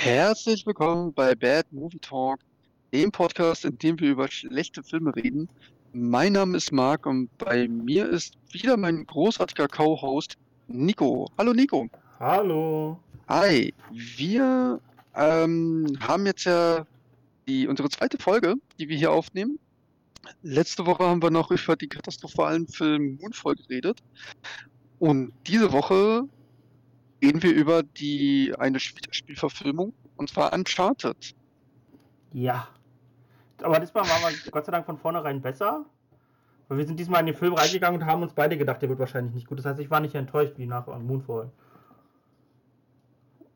Herzlich willkommen bei Bad Movie Talk, dem Podcast, in dem wir über schlechte Filme reden. Mein Name ist Marc und bei mir ist wieder mein großartiger Co-Host Nico. Hallo Nico. Hallo. Hi. Wir ähm, haben jetzt ja die, unsere zweite Folge, die wir hier aufnehmen. Letzte Woche haben wir noch über die katastrophalen Film Moonfall geredet. Und diese Woche reden wir über die eine Spielverfilmung und zwar Uncharted. Ja. Aber diesmal waren wir Gott sei Dank von vornherein besser. Weil wir sind diesmal in den Film reingegangen und haben uns beide gedacht, der wird wahrscheinlich nicht gut. Das heißt, ich war nicht enttäuscht wie nach Moonfall.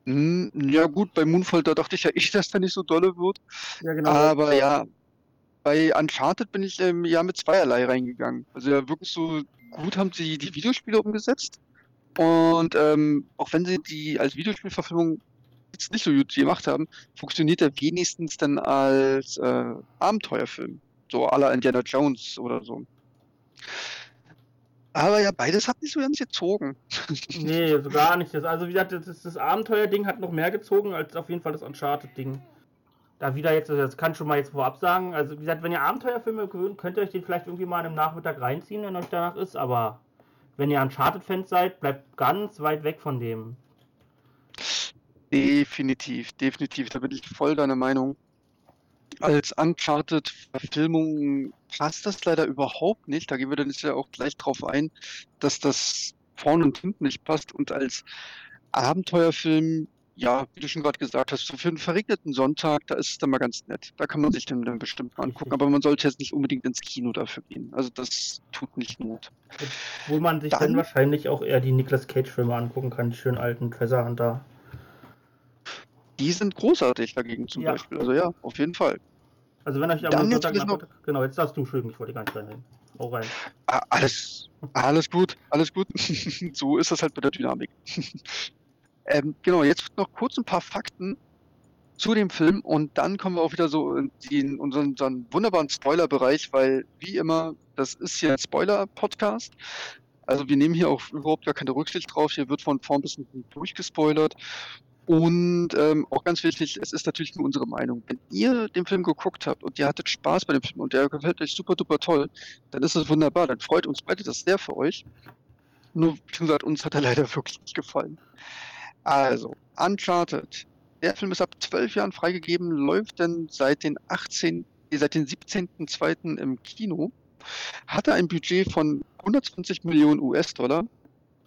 Hm, ja gut, bei Moonfall, da dachte ich ja ich, dass der nicht so dolle wird. Ja, genau. Aber ja, bei Uncharted bin ich ähm, ja mit zweierlei reingegangen. Also ja, wirklich so gut haben sie die Videospiele umgesetzt. Und ähm, auch wenn sie die als Videospielverfilmung jetzt nicht so gut gemacht haben, funktioniert er wenigstens dann als äh, Abenteuerfilm. So à la Indiana Jones oder so. Aber ja, beides hat nicht so ganz gezogen. Nee, so gar nicht. also wie gesagt, das, das Abenteuer-Ding hat noch mehr gezogen als auf jeden Fall das Uncharted-Ding. Da wieder jetzt, das kann ich schon mal jetzt vorab sagen. Also wie gesagt, wenn ihr Abenteuerfilme gewöhnt, könnt ihr euch den vielleicht irgendwie mal einem Nachmittag reinziehen, wenn euch danach ist, aber wenn ihr Uncharted-Fans seid, bleibt ganz weit weg von dem. Definitiv, definitiv. Da bin ich voll deiner Meinung. Als Uncharted-Verfilmung passt das leider überhaupt nicht. Da gehen wir dann ja auch gleich drauf ein, dass das vorne und hinten nicht passt. Und als Abenteuerfilm ja, wie du schon gerade gesagt hast, so für einen verregneten Sonntag, da ist es dann mal ganz nett. Da kann man sich den dann bestimmt mal angucken, aber man sollte jetzt nicht unbedingt ins Kino dafür gehen. Also das tut nicht Not. Wo man sich dann, dann wahrscheinlich auch eher die Nicolas Cage-Filme angucken kann, die schönen alten Treasure Hunter. Die sind großartig dagegen zum ja. Beispiel. Also ja, auf jeden Fall. Also wenn euch am Sonntag noch... Genau, jetzt darfst du schön, ich wollte gar nicht reinreden. Hau rein. Ah, alles, alles gut, alles gut. so ist das halt bei der Dynamik. Ähm, genau, jetzt noch kurz ein paar Fakten zu dem Film und dann kommen wir auch wieder so in, in unseren, unseren wunderbaren Spoiler-Bereich, weil wie immer, das ist hier ein Spoiler-Podcast. Also wir nehmen hier auch überhaupt gar keine Rücksicht drauf. Hier wird von vorn bis hinten durchgespoilert. Und ähm, auch ganz wichtig, es ist natürlich nur unsere Meinung. Wenn ihr den Film geguckt habt und ihr hattet Spaß bei dem Film und der gefällt euch super duper toll, dann ist es wunderbar. Dann freut uns beide das sehr für euch. Nur, wie gesagt, uns hat er leider wirklich nicht gefallen. Also, Uncharted. Der Film ist ab zwölf Jahren freigegeben, läuft dann seit den 18, seit den 17.02. im Kino. Hatte ein Budget von 120 Millionen US-Dollar,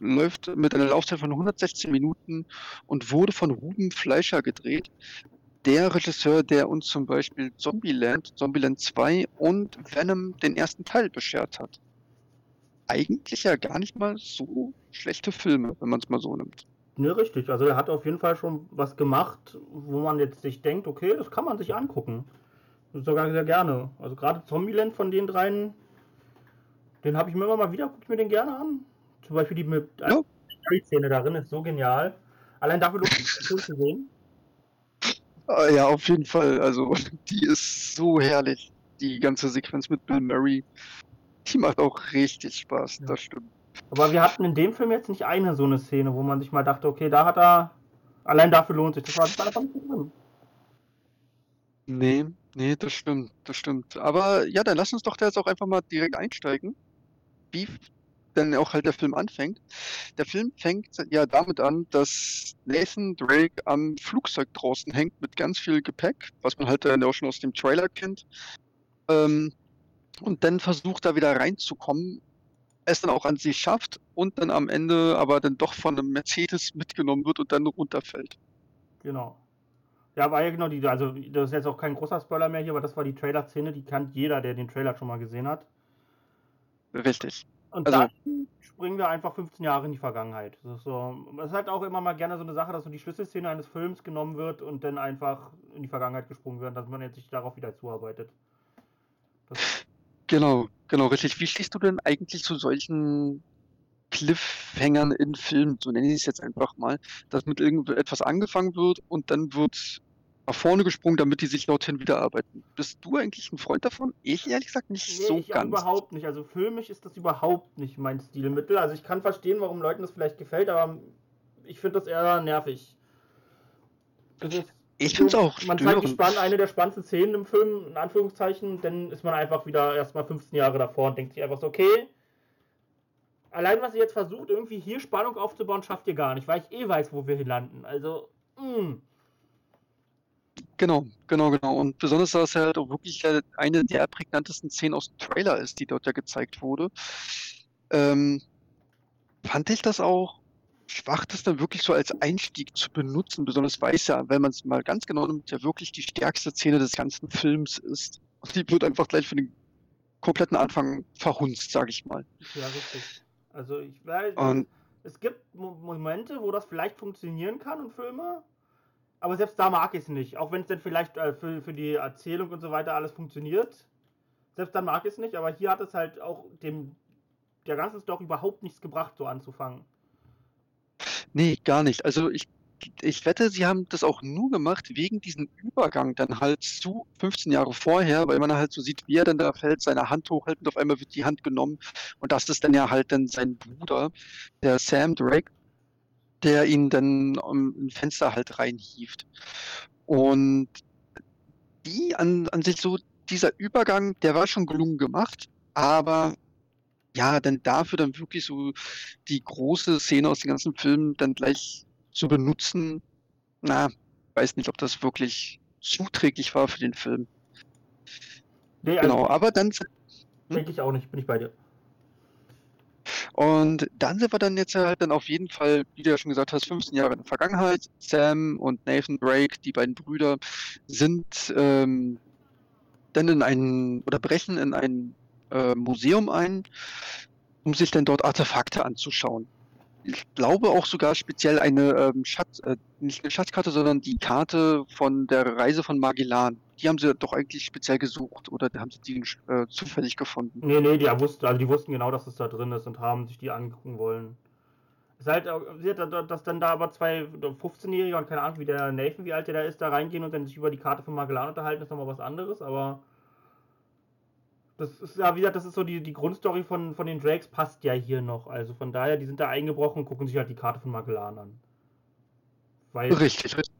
läuft mit einer Laufzeit von 116 Minuten und wurde von Ruben Fleischer gedreht. Der Regisseur, der uns zum Beispiel Zombieland, Zombieland 2 und Venom den ersten Teil beschert hat. Eigentlich ja gar nicht mal so schlechte Filme, wenn man es mal so nimmt. Ne, richtig. Also er hat auf jeden Fall schon was gemacht, wo man jetzt sich denkt, okay, das kann man sich angucken. Sogar sehr gerne. Also gerade Zombieland von den dreien, den habe ich mir immer mal wieder, gucke ich mir den gerne an. Zum Beispiel die mit ja. Szene darin ist so genial. Allein dafür lohnt es sich zu sehen. Ah, ja, auf jeden Fall. Also die ist so herrlich. Die ganze Sequenz mit Bill Murray. Die macht auch richtig Spaß, ja. das stimmt. Aber wir hatten in dem Film jetzt nicht eine so eine Szene, wo man sich mal dachte, okay, da hat er. Allein dafür lohnt sich. Das war, das war einfach nicht drin. Nee, nee, das stimmt, das stimmt. Aber ja, dann lass uns doch da jetzt auch einfach mal direkt einsteigen. Wie denn auch halt der Film anfängt. Der Film fängt ja damit an, dass Nathan Drake am Flugzeug draußen hängt mit ganz viel Gepäck, was man halt dann auch schon aus dem Trailer kennt. Ähm, und dann versucht er wieder reinzukommen es dann auch an sich schafft und dann am Ende aber dann doch von einem Mercedes mitgenommen wird und dann runterfällt. Genau. Ja, war ja genau die, also das ist jetzt auch kein großer Spoiler mehr hier, aber das war die Trailer-Szene, die kennt jeder, der den Trailer schon mal gesehen hat. Richtig. Und also, dann springen wir einfach 15 Jahre in die Vergangenheit. Das ist, so, das ist halt auch immer mal gerne so eine Sache, dass so die Schlüsselszene eines Films genommen wird und dann einfach in die Vergangenheit gesprungen wird, dass man jetzt sich darauf wieder zuarbeitet. Das Genau, genau, richtig. Wie stehst du denn eigentlich zu solchen Cliffhängern in Filmen, so nenne ich es jetzt einfach mal, dass mit irgendetwas angefangen wird und dann wird nach vorne gesprungen, damit die sich dorthin wieder arbeiten. Bist du eigentlich ein Freund davon? Ich ehrlich gesagt nicht nee, so ich ganz. überhaupt nicht. Also filmisch ist das überhaupt nicht mein Stilmittel. Also ich kann verstehen, warum Leuten das vielleicht gefällt, aber ich finde das eher nervig. Das ist Ich finde es auch Man zeigt die spann eine der spannendsten Szenen im Film, in Anführungszeichen, dann ist man einfach wieder erstmal 15 Jahre davor und denkt sich einfach so, okay, allein was ihr jetzt versucht, irgendwie hier Spannung aufzubauen, schafft ihr gar nicht, weil ich eh weiß, wo wir hier landen. Also, mh. Hm. Genau, genau, genau. Und besonders, dass es halt auch wirklich eine der prägnantesten Szenen aus dem Trailer ist, die dort ja gezeigt wurde, ähm, fand ich das auch schwach, das dann wirklich so als Einstieg zu benutzen. Besonders weiß ja, wenn man es mal ganz genau nimmt, ja wirklich die stärkste Szene des ganzen Films ist. Und die wird einfach gleich für den kompletten Anfang verhunzt, sage ich mal. Ja, richtig. Also ich weiß, und, es gibt Momente, wo das vielleicht funktionieren kann und Filme, aber selbst da mag ich es nicht. Auch wenn es dann vielleicht äh, für, für die Erzählung und so weiter alles funktioniert. Selbst dann mag ich es nicht, aber hier hat es halt auch dem der ganzen Story überhaupt nichts gebracht, so anzufangen. Nee, gar nicht. Also ich, ich wette, sie haben das auch nur gemacht wegen diesem Übergang dann halt zu 15 Jahre vorher, weil man halt so sieht, wie er dann da fällt, seine Hand hochhält und auf einmal wird die Hand genommen und das ist dann ja halt dann sein Bruder, der Sam Drake, der ihn dann im Fenster halt reinhieft. Und die an, an sich so, dieser Übergang, der war schon gelungen gemacht, aber ja, dann dafür dann wirklich so die große Szene aus den ganzen Filmen dann gleich zu benutzen, na, weiß nicht, ob das wirklich zuträglich war für den Film. Nee, also genau, aber dann. Hm? Denke ich auch nicht, bin ich bei dir. Und dann sind wir dann jetzt halt dann auf jeden Fall, wie du ja schon gesagt hast, 15 Jahre in der Vergangenheit. Sam und Nathan Drake, die beiden Brüder, sind ähm, dann in einen oder brechen in ein äh, Museum ein, um sich dann dort Artefakte anzuschauen. Ich glaube auch sogar speziell eine ähm, Schatz, äh, nicht eine Schatzkarte, sondern die Karte von der Reise von Magellan. Die haben sie doch eigentlich speziell gesucht oder haben sie die äh, zufällig gefunden? Nee, nee, die wussten, also die wussten genau, dass es da drin ist und haben sich die angucken wollen. Es ist halt, dass dann da aber zwei 15-Jährige und keine Ahnung, wie der Nathan, wie alt der da ist, da reingehen und dann sich über die Karte von Magellan unterhalten, ist nochmal was anderes, aber das ist ja wieder, das ist so die, die Grundstory von, von den Drakes passt ja hier noch. Also von daher, die sind da eingebrochen und gucken sich halt die Karte von Magellan an. Weil richtig, richtig.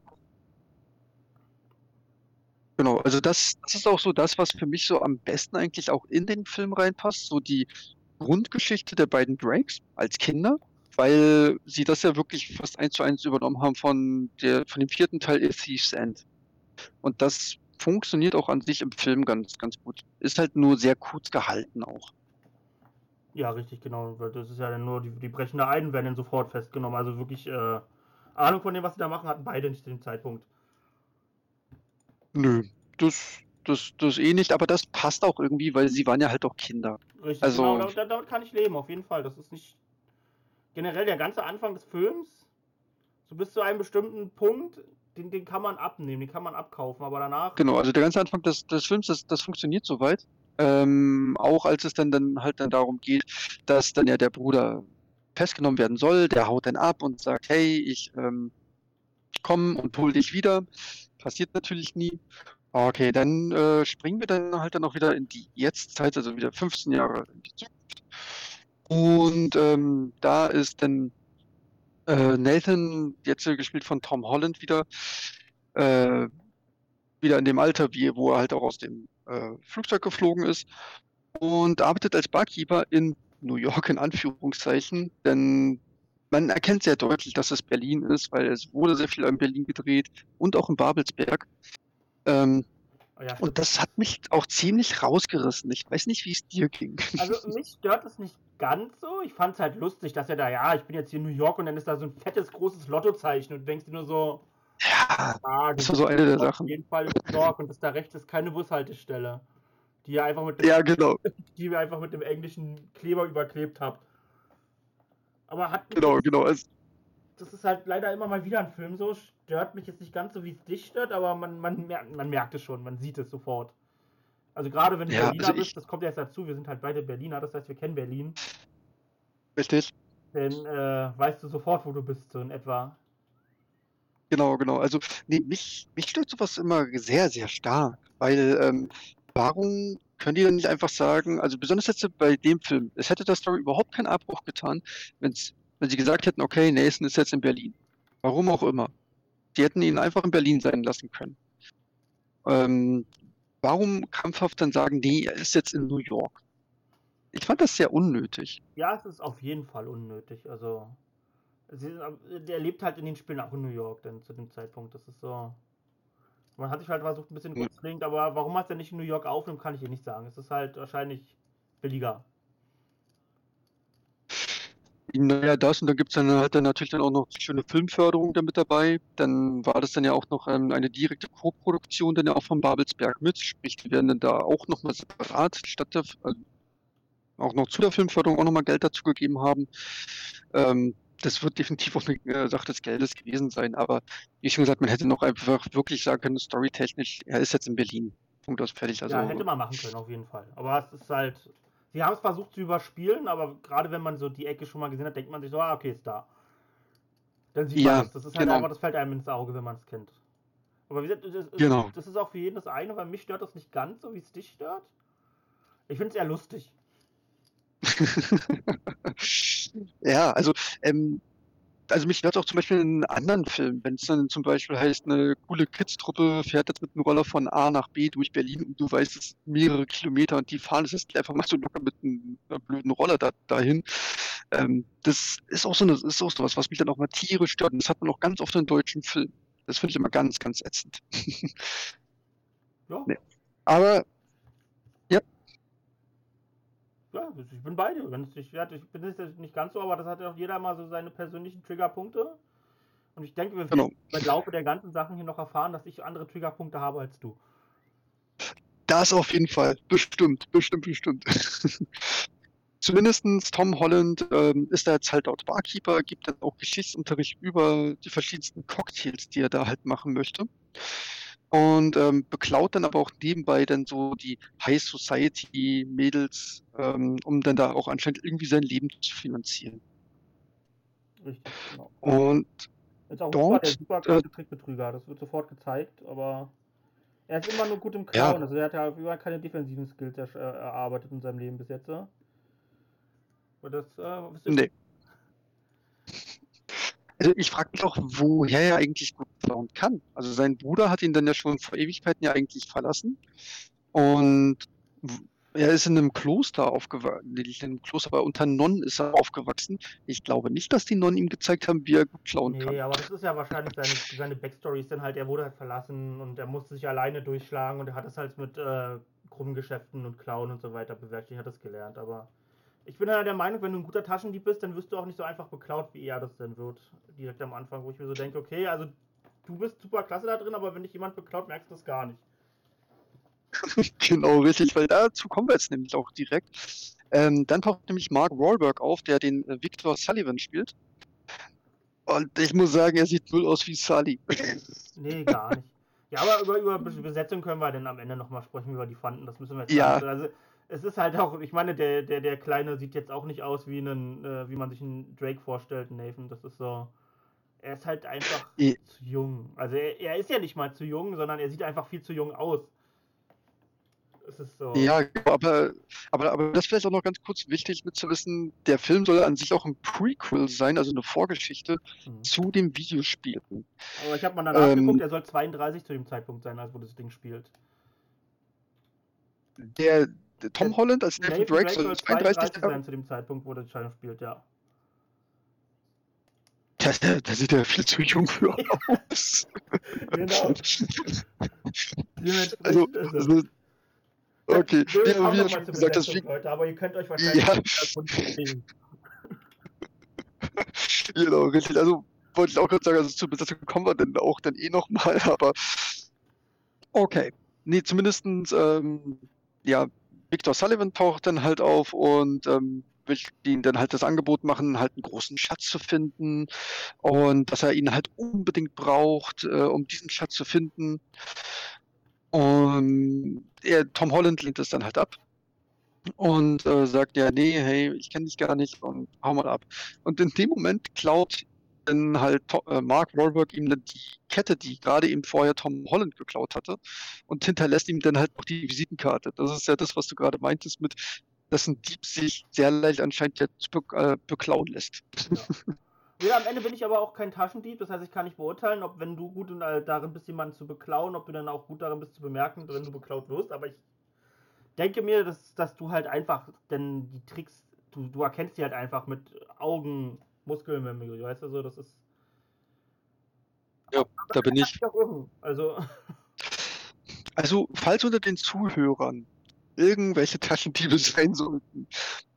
Genau, also das, das ist auch so das, was für mich so am besten eigentlich auch in den Film reinpasst. So die Grundgeschichte der beiden Drakes als Kinder, weil sie das ja wirklich fast eins zu eins übernommen haben von, der, von dem vierten Teil A Thief's End. Und das funktioniert auch an sich im Film ganz, ganz gut. Ist halt nur sehr kurz gehalten auch. Ja, richtig, genau. Das ist ja dann nur, die, die brechen da ein, werden dann sofort festgenommen. Also wirklich äh, Ahnung von dem, was sie da machen, hatten beide nicht zu dem Zeitpunkt. Nö, das, das, das eh nicht, aber das passt auch irgendwie, weil sie waren ja halt auch Kinder. Richtig, also, genau, damit, damit kann ich leben, auf jeden Fall. Das ist nicht generell der ganze Anfang des Films, so bis zu einem bestimmten Punkt, den, den kann man abnehmen, den kann man abkaufen, aber danach. Genau, also der ganze Anfang des, des Films, das, das funktioniert soweit. Ähm, auch als es dann, dann halt dann darum geht, dass dann ja der Bruder festgenommen werden soll, der haut dann ab und sagt, hey, ich, ähm, komme und hol dich wieder. Passiert natürlich nie. Okay, dann äh, springen wir dann halt dann auch wieder in die Jetztzeit, also wieder 15 Jahre in die Zukunft. Und ähm, da ist dann äh, Nathan, jetzt gespielt von Tom Holland wieder, äh, wieder in dem Alter, wie, wo er halt auch aus dem äh, Flugzeug geflogen ist und arbeitet als Barkeeper in New York in Anführungszeichen, denn man erkennt sehr deutlich, dass es Berlin ist, weil es wurde sehr viel in Berlin gedreht und auch in Babelsberg. Ähm, Oh ja, und das hat mich auch ziemlich rausgerissen. Ich weiß nicht, wie es dir ging. Also mich stört es nicht ganz so. Ich fand es halt lustig, dass er da, ja, ich bin jetzt hier in New York und dann ist da so ein fettes, großes Lottozeichen und denkst dir nur so, ja, ah, das war so eine der Sachen. Auf jeden Fall in New York und das da rechts ist keine Bushaltestelle, die ihr einfach mit dem, ja, genau. die ihr einfach mit dem englischen Kleber überklebt habt. Aber hat genau, genau. Das ist halt leider immer mal wieder ein Film so. Stört mich jetzt nicht ganz so, wie es dich stört, aber man, man, merkt, man merkt es schon, man sieht es sofort. Also gerade wenn du ja, Berliner also bist, das kommt ja jetzt dazu, wir sind halt beide Berliner, das heißt, wir kennen Berlin. Richtig. Dann äh, weißt du sofort, wo du bist, so in etwa. Genau, genau. Also nee, mich, mich stört sowas immer sehr, sehr stark, weil ähm, warum können die dann nicht einfach sagen, also besonders jetzt bei dem Film, es hätte der Story überhaupt keinen Abbruch getan, wenn's, wenn sie gesagt hätten, okay, Nathan ist jetzt in Berlin. Warum auch immer. Die hätten ihn einfach in Berlin sein lassen können. Ähm, warum krampfhaft dann sagen, er ist jetzt in New York? Ich fand das sehr unnötig. Ja, es ist auf jeden Fall unnötig. Also, der lebt halt in den Spielen auch in New York denn zu dem Zeitpunkt. Das ist so. Man hat sich halt versucht, ein bisschen hm. rückzulenken, aber warum man es denn nicht in New York aufnimmt, kann ich hier nicht sagen. Es ist halt wahrscheinlich billiger. Naja, das und dann gibt es dann halt dann natürlich dann auch noch schöne Filmförderung damit dabei. Dann war das dann ja auch noch ähm, eine direkte Co-Produktion dann ja auch von Babelsberg mit, sprich, die werden dann da auch nochmal separat statt der, also auch noch zu der Filmförderung auch nochmal Geld dazu gegeben haben. Ähm, das wird definitiv auch eine äh, Sache des Geldes gewesen sein, aber wie schon gesagt, man hätte noch einfach wirklich sagen können, storytechnisch, er ist jetzt in Berlin. Punkt aus fertig. Also, ja, hätte man machen können, auf jeden Fall. Aber es ist halt, sie haben es versucht zu überspielen, aber gerade wenn man so die Ecke schon mal gesehen hat, denkt man sich so, ah, okay, ist da. Dann sieht ja, man es. Das ist halt genau. einfach, das fällt einem ins Auge, wenn man es kennt. Aber wie gesagt, das, genau. das ist auch für jeden das eine, weil mich stört das nicht ganz so, wie es dich stört. Ich finde es eher lustig. ja, also, ähm, also mich stört auch zum Beispiel in anderen Filmen, wenn es dann zum Beispiel heißt, eine coole Kids-Truppe fährt jetzt mit einem Roller von A nach B durch Berlin und du weißt, es mehrere Kilometer und die fahren es jetzt einfach mal so locker mit einem, blöden Roller da, dahin. Ähm, das ist auch so eine, ist auch so was, was mich dann auch mal tierisch stört. Und das hat man auch ganz oft in deutschen Filmen. Das finde ich immer ganz, ganz ätzend. ja. Nee. Aber ja, ich bin bei dir. Ich, ich bin nicht ganz so, aber das hat ja auch jeder mal so seine persönlichen Triggerpunkte. Und ich denke, wir werden genau. im Laufe der ganzen Sachen hier noch erfahren, dass ich andere Triggerpunkte habe als du. Das auf jeden Fall. Bestimmt, bestimmt, bestimmt. Zumindest Tom Holland ähm, ist da jetzt halt dort Barkeeper, gibt dann auch Geschichtsunterricht über die verschiedensten Cocktails, die er da halt machen möchte und ähm, beklaut dann aber auch nebenbei dann so die High Society Mädels, ähm, um dann da auch anscheinend irgendwie sein Leben zu finanzieren. Richtig, genau. Und ist auch dort, super, der super äh, Trickbetrüger, das wird sofort gezeigt, aber er ist immer nur gut im Klauen, ja. also er hat ja überhaupt keine defensiven Skills äh, erarbeitet in seinem Leben bis jetzt. Und das, äh, nee. Also ich frage mich auch, woher er eigentlich gut klauen kann. Also sein Bruder hat ihn dann ja schon vor Ewigkeiten ja eigentlich verlassen. Und er ist in einem Kloster aufgewachsen, nicht in einem Kloster, aber unter Nonnen ist er aufgewachsen. Ich glaube nicht, dass die Nonnen ihm gezeigt haben, wie er gut klauen nee, kann. Nee, aber das ist ja wahrscheinlich seine, seine Backstory ist dann halt, er wurde halt verlassen und er musste sich alleine durchschlagen und er hat es halt mit äh, krummen Geschäften und Klauen und so weiter bewerkstelligt, hat das gelernt, aber ich bin ja der Meinung, wenn du ein guter Taschendieb bist, dann wirst du auch nicht so einfach beklaut, wie er das denn wird. Direkt am Anfang, wo ich mir so denke, okay, also du bist super klasse da drin, aber wenn dich jemand beklaut, merkst du das gar nicht. genau, richtig, weil dazu kommen wir jetzt nämlich auch direkt. Ähm, dann taucht nämlich Mark Wahlberg auf, der den äh, Victor Sullivan spielt. Und ich muss sagen, er sieht null aus wie Sully. nee, gar nicht. Ja, aber über, über Besetzung können wir dann am Ende nochmal sprechen, wie wir die fanden. Das müssen wir jetzt ja. Also, es ist halt auch, ich meine, der, der, der Kleine sieht jetzt auch nicht aus wie einen, äh, wie man sich einen Drake vorstellt, Nathan. Das ist so. Er ist halt einfach I zu jung. Also er, er ist ja nicht mal zu jung, sondern er sieht einfach viel zu jung aus. Es ist so. Ja, aber, aber, aber das wäre auch noch ganz kurz wichtig mitzuwissen, der Film soll an sich auch ein Prequel sein, also eine Vorgeschichte mhm. zu dem Videospiel. Aber ich habe mal danach ähm, geguckt, er soll 32 zu dem Zeitpunkt sein, als wo das Ding spielt. Der, Tom Holland als Nathan, Drake soll 32 sein zu dem Zeitpunkt, wo der Entscheidung spielt, ja. Der, der, sieht ja viel zu jung für aus. genau. also, also, okay, wir, wir haben ja schon gesagt, dass wir... Leute, aber ihr könnt euch wahrscheinlich ja. genau, richtig. Also wollte ich auch gerade sagen, also zur Besetzung kommen wir denn auch dann eh nochmal, aber okay. Nee, zumindestens, ähm, ja, Victor Sullivan taucht dann halt auf und ähm, will ihnen dann halt das Angebot machen, halt einen großen Schatz zu finden und dass er ihn halt unbedingt braucht, äh, um diesen Schatz zu finden. Und er, Tom Holland lehnt es dann halt ab und äh, sagt ja, nee, hey, ich kenne dich gar nicht und hau mal ab. Und in dem Moment klaut dann halt äh, Mark Wahlberg ihm dann die Kette, die gerade eben vorher Tom Holland geklaut hatte, und hinterlässt ihm dann halt auch die Visitenkarte. Das ist ja das, was du gerade meintest mit, dass ein Dieb sich sehr leicht anscheinend jetzt be äh, beklauen lässt. Ja. Ja, am Ende bin ich aber auch kein Taschendieb, das heißt, ich kann nicht beurteilen, ob wenn du gut darin bist, jemanden zu beklauen, ob du dann auch gut darin bist zu bemerken, wenn du beklaut wirst. Aber ich denke mir, dass, dass du halt einfach, denn die Tricks, du, du erkennst die halt einfach mit Augen, Muskelmemory, weißt du so, das ist. Ja, da bin ich. Also. Also, falls unter den Zuhörern irgendwelche Taschendiebe sein sollten,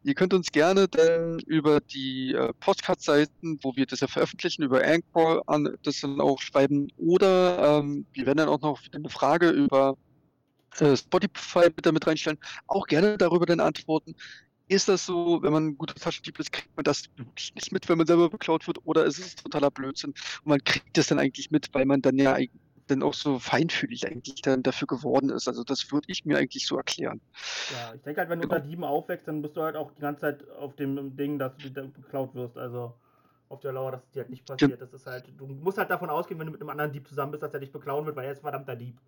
ihr könnt uns gerne dann über die äh, Podcast-Seiten, wo wir das ja veröffentlichen, über Anchor an, das dann auch schreiben oder ähm, wir werden dann auch noch eine Frage über äh, Spotify mit damit reinstellen, auch gerne darüber dann antworten. Ist das so, wenn man ein guter Taschendieb ist, kriegt man das wirklich nicht mit, wenn man selber beklaut wird, oder ist es totaler Blödsinn und man kriegt das dann eigentlich mit, weil man dann ja dann auch so feinfühlig eigentlich dann dafür geworden ist. Also das würde ich mir eigentlich so erklären. Ja, ich denke halt, wenn du genau. unter Dieben aufwächst, dann bist du halt auch die ganze Zeit auf dem Ding, dass du beklaut wirst. Also auf der Lauer, dass es dir halt nicht passiert. Das ist halt, du musst halt davon ausgehen, wenn du mit einem anderen Dieb zusammen bist, dass er dich beklauen wird, weil er ist verdammter Dieb.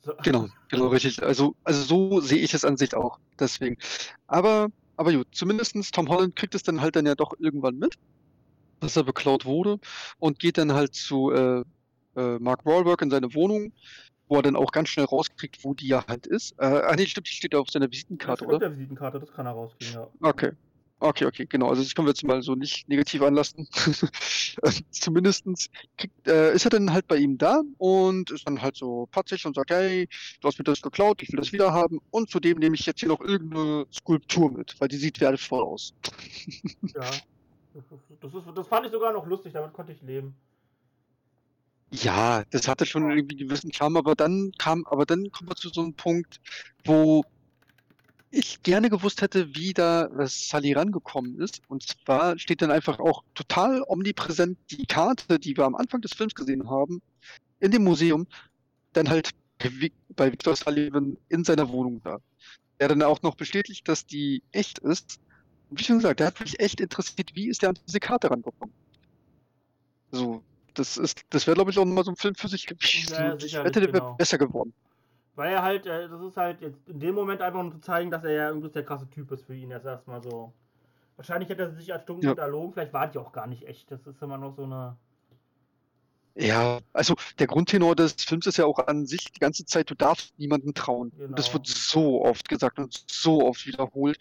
So. Genau, genau, richtig. Also, also so sehe ich es an sich auch. Deswegen. Aber, aber gut, zumindest Tom Holland kriegt es dann halt dann ja doch irgendwann mit, dass er beklaut wurde und geht dann halt zu äh, äh, Mark Wahlberg in seine Wohnung, wo er dann auch ganz schnell rauskriegt, wo die ja halt ist. Äh, ah nee, stimmt, die steht auf seiner Visitenkarte, das oder? Auf der Visitenkarte, das kann er rauskriegen, ja. Okay. Okay, okay, genau. Also das können wir jetzt mal so nicht negativ anlassen. Zumindestens kriegt, äh, ist er dann halt bei ihm da und ist dann halt so patzig und sagt, hey, du hast mir das geklaut, ich will das wieder haben und zudem nehme ich jetzt hier noch irgendeine Skulptur mit, weil die sieht wertvoll aus. ja, das, ist, das fand ich sogar noch lustig, damit konnte ich leben. Ja, das hatte schon irgendwie einen gewissen Charme, aber dann kam, aber dann kommen wir zu so einem Punkt, wo ich gerne gewusst hätte, wie da Sally rangekommen ist. Und zwar steht dann einfach auch total omnipräsent die Karte, die wir am Anfang des Films gesehen haben, in dem Museum, dann halt bei Victor Sullivan in seiner Wohnung da. Der dann auch noch bestätigt, dass die echt ist. Und wie schon gesagt, der hat mich echt interessiert, wie ist der an diese Karte rangekommen. So, das ist, das wäre, glaube ich, auch nochmal so ein Film für sich gewesen. Ja, ich wette, der wäre genau. besser geworden. Weil er halt, äh, das ist halt jetzt in dem Moment einfach nur zu zeigen, dass er ja irgendwie der krasse Typ ist für ihn jetzt erstmal so. Wahrscheinlich hätte er sich als Stunden ja. erlogen, vielleicht war die auch gar nicht echt. Das ist immer noch so eine. Ja, also der Grundtenor des Films ist ja auch an sich die ganze Zeit, du darfst niemandem trauen. Genau. Das wird so oft gesagt und so oft wiederholt.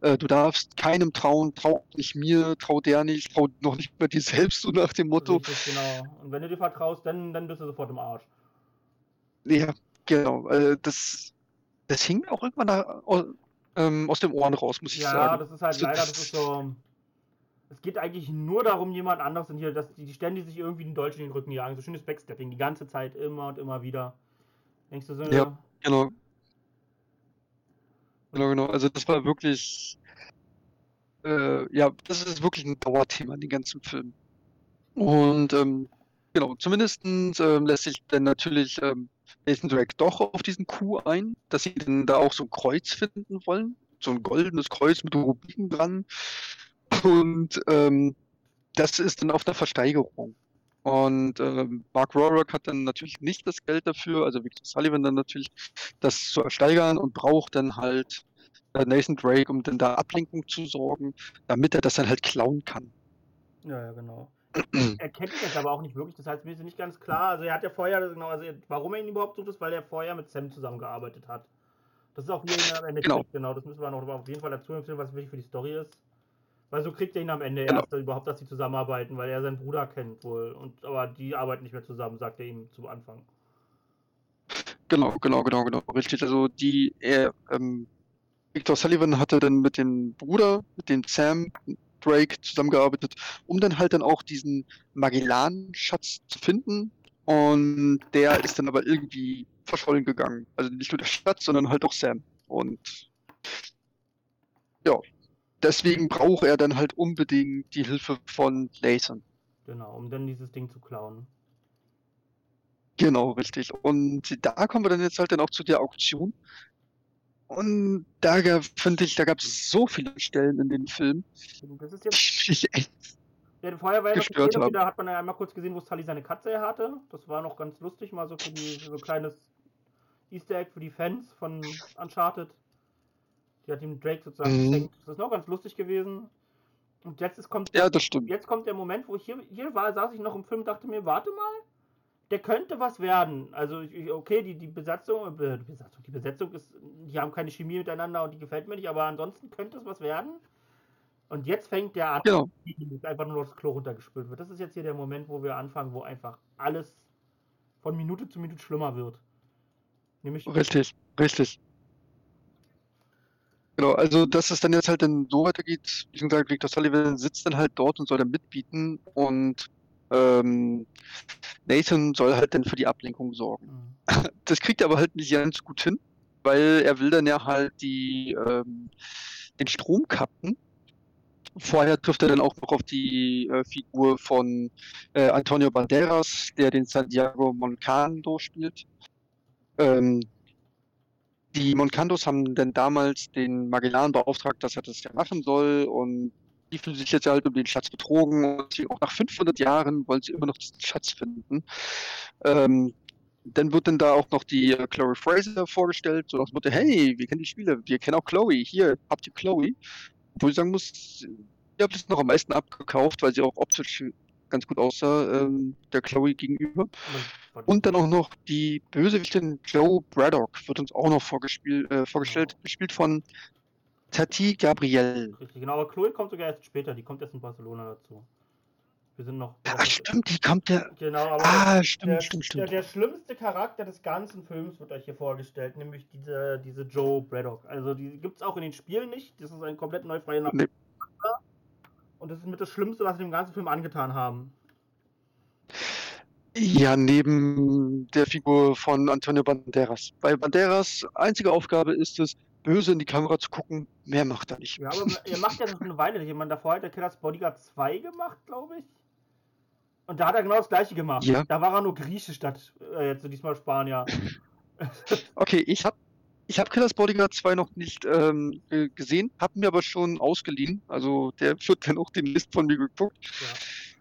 Äh, du darfst keinem trauen, trau nicht mir, trau der nicht, trau noch nicht mehr dir selbst, so nach dem Motto. Richtig, genau. Und wenn du dir vertraust, dann, dann bist du sofort im Arsch. Ja, genau. Äh, das, das hing auch irgendwann da, ähm, aus dem Ohren raus, muss ich ja, sagen. Ja, das ist halt leider, das ist so es geht eigentlich nur darum, jemand anderes und hier, dass die ständig sich irgendwie den Dolch in den Rücken jagen. So schönes Backstepping, die ganze Zeit, immer und immer wieder. Denkst du so? Ja, genau. Genau, genau. Also das war wirklich, äh, ja, das ist wirklich ein Dauerthema in den ganzen Film. Und ähm, genau, zumindest ähm, lässt sich dann natürlich ähm, Nathan Drake doch auf diesen Coup ein, dass sie dann da auch so ein Kreuz finden wollen. So ein goldenes Kreuz mit Rubinen dran. Und ähm, das ist dann auf der Versteigerung. Und ähm, Mark Rorick hat dann natürlich nicht das Geld dafür, also Victor Sullivan dann natürlich, das zu ersteigern und braucht dann halt äh, Nathan Drake, um dann da Ablenkung zu sorgen, damit er das dann halt klauen kann. Ja, ja, genau. er kennt ihn jetzt aber auch nicht wirklich, das heißt, mir ist nicht ganz klar. Also, er hat ja vorher, genau, also, warum er ihn überhaupt sucht, ist, weil er vorher mit Sam zusammengearbeitet hat. Das ist auch wie er am Ende genau. Kriegt, genau. Das müssen wir noch auf jeden Fall dazu empfehlen, was wichtig für die Story ist. Weil so kriegt er ihn am Ende genau. erst überhaupt, dass sie zusammenarbeiten, weil er seinen Bruder kennt wohl. Und, aber die arbeiten nicht mehr zusammen, sagt er ihm zu Anfang. Genau, genau, genau, genau. Richtig. Also die, er, ähm, Victor Sullivan hatte dann mit dem Bruder, mit dem Sam Drake zusammengearbeitet, um dann halt dann auch diesen Magellan-Schatz zu finden. Und der ist dann aber irgendwie verschollen gegangen. Also nicht nur der Schatz, sondern halt auch Sam. Und ja, deswegen braucht er dann halt unbedingt die Hilfe von Lathan. Genau, um dann dieses Ding zu klauen. Genau, richtig. Und da kommen wir dann jetzt halt dann auch zu der Auktion. Und da finde ich, da gab es so viele Stellen in dem Film, das ist jetzt... die ich echt ja, vorher war ja gestört noch da hat man ja einmal kurz gesehen, wo Sully seine Katze hatte. Das war noch ganz lustig, mal so für, die, so ein kleines Easter Egg für die Fans von Uncharted. Die hat ihm Drake sozusagen mhm. geschenkt. Das ist noch ganz lustig gewesen. Und jetzt ist, kommt, Ja, das stimmt. jetzt kommt der Moment, wo ich hier, hier war, saß ich noch im Film und dachte mir, warte mal, der könnte was werden. Also, ich- okay, die, die Besatzung, äh, die Besatzung, die Besetzung ist, die haben keine Chemie miteinander und die gefällt mir nicht, aber ansonsten könnte es was werden. Und jetzt fängt der an, Genau. dass einfach nur das Klo runtergespült wird. Das ist jetzt hier der Moment, wo wir anfangen, wo einfach alles von Minute zu Minute schlimmer wird. Nämlich, Richtig, richtig. Genau, also dass es dann jetzt halt dann so weitergeht, wie gesagt, Victor Sullivan sitzt dann halt dort und soll dann mitbieten und ähm, Nathan soll halt dann für die Ablenkung sorgen. Mhm. Das kriegt er aber halt nicht ganz gut hin, weil er will dann ja halt die, ähm, den Strom cutten. Vorher trifft er dann auch noch auf die äh, Figur von äh, Antonio Banderas, der den Santiago Moncando spielt. Ähm, die Moncandos haben dann damals den Magellan beauftragt, dass er das ja machen soll und die fühlen sich jetzt halt um den Schatz betrogen und sie, auch nach 500 Jahren wollen sie immer noch diesen Schatz finden. Ähm, dann wird dann da auch noch die äh, Chloe Fraser vorgestellt, so nach dem Motto, hey, wir kennen die Spiele, wir kennen auch Chloe, hier, habt ihr Chloe? Wo ich sagen muss, ihr habt es noch am meisten abgekauft, weil sie auch optisch ganz gut aussah, ähm, der Chloe gegenüber. Und, Und dann auch noch die Bösewichtin Joe Braddock wird uns auch noch vorgespielt, äh, vorgestellt, Genau. gespielt von Tati Gabriel. Richtig, genau, aber Chloe kommt sogar erst später, die kommt erst in Barcelona dazu. Wir sind noch. Ah, stimmt, die kommt ja. Genau, aber Ah, der, stimmt, stimmt, der, stimmt. der schlimmste Charakter des ganzen Films wird euch hier vorgestellt, nämlich diese, diese Joe Braddock. Also die gibt es auch in den Spielen nicht. Das ist ein komplett neu freier Nee. Und das ist mit das Schlimmste, was sie dem ganzen Film angetan haben. Ja, neben der Figur von Antonio Banderas. Weil Banderas einzige Aufgabe ist es, böse in die Kamera zu gucken. Mehr macht er nicht. Ja, aber er macht ja das eine Weile nicht. Ich meine, davor hat der Killers Bodyguard 2 gemacht, glaube ich. Und da hat er genau das gleiche gemacht. Ja. Da war er nur Grieche statt äh, jetzt so diesmal Spanier. Okay, ich habe ich hab Killers Bodyguard 2 noch nicht ähm, äh, gesehen, habe mir aber schon ausgeliehen. Also der wird dann auch den List von mir geguckt. Ja.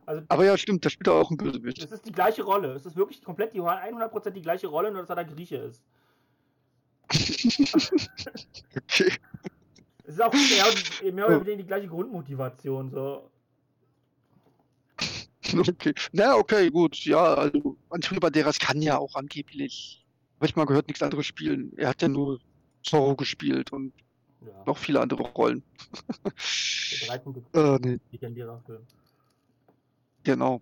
Also Aber ja, stimmt, da spielt er auch ein Bösewicht. es ist die gleiche Rolle. Es ist wirklich komplett die 100% die gleiche Rolle, nur dass er da Grieche ist. Okay. Es ist auch mehr, mehr oder weniger die gleiche Grundmotivation. So. Okay. Na, okay, gut. Ja, also Antonio Banderas kann ja auch angeblich, habe ich mal gehört, nichts anderes spielen. Er hat ja nur Zorro gespielt und Ja. noch viele andere Rollen. Der 13. äh, nee, genau.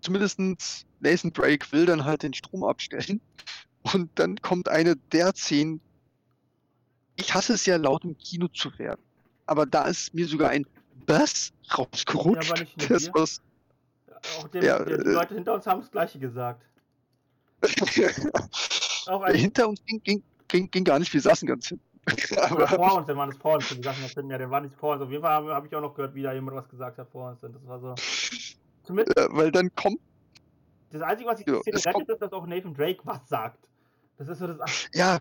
Zumindestens Nathan Drake will dann halt den Strom abstellen. Und dann kommt eine der Szenen. Ich hasse es ja, laut im Kino zu werden. Aber da ist mir sogar ein Bass rausgerutscht. Ja, das was Auch der, Ja, der, die äh, Leute hinter uns haben das gleiche gesagt. Auch ein, Hinter uns ging, ging, ging, ging gar nicht, wir saßen ganz hinten. Aber, vor uns, dann waren es vor uns, die gesagt haben, ja, der war nicht vor uns. Auf jeden Fall habe hab ich auch noch gehört, wie da jemand was gesagt hat vor uns. Und das war so. Zumindest äh, weil dann kommt, das Einzige, was die Ja, es rettet, ist, dass auch Nathan Drake was sagt. Das ist so das. ja,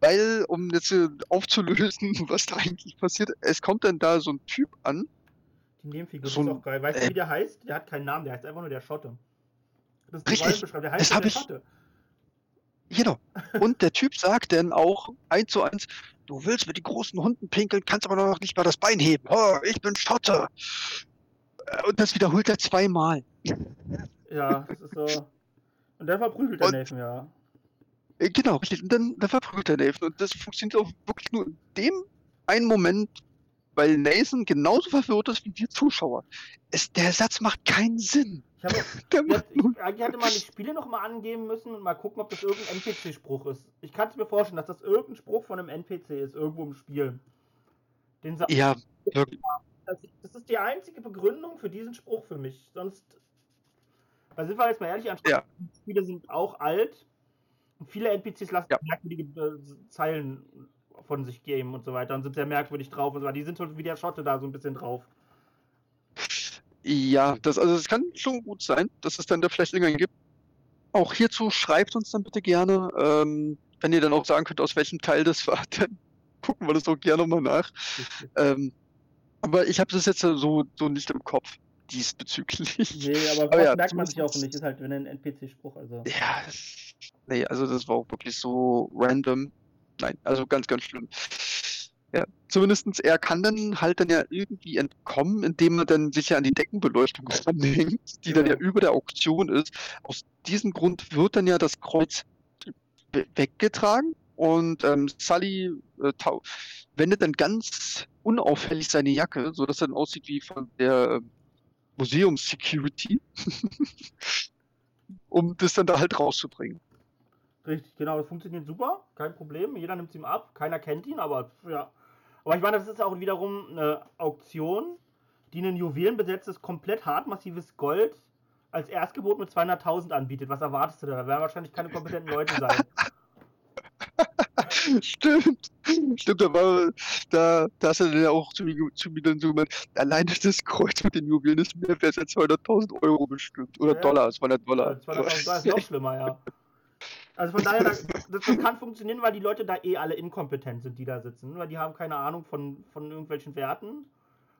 weil, um jetzt aufzulösen, was da eigentlich passiert, es kommt dann da so ein Typ an, Die Nebenfigur, So ist auch geil. Weißt du, äh, wie der heißt? Der hat keinen Namen, der heißt einfach nur der Schotte. Das ist Richtig, Rollenbeschreibung. Der heißt das der ich- Schotte. Genau. Und der Typ sagt dann auch eins zu eins, du willst mit den großen Hunden pinkeln, kannst aber noch nicht mal das Bein heben. Oh, ich bin Schotte. Äh, Und das wiederholt er zweimal. Ja, das ist so. Und der verprügelt Und- Nathan, ja. Äh, Genau, richtig. Und dann, dann verprügelt er Nathan. Und das funktioniert auch wirklich nur in dem einen Moment, weil Nathan genauso verwirrt ist wie wir Zuschauer. Es, der Satz macht keinen Sinn. Ich macht nur, ich, eigentlich hätte man die Spiele nochmal angeben müssen und mal gucken, ob das irgendein NPC-Spruch ist. Ich kann es mir vorstellen, dass das irgendein Spruch von einem NPC ist, irgendwo im Spiel. Den sa- ja, wirklich. das, das ist die einzige Begründung für diesen Spruch für mich. Sonst. Weil sind wir jetzt mal ehrlich, Ja. die Spiele sind auch alt viele NPCs lassen Ja. merkwürdige äh, Zeilen von sich geben und so weiter und sind sehr merkwürdig drauf und so weiter. Die sind so wie der Schotte da so ein bisschen drauf. Ja, das, also es kann schon gut sein, dass es dann da vielleicht irgendwann gibt. Auch hierzu schreibt uns dann bitte gerne, ähm, wenn ihr dann auch sagen könnt, aus welchem Teil das war, dann gucken wir das auch gerne mal nach. Ähm, aber ich habe das jetzt so, so nicht im Kopf diesbezüglich. Nee, aber, Aber ja, merkt man sich auch nicht. Ist halt wenn ein NPC-Spruch. Also. Ja, nee, also das war auch wirklich so random. Nein, also ganz, ganz schlimm. Ja, zumindestens er kann dann halt dann ja irgendwie entkommen, indem er dann sich ja an die Deckenbeleuchtung ranhängt, die dann ja über der Auktion ist. Aus diesem Grund wird dann ja das Kreuz we- weggetragen und ähm, Sully äh, wendet dann ganz unauffällig seine Jacke, sodass er dann aussieht wie von der äh, Museums-Security, um das dann da halt rauszubringen. Richtig, genau, das funktioniert super, kein Problem. Jeder nimmt es ihm ab, keiner kennt ihn, aber ja. Aber ich meine, das ist auch wiederum eine Auktion, die ein juwelenbesetztes, komplett hartmassives Gold als Erstgebot mit 200.000 anbietet. Was erwartest du da? Da werden wahrscheinlich keine kompetenten Leute sein. Stimmt, stimmt, da war, da, da hast du dann ja auch zu mir, zu mir dann so gemeint, alleine das Kreuz mit den Juwelen ist mehr wert als 200.000 Euro bestimmt. Oder Ja. Dollar, 200 Dollar. 200.000 Dollar ist noch schlimmer, ja. Also von daher, das, das kann funktionieren, weil die Leute da eh alle inkompetent sind, die da sitzen. Weil die haben keine Ahnung von, von irgendwelchen Werten.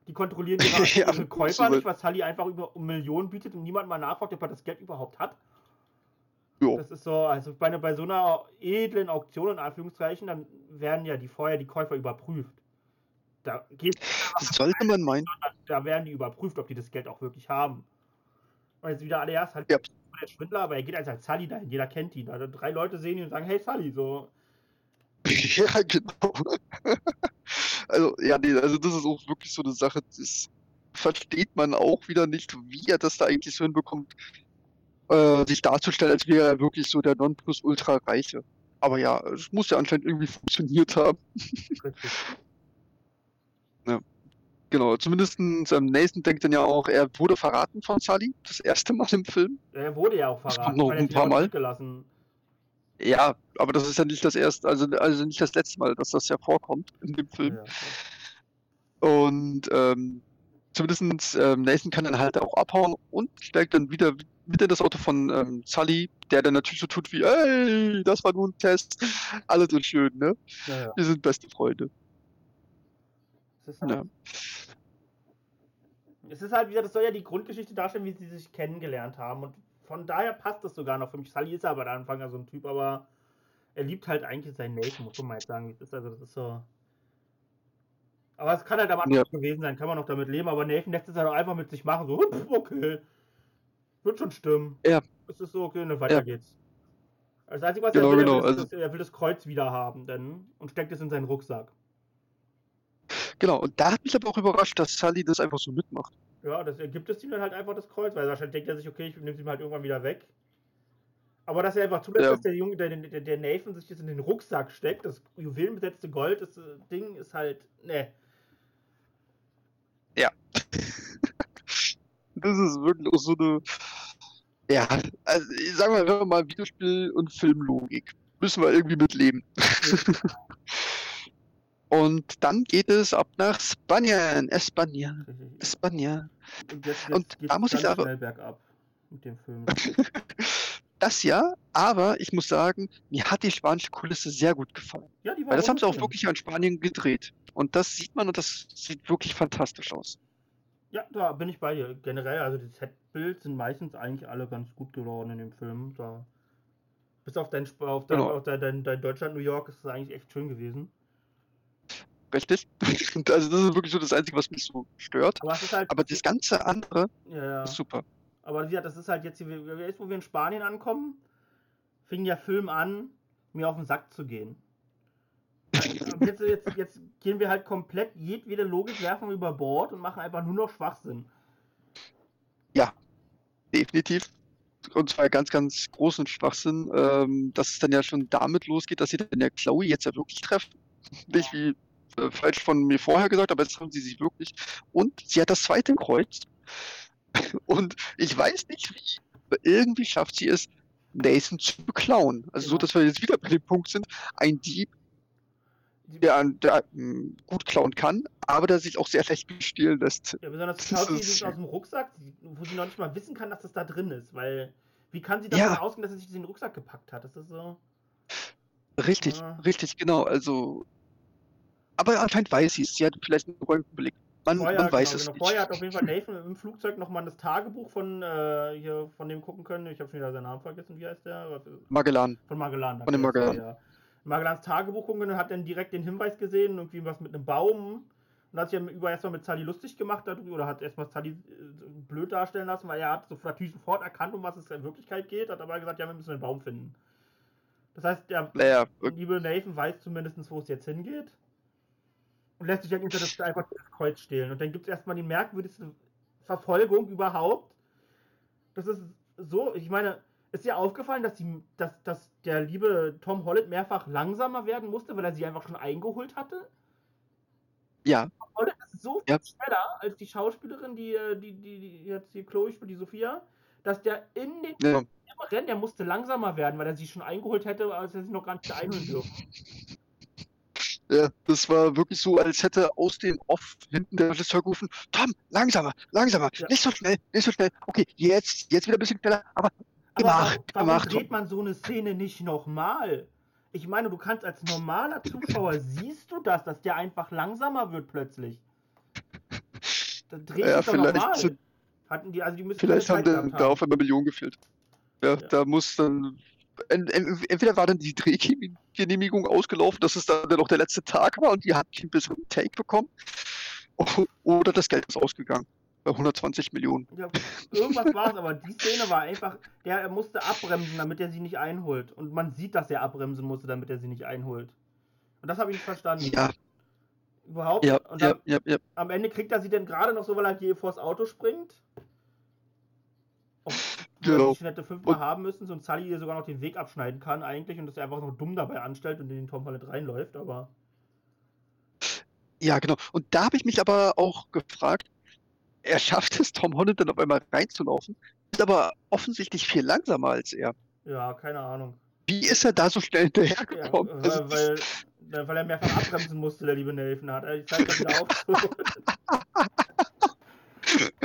Die kontrollieren ihre, Ja, ihre Käufer nicht, was Sully einfach über Millionen bietet und niemand mal nachfragt, ob er das Geld überhaupt hat. Jo. Das ist so, also bei, bei so einer edlen Auktion, in Anführungszeichen, dann werden ja die vorher die Käufer überprüft. Da, geht, Das sollte man meinen. da werden die überprüft, ob die das Geld auch wirklich haben. Und jetzt wieder allererst halt Ja. der Schwindler, aber er geht als, als Sully dahin, jeder kennt ihn. Also drei Leute sehen ihn und sagen, hey Sully, so. Ja, genau. Also, ja, nee, also das ist auch wirklich so eine Sache, das versteht man auch wieder nicht, wie er das da eigentlich so hinbekommt, äh, sich darzustellen, als wäre er wirklich so der Nonplusultra-Reiche. Aber ja, es muss ja anscheinend irgendwie funktioniert haben. Richtig. Genau, zumindest ähm, Nathan denkt dann ja auch, er wurde verraten von Sully, das erste Mal im Film. Er wurde ja auch verraten. noch ein paar Mal. zurückgelassen. Ja, aber das ist ja nicht das erste, also, also nicht das letzte Mal, dass das ja vorkommt in dem Film. Ja. Und ähm, zumindest ähm, Nathan kann dann halt auch abhauen und steigt dann wieder mit in das Auto von ähm, Sully, der dann natürlich so tut wie, ey, das war nur ein Test. Alles so schön, ne? Ja, ja. Wir sind beste Freunde. Es ist, halt, Ja. es ist halt wieder, das soll ja die Grundgeschichte darstellen, wie sie sich kennengelernt haben. Und von daher passt das sogar noch für mich. Sully ist aber am Anfang ja so ein Typ, aber er liebt halt eigentlich seinen Nathan, muss man mal jetzt sagen, es ist. Also das ist so. Aber es kann halt am Anfang Ja. gewesen sein, kann man noch damit leben, aber Nathan lässt es halt auch einfach mit sich machen. So, "Pff, okay. Wird schon stimmen. Ja. Es ist so, okay, ne, weiter Ja. geht's. Das Einzige, was Genau, er will, genau, ist, also- das, er will das Kreuz wieder haben denn, und steckt es in seinen Rucksack. Genau, und da hat mich aber auch überrascht, dass Sully das einfach so mitmacht. Ja, das ergibt es ihm dann halt einfach das Kreuz, weil wahrscheinlich denkt er sich, okay, ich nehme es ihm halt irgendwann wieder weg. Aber dass er einfach zulässt, Ja. dass der Junge, der, der, der Nathan sich das in den Rucksack steckt, das juwelenbesetzte Gold, das äh, Ding ist halt, ne. Das ist wirklich auch so eine, ja, also ich sag mal, wenn wir mal Videospiel- und Filmlogik, müssen wir irgendwie mitleben. und dann geht es ab nach Spanien, Spanien. Und jetzt, Und jetzt geht's da muss ich schnell bergab mit dem Film. Das ja, aber ich muss sagen, mir hat die spanische Kulisse sehr gut gefallen. Ja, die war Weil das haben sie auch wirklich in Spanien gedreht. Und das sieht man und das sieht wirklich fantastisch aus. Ja, da bin ich bei dir. Generell, also die Setbild sind meistens eigentlich alle ganz gut geworden in dem Film. Da, bis auf dein, auf dein, Genau. auf dein, dein, dein Deutschland, New York ist es eigentlich echt schön gewesen. Richtig? Also das ist wirklich so das Einzige, was mich so stört. Aber halt. Aber das ganze andere ja, ja. ist super. Aber wie gesagt, das ist halt jetzt, jetzt wo wir in Spanien ankommen, fing der Film an, mir auf den Sack zu gehen. Jetzt, jetzt, jetzt gehen wir halt komplett jedwede Logik werfen über Bord und machen einfach nur noch Schwachsinn. Definitiv. Und zwar ganz, ganz großen Schwachsinn, ähm, dass es dann ja schon damit losgeht, dass sie dann ja Chloe jetzt ja wirklich treffen. Nicht wie äh, falsch von mir vorher gesagt, aber jetzt haben sie sich wirklich. Und sie hat das zweite Kreuz. Und ich weiß nicht wie, aber irgendwie schafft sie es, Nathan zu beklauen. Also so, Genau. dass wir jetzt wieder bei dem Punkt sind, ein Dieb, der, an- der mh, gut klauen kann, aber der sich auch sehr leicht bestehlen lässt. Ja, besonders Das klaut sie das aus dem Rucksack, wo sie noch nicht mal wissen kann, dass das da drin ist. Weil, wie kann sie davon Ja. ausgehen, dass sie sich den Rucksack gepackt hat? Das ist so. Richtig, Ja. richtig, genau. Also, aber anscheinend weiß sie es. Sie hat vielleicht einen Röntgenblick. Man, Vorher, man weiß genau, es genau. nicht. Vorher hat auf jeden Fall Nathan im Flugzeug nochmal das Tagebuch von, äh, hier, von dem gucken können. Ich habe schon wieder seinen Namen vergessen. Wie heißt der? Magellan. Von Magellan. Von dem Magellan. Ja. Magellans Tagebuch gucken und hat dann direkt den Hinweis gesehen, irgendwie was mit einem Baum. Und hat sich ja über erstmal mit Sally lustig gemacht darüber, oder hat erstmal Sally äh, blöd darstellen lassen, weil er hat so natürlich sofort erkannt, um was es in Wirklichkeit geht, hat aber gesagt, ja, wir müssen den Baum finden. Das heißt, der Naja, liebe Nathan weiß zumindest, wo es jetzt hingeht. Und lässt sich dann hinter das einfach das Kreuz stehlen. Und dann gibt es erstmal die merkwürdigste Verfolgung überhaupt. Das ist so, ich meine, ist dir aufgefallen, dass, die, dass, dass der liebe Tom Holland mehrfach langsamer werden musste, weil er sie einfach schon eingeholt hatte? Ja, Tom Holland ist so viel Ja. schneller als die Schauspielerin, die, äh, die, die, die jetzt die Chloe spielt, die Sophia, dass der in den ja. Rennen, der musste langsamer werden, weil er sie schon eingeholt hätte, als er sie noch gar nicht einholen dürfen. Ja, das war wirklich so, als hätte aus dem Off hinten der Regisseur gerufen, Tom, langsamer, langsamer, Ja. nicht so schnell, nicht so schnell. Okay, jetzt, jetzt wieder ein bisschen schneller, aber Aber gemacht, warum gemacht. dreht man so eine Szene nicht nochmal? Ich meine, du kannst als normaler Zuschauer siehst du das, dass der einfach langsamer wird plötzlich. Da dreht Ja, sich doch vielleicht normal. sind- Hatten die, also die müssen Vielleicht haben dann gehabt da auf einmal Millionen gefehlt. Ja, Ja. da muss dann. en- en- Entweder war dann die Drehgenehmigung ausgelaufen, dass es dann noch der letzte Tag war und die hat einen besseren Take bekommen. Oder das Geld ist ausgegangen. Bei 120 Millionen. Ja, irgendwas war es, aber die Szene war einfach, der er musste abbremsen, damit er sie nicht einholt. Und man sieht, dass er abbremsen musste, damit er sie nicht einholt. Und das habe ich nicht verstanden. Ja, Überhaupt. ja, Und ja, dann, ja, ja. am Ende kriegt er sie dann gerade noch so, weil er hier vors Auto springt. Obwohl er Genau. schon hätte fünfmal Und- haben müssen, so ein Sully ihr sogar noch den Weg abschneiden kann eigentlich und dass er einfach noch dumm dabei anstellt und in den Tom Holland reinläuft, aber Ja, genau. Und da habe ich mich aber auch gefragt, er schafft es, Tom Holland dann auf einmal reinzulaufen, ist aber offensichtlich viel langsamer als er. ja, keine Ahnung. Wie ist er da so schnell Ja, hinterhergekommen? weil, Also, das- weil, weil er mehrfach abbremsen musste, der liebe Nathan. Hat die Zeit dann wieder aufzuholen.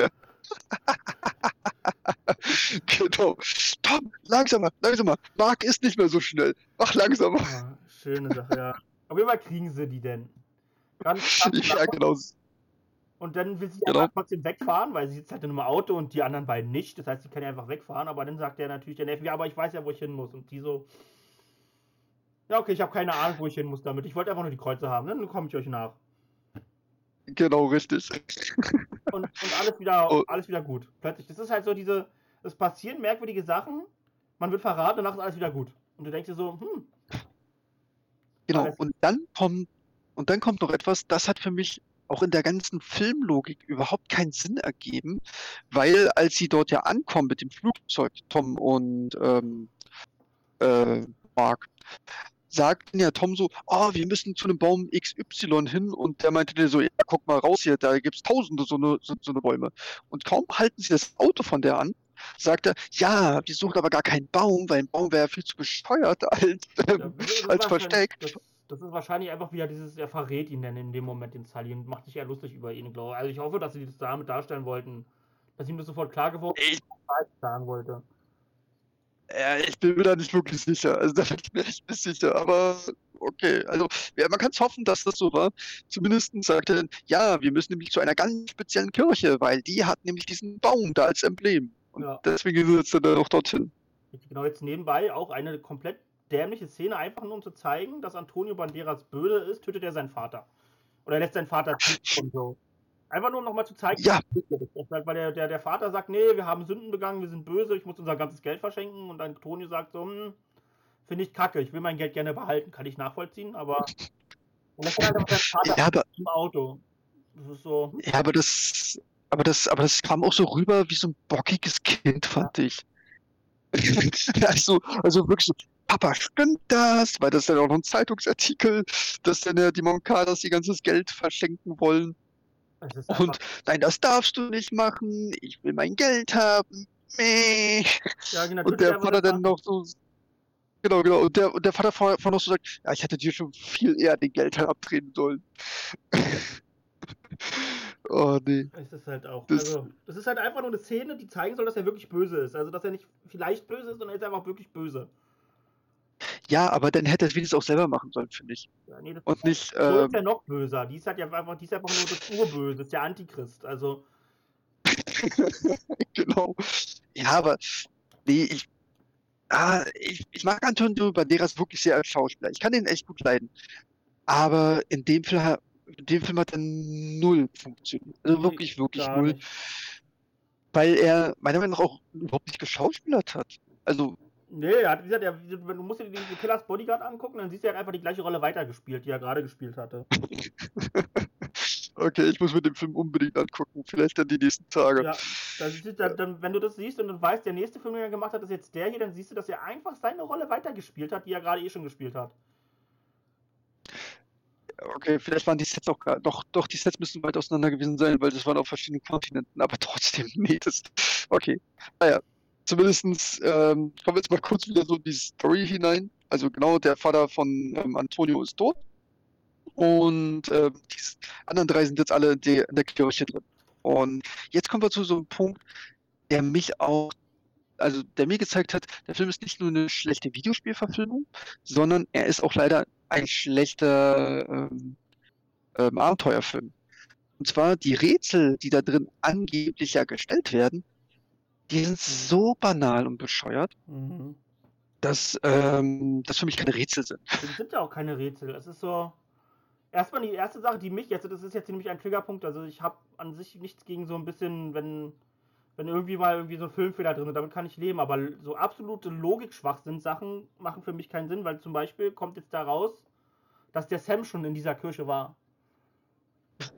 Genau. Tom, langsamer, langsamer. Mark ist nicht mehr so schnell. Mach langsamer. Ah, schöne Sache, ja. Auf jeden Fall kriegen sie die denn. Ganz, ganz Ja, genau. Und dann will sie Genau. aber trotzdem wegfahren, weil sie sitzt halt in einem Auto und die anderen beiden nicht. Das heißt, sie kann ja einfach wegfahren. Aber dann sagt er natürlich der Neffe, ja, aber ich weiß ja, wo ich hin muss. Und die so, ja, okay, ich habe keine Ahnung, wo ich hin muss damit. Ich wollte einfach nur die Kreuze haben. Dann komme ich euch nach. Genau, richtig. Und, und alles, wieder, Oh. alles wieder gut. Plötzlich. Das ist halt so diese, es passieren merkwürdige Sachen. Man wird verraten, danach ist alles wieder gut. Und du denkst dir so, hm, Genau. Und dann kommt, und dann kommt noch etwas, das hat für mich auch in der ganzen Filmlogik überhaupt keinen Sinn ergeben, weil als sie dort ja ankommen mit dem Flugzeug, Tom und ähm, äh, Mark, sagten ja Tom so, oh, wir müssen zu einem Baum XY hin und der meinte dir so, ja, guck mal raus hier, da gibt's tausende so eine, so, so eine Bäume. Und kaum halten sie das Auto von der an, sagt er, ja, wir suchen aber gar keinen Baum, weil ein Baum wäre viel zu bescheuert als, ähm, Ja, als Versteck. Das, das ist wahrscheinlich einfach wieder dieses, er verrät ihn dann in dem Moment, den Sully, und macht sich eher lustig über ihn, glaube ich. Also ich hoffe, dass sie das damit darstellen wollten. Dass ihm das sofort klar geworden ist, was ich sagen wollte. ja, ich bin mir da nicht wirklich sicher. Also da bin ich mir echt nicht sicher. Aber okay, also ja, man kann es hoffen, dass das so war. Zumindest sagt er dann, ja, wir müssen nämlich zu einer ganz speziellen Kirche, weil die hat nämlich diesen Baum da als Emblem. Und Ja. deswegen ist er jetzt dann noch dorthin. Genau, jetzt nebenbei auch eine komplett dämliche Szene, einfach nur um zu zeigen, dass Antonio Banderas böse ist, tötet er seinen Vater. Oder er lässt seinen Vater töten und so. Einfach nur um nochmal zu zeigen, Ja. weil der, der, der Vater sagt, nee, wir haben Sünden begangen, wir sind böse, ich muss unser ganzes Geld verschenken. Und Antonio sagt so, hm, finde ich kacke, ich will mein Geld gerne behalten, kann ich nachvollziehen, aber. Und lässt halt einfach seinen Vater Ja, aber, im Auto. Das ist so, hm, ja, aber das, aber das, aber das kam auch so rüber wie so ein bockiges Kind, fand ich. also, also wirklich so, Papa, stimmt das? Weil das ist dann auch noch ein Zeitungsartikel, dass dann ja die Moncadas ihr ganzes Geld verschenken wollen. Und nein, das darfst du nicht machen. Ich will mein Geld haben. Meh. ja, genau, Und der Vater dann noch so. Genau, genau. Und der, und der Vater vorher vorher noch so sagt, ja, ich hätte dir schon viel eher den Geld herabtreten sollen. oh nee. Es ist halt auch. Das- also, das ist halt einfach nur eine Szene, die zeigen soll, dass er wirklich böse ist. Also, dass er nicht vielleicht böse ist, sondern er ist einfach wirklich böse. Ja, aber dann hätte er es auch selber machen sollen, finde ich. Ja, nee, das Und nicht, so ähm, ist er noch böser. Die ist halt ja einfach, die ist einfach nur das Urböse, das ist der Antichrist. Also, genau. Ja, aber nee, ich. ah, ich, ich mag Antonio Banderas wirklich sehr als Schauspieler. Ich kann den echt gut leiden. Aber in dem Film, hat- in dem Film hat er null funktioniert. Also wirklich, wirklich null. Weil er meiner Meinung nach auch überhaupt nicht geschauspielert hat. Also, Nee, er hat, wie gesagt, er, wenn du musst dir die Killers Bodyguard angucken, dann siehst du, er hat einfach die gleiche Rolle weitergespielt, die er gerade gespielt hatte. okay, ich muss mir den Film unbedingt angucken. Vielleicht dann die nächsten Tage. Ja, dann, dann, wenn du das siehst und du weißt, der nächste Film, den er gemacht hat, ist jetzt der hier, dann siehst du, dass er einfach seine Rolle weitergespielt hat, die er gerade eh schon gespielt hat. Okay, vielleicht waren die Sets auch gar, doch, doch, die Sets müssen weit auseinander gewesen sein, weil das waren auf verschiedenen Kontinenten, aber trotzdem, nee, das, okay. Naja, zumindestens, ähm, kommen wir jetzt mal kurz wieder so in die Story hinein. Also genau, der Vater von ähm, Antonio ist tot und äh, die anderen drei sind jetzt alle in der, in der Kirche drin. Und jetzt kommen wir zu so einem Punkt, der mich auch, also der mir gezeigt hat, der Film ist nicht nur eine schlechte Videospielverfilmung, sondern er ist auch leider ein schlechter ähm, ähm, Abenteuerfilm. Und zwar die Rätsel, die da drin angeblich ja gestellt werden, die sind so banal und bescheuert, Mhm. dass ähm, das für mich keine Rätsel sind. Das sind ja auch keine Rätsel. Es ist so. Erstmal die erste Sache, die mich jetzt, das ist jetzt nämlich ein Triggerpunkt, also ich habe an sich nichts gegen so ein bisschen, wenn, wenn irgendwie mal irgendwie so ein Filmfehler drin ist, damit kann ich leben, aber so absolute Logik-Schwachsinn-Sachen machen für mich keinen Sinn, weil zum Beispiel kommt jetzt da raus, dass der Sam schon in dieser Kirche war.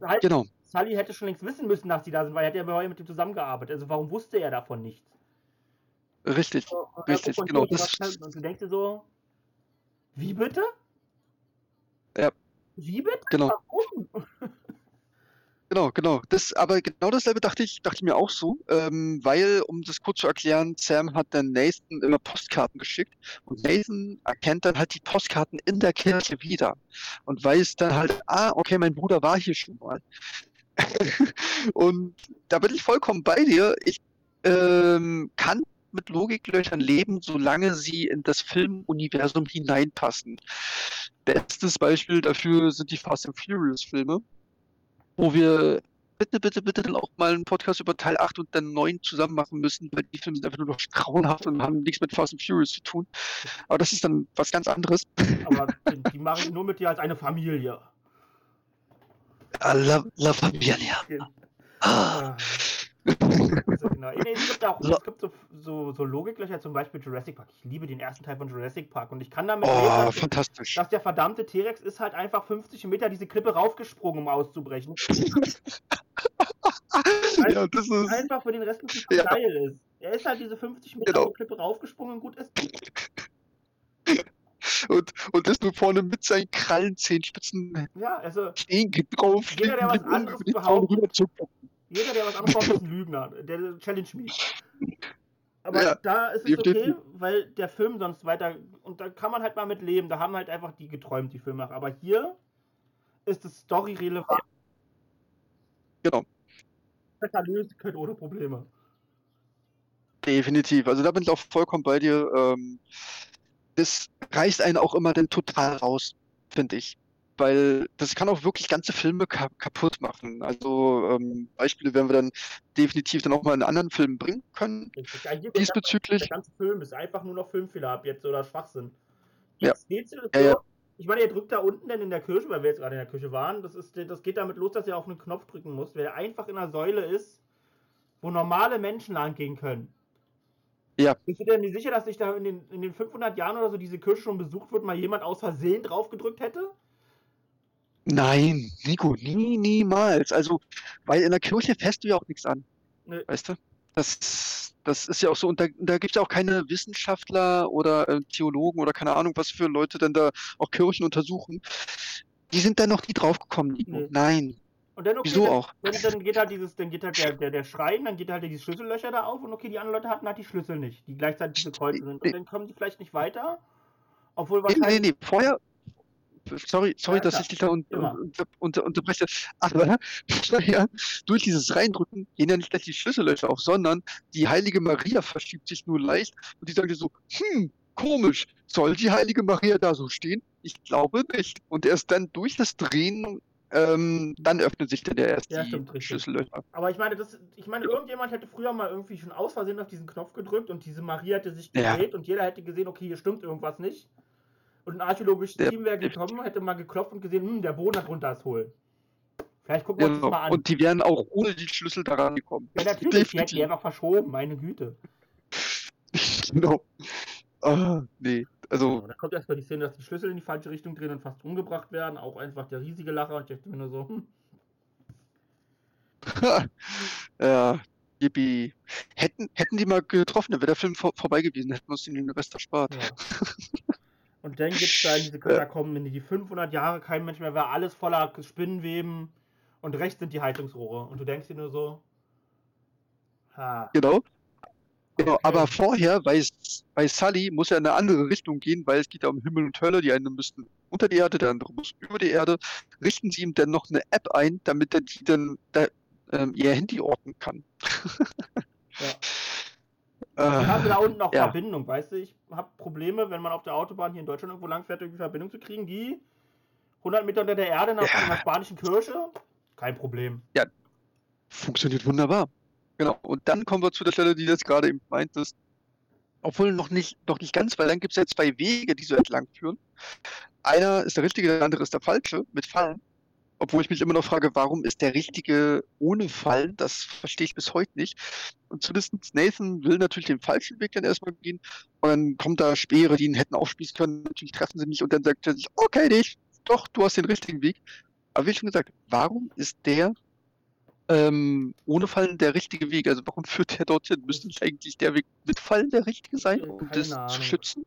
Heißt, Genau, Sully hätte schon längst wissen müssen, dass die da sind, weil er hat ja vorher mit ihm zusammengearbeitet. Also warum wusste er davon nichts? richtig. So, Richtig, man genau, Und du denkst dir so, wie bitte? Ja. Wie bitte? Genau. Warum? Genau, genau. Das, aber genau dasselbe dachte ich, dachte ich mir auch so, ähm, weil, um das kurz zu erklären, Sam hat dann Nathan immer Postkarten geschickt und Nathan erkennt dann halt die Postkarten in der Kirche wieder und weiß dann halt, ah, okay, mein Bruder war hier schon mal. und da bin ich vollkommen bei dir. Ich ähm, kann mit Logiklöchern leben, solange sie in das Filmuniversum hineinpassen. Bestes Beispiel dafür sind die Fast and Furious Filme wo wir bitte, bitte, bitte dann auch mal einen Podcast über Teil 8 und dann 9 zusammen machen müssen, weil die Filme sind einfach nur noch grauenhaft und haben nichts mit Fast and Furious zu tun. Aber das ist dann was ganz anderes. Aber die, mache ich nur mit dir als eine Familie. La, La Familia. Ah. Also, genau. Es gibt auch So. es gibt so, so, so Logiklöcher, zum Beispiel Jurassic Park. Ich liebe den ersten Teil von Jurassic Park und ich kann damit Oh, dass, fantastisch. dass der verdammte T-Rex ist halt einfach 50 Meter diese Klippe raufgesprungen, um auszubrechen. Ja, das ist. Einfach für den Rest des Ja. ist. Er ist halt diese 50 Meter Genau. Klippe raufgesprungen und gut ist. Und, und ist nur vorne mit seinen Krallen, Zehenspitzen Ja, also stehen drauf, Jeder, der was anderes behauptet, jeder, der was anderes braucht, ist ein Lügner. Der challenge me. Aber Ja, da ist es okay, weil der Film sonst weiter. Und da kann man halt mal mit leben. Da haben halt einfach die geträumt, die Filmemacher. Aber hier ist es story-relevant. Genau. Besser lösen können ohne Probleme. Definitiv. Also da bin ich auch vollkommen bei dir. Ähm, das reißt einen auch immer dann total raus, finde ich. Weil das kann auch wirklich ganze Filme ka kaputt machen. Also ähm, Beispiele werden wir dann definitiv dann auch mal in anderen Filmen bringen können. Ja, Diesbezüglich. der ganze Film ist einfach nur noch Filmfehler ab jetzt oder Schwachsinn. Ja. Jetzt Rätsel ist Ja, ja. Ich meine, ihr drückt da unten denn in der Kirche, weil wir jetzt gerade in der Kirche waren. Das, ist, das geht damit los, dass ihr auf einen Knopf drücken muss, weil er einfach in einer Säule ist, wo normale Menschen lang gehen können. Ja. Bist du denn nicht sicher, dass sich da in den, in den 500 Jahren oder so diese Kirche schon besucht wird, mal jemand aus Versehen drauf gedrückt hätte? Nein, Nico, nie, niemals. Also, weil in der Kirche fässt du ja auch nichts an. Nö. Weißt du? Das, das ist ja auch so, und da, da gibt es ja auch keine Wissenschaftler oder äh, Theologen oder keine Ahnung, was für Leute dann da auch Kirchen untersuchen. Die sind da noch nie draufgekommen, Nico. Nö. Nein. Und dann, okay, Wieso dann, auch? Dann, dann geht halt dieses, dann geht halt der, der, der Schrein, dann geht halt die Schlüssellöcher da auf und okay, die anderen Leute hatten halt die Schlüssel nicht, die gleichzeitig diese Kreuze sind. Und dann kommen die vielleicht nicht weiter. Obwohl Nee, nee, wahrscheinlich. nee, vorher. Sorry, sorry, Ja, dass ich dich da un unter unter unterbreche. Aber vorher, durch dieses Reindrücken gehen ja nicht gleich die Schlüssellöcher auf, sondern die heilige Maria verschiebt sich nur leicht und die dir so, hm, komisch, soll die heilige Maria da so stehen? Ich glaube nicht. Und erst dann durch das Drehen ähm, dann öffnet sich dann ja erst Ja, stimmt. Schlüssellöcher. Aber ich meine, das, ich meine, irgendjemand hätte früher mal irgendwie schon aus Versehen auf diesen Knopf gedrückt und diese Marie hätte sich Ja. gedreht und jeder hätte gesehen, okay, hier stimmt irgendwas nicht. Und ein archäologisches Ja, Team wäre gekommen, hätte mal geklopft und gesehen, hm, der Boden darunter ist hohl. Vielleicht gucken wir uns das Genau. mal an. Und die wären auch ohne die Schlüssel daran gekommen. ja, natürlich, die hätten die einfach verschoben, meine Güte. genau. Ah, nee. Also, So, da kommt erstmal die Szene, dass die Schlüssel in die falsche Richtung drehen und fast umgebracht werden. Auch einfach der riesige Lacher. Ich dachte mir nur so, hm, ja, yippie. Hätten, hätten die mal getroffen, dann wäre der Film vor, vorbei gewesen, hätten wir uns den Rest erspart. Ja. Und dann gibt es da diese Katakomben, in die 500 Jahre kein Mensch mehr war, alles voller Spinnenweben und rechts sind die Heizungsrohre. Und du denkst dir nur so, ha, Genau. Genau, aber vorher, bei, bei Sully muss er in eine andere Richtung gehen, weil es geht ja um Himmel und Hölle. Die einen müssten unter die Erde, der andere muss über die Erde. Richten sie ihm dann noch eine App ein, damit er die dann da, ähm, ihr Handy orten kann. Ja. Äh, Wir haben da unten auch ja. Verbindung, weißt du? Ich habe Probleme, wenn man auf der Autobahn hier in Deutschland irgendwo lang fährt, irgendwie Verbindung zu kriegen. Die 100 Meter unter der Erde nach Ja. einer spanischen Kirche, kein Problem. funktioniert wunderbar. Genau. Und dann kommen wir zu der Stelle, die du jetzt gerade eben meintest. Obwohl noch nicht, noch nicht ganz, weil dann gibt es ja zwei Wege, die so entlang führen. Einer ist der richtige, der andere ist der falsche, mit Fallen. Obwohl ich mich immer noch frage, warum ist der richtige ohne Fallen? Das verstehe ich bis heute nicht. Und zumindest Nathan will natürlich den falschen Weg dann erstmal gehen. Und dann kommt da Speere, die ihn hätten aufspießen können. Natürlich treffen sie nicht. Und dann sagt er sich, okay, nicht. Doch, du hast den richtigen Weg. Aber wie schon gesagt, warum ist der ähm, ohne Fallen der richtige Weg? Also warum führt der dorthin? Müsste nicht eigentlich der Weg mit Fallen der richtige sein, Äh, um keine das Ahnung. zu schützen?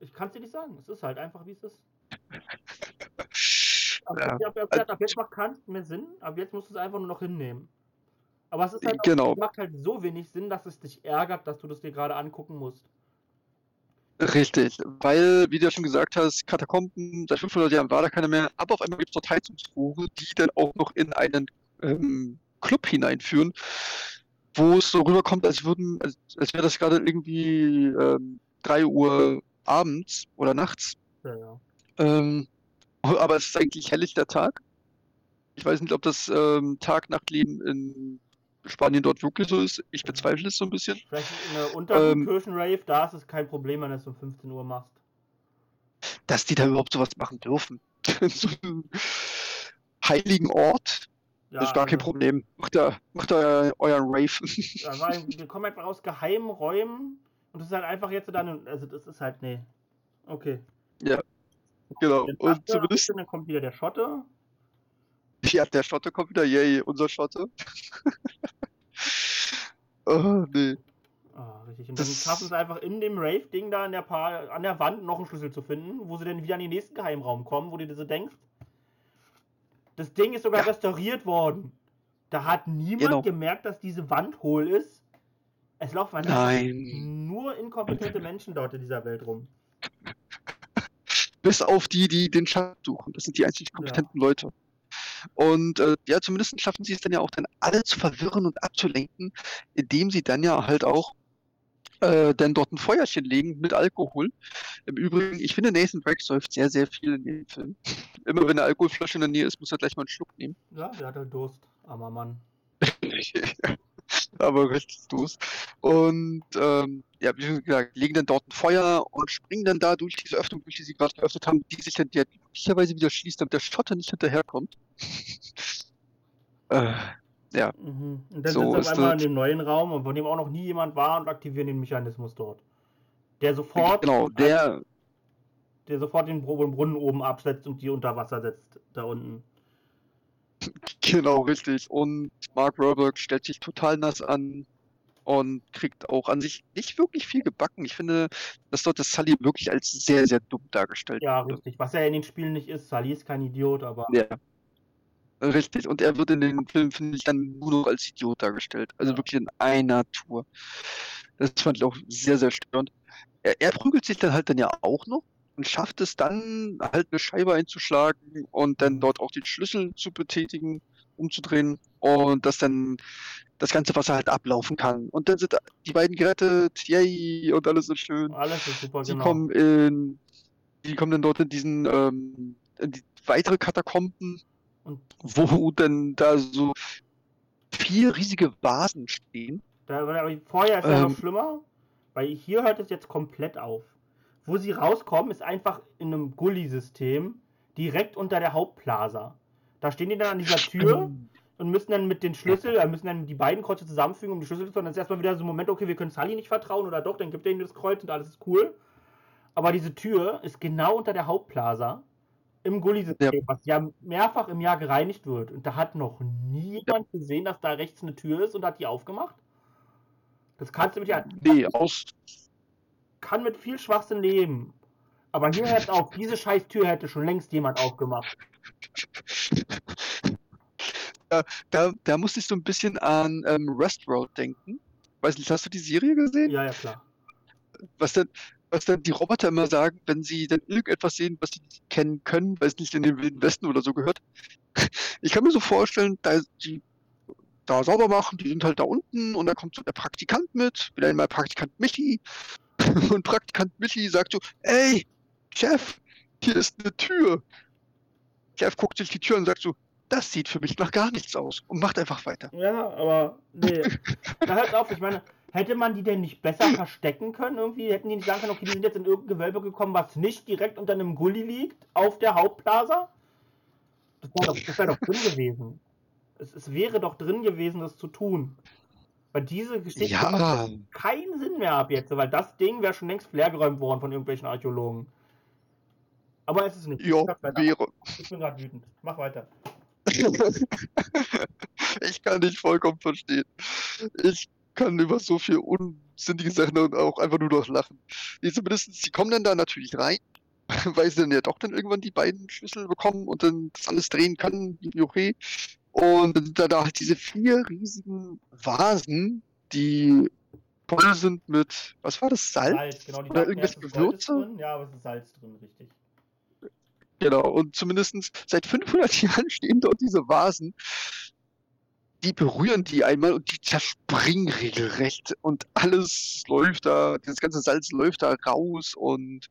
Ich kann es dir nicht sagen. Es ist halt einfach, wie es ist. Ja, Aber ab, ab, ab, jetzt macht keinen mehr Sinn. Ab jetzt musst du es einfach nur noch hinnehmen. Aber es ist halt auch- Genau. es macht halt so wenig Sinn, dass es dich ärgert, dass du das dir gerade angucken musst. richtig. Weil, wie du ja schon gesagt hast, Katakomben, seit 500 Jahren war da keiner mehr. Aber auf einmal gibt es dort Heizungsrohre, die dann auch noch in einen ähm, Club hineinführen, wo es so rüberkommt, als würden, als, als wäre das gerade irgendwie ähm, 3 Uhr abends oder nachts. Ja, ja. Ähm, aber es ist eigentlich helllichter Tag. Ich weiß nicht, ob das ähm, Tag-Nacht-Leben in Spanien dort wirklich so ist. Ich bezweifle es so ein bisschen. Vielleicht in der Ähm, Kirchenrave, da ist es kein Problem, wenn du es um 15 Uhr machst. Dass die da überhaupt sowas machen dürfen. In so einem heiligen Ort Ja, ist gar kein also, Problem. Macht da, macht da euren Rave. da war, wir kommen einfach aus geheimen Räumen und das ist halt einfach jetzt dann, also das ist halt, nee. Okay. genau. Dann, Und zumindest, dann kommt wieder der Schotte. ja, der Schotte kommt wieder. Yay, unser Schotte. oh, nee. Ah, richtig. Und dann Das- schaffen sie einfach in dem Rave-Ding da an der, an der Wand noch einen Schlüssel zu finden, wo sie dann wieder an den nächsten Geheimraum kommen, wo du dir so denkst, das Ding ist sogar Ja. restauriert worden. Da hat niemand Genau. gemerkt, dass diese Wand hohl ist. Es laufen nur inkompetente Menschen dort in dieser Welt rum. Bis auf die, die den Schatten suchen. Das sind die einzig kompetenten Leute. Und äh, ja, zumindest schaffen sie es dann ja auch dann alle zu verwirren und abzulenken, indem sie dann ja halt auch äh, dann dort ein Feuerchen legen mit Alkohol. Im Übrigen, ich finde, Nathan Drake säuft sehr, sehr viel in dem Film. Immer wenn eine Alkoholflasche in der Nähe ist, muss er gleich mal einen Schluck nehmen. Ja, der hat halt Durst, armer Mann. Aber richtig los. Und ähm, ja, wie gesagt, legen dann dort ein Feuer und springen dann da durch diese Öffnung, durch die sie gerade geöffnet haben, die sich dann ja glücklicherweise wieder schließt, damit der Schotter nicht hinterherkommt. äh, ja, Mhm. Und dann So sind auf einmal in dem neuen Raum, und von dem auch noch nie jemand war und aktivieren den Mechanismus dort. Der sofort, genau, der, der sofort den Br- Brunnen oben absetzt und die unter Wasser setzt, da unten. genau, richtig. Und Mark Wahlberg stellt sich total nass an und kriegt auch an sich nicht wirklich viel gebacken. Ich finde, dass dort das Sully wirklich als sehr, sehr dumm dargestellt Ja, wurde. richtig. Was er in den Spielen nicht ist. Sally ist kein Idiot, aber Ja. Richtig. Und er wird in den Film, finde ich, dann nur noch als Idiot dargestellt. Also wirklich in einer Tour. Das fand ich auch sehr, sehr störend. Er, er prügelt sich dann halt dann ja auch noch und schafft es dann, halt eine Scheibe einzuschlagen und dann dort auch den Schlüssel zu betätigen, umzudrehen und dass dann das ganze Wasser halt ablaufen kann. Und dann sind die beiden gerettet, yay, und alles ist schön. alles ist super, Die genau. kommen in, die kommen dann dort in diesen, ähm, in die weitere Katakomben, Und wo dann da so vier riesige Vasen stehen. da, aber vorher ist ja noch Ähm. schlimmer, weil hier hört es jetzt komplett auf. Wo sie rauskommen, ist einfach in einem Gully-System direkt unter der Hauptplaza. Da stehen die dann an dieser Tür und müssen dann mit den Schlüssel, äh, müssen dann die beiden Kreuze zusammenfügen, um die Schlüssel zu tun. Dann ist erstmal wieder so ein Moment, okay, wir können Sully nicht vertrauen oder doch, dann gibt er ihnen das Kreuz und alles ist cool. Aber diese Tür ist genau unter der Hauptplaza im Gully-System, was ja mehrfach im Jahr gereinigt wird. Und da hat noch niemand gesehen, dass da rechts eine Tür ist und hat die aufgemacht. Das kannst du mit ja, Nee, aus. kann mit viel Schwachsinn leben. Aber hier hört auf, diese scheiß Tür hätte schon längst jemand aufgemacht. da, da, da musste ich so ein bisschen an ähm, Westworld denken. Weiß nicht, hast du die Serie gesehen? Ja, ja, klar. Was denn, was dann die Roboter immer sagen, wenn sie dann irgendetwas sehen, was sie nicht kennen können, weil es nicht in den Wilden Westen oder so gehört. Ich kann mir so vorstellen, da die da sauber machen, die sind halt da unten und dann kommt so der Praktikant mit, wieder einmal Praktikant Michi. Und Praktikant Michi sagt so, ey, Chef, hier ist eine Tür. Chef guckt sich die Tür und sagt so, das sieht für mich nach gar nichts aus und macht einfach weiter. Ja, aber nee. hört auf, ich meine, hätte man die denn nicht besser verstecken können irgendwie? Hätten die nicht sagen können, okay, die sind jetzt in irgendein Gewölbe gekommen, was nicht direkt unter einem Gully liegt, auf der Hauptplaza? Das wäre doch, das wär doch drin gewesen. Es, es wäre doch drin gewesen, das zu tun. Weil diese Geschichte macht Ja, keinen Sinn mehr ab jetzt, weil das Ding wäre schon längst leergeräumt worden von irgendwelchen Archäologen. Aber es ist nicht. wäre. Ich bin gerade wütend. Mach weiter. ich kann dich vollkommen verstehen. Ich kann über so viel unsinnige Sachen und auch einfach nur noch lachen. Nee, zumindest, sie kommen dann da natürlich rein, weil sie dann ja doch dann irgendwann die beiden Schlüssel bekommen und dann das alles drehen können, wie okay. Und dann sind da, da halt diese vier riesigen Vasen, die voll sind mit, was war das, Salz? Salz, genau. Die Oder irgendwelche Gewürze? Ja, aber es ist Salz drin, richtig. Genau, und zumindest seit 500 Jahren stehen dort diese Vasen. Die berühren die einmal und die zerspringen regelrecht und alles läuft da, das ganze Salz läuft da raus und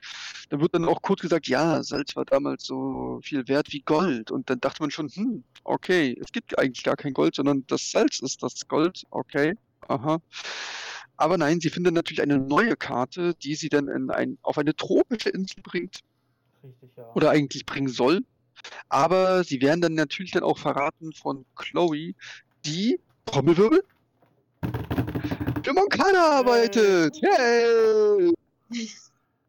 dann wird dann auch kurz gesagt, ja, Salz war damals so viel wert wie Gold und dann dachte man schon, hm, okay, es gibt eigentlich gar kein Gold, sondern das Salz ist das Gold, okay, aha. Aber nein, sie finden natürlich eine neue Karte, die sie dann in ein, auf eine tropische Insel bringt Richtig, ja. oder eigentlich bringen soll. Aber sie werden dann natürlich dann auch verraten von Chloe, die Trommelwirbel für Moncada arbeitet. Yay!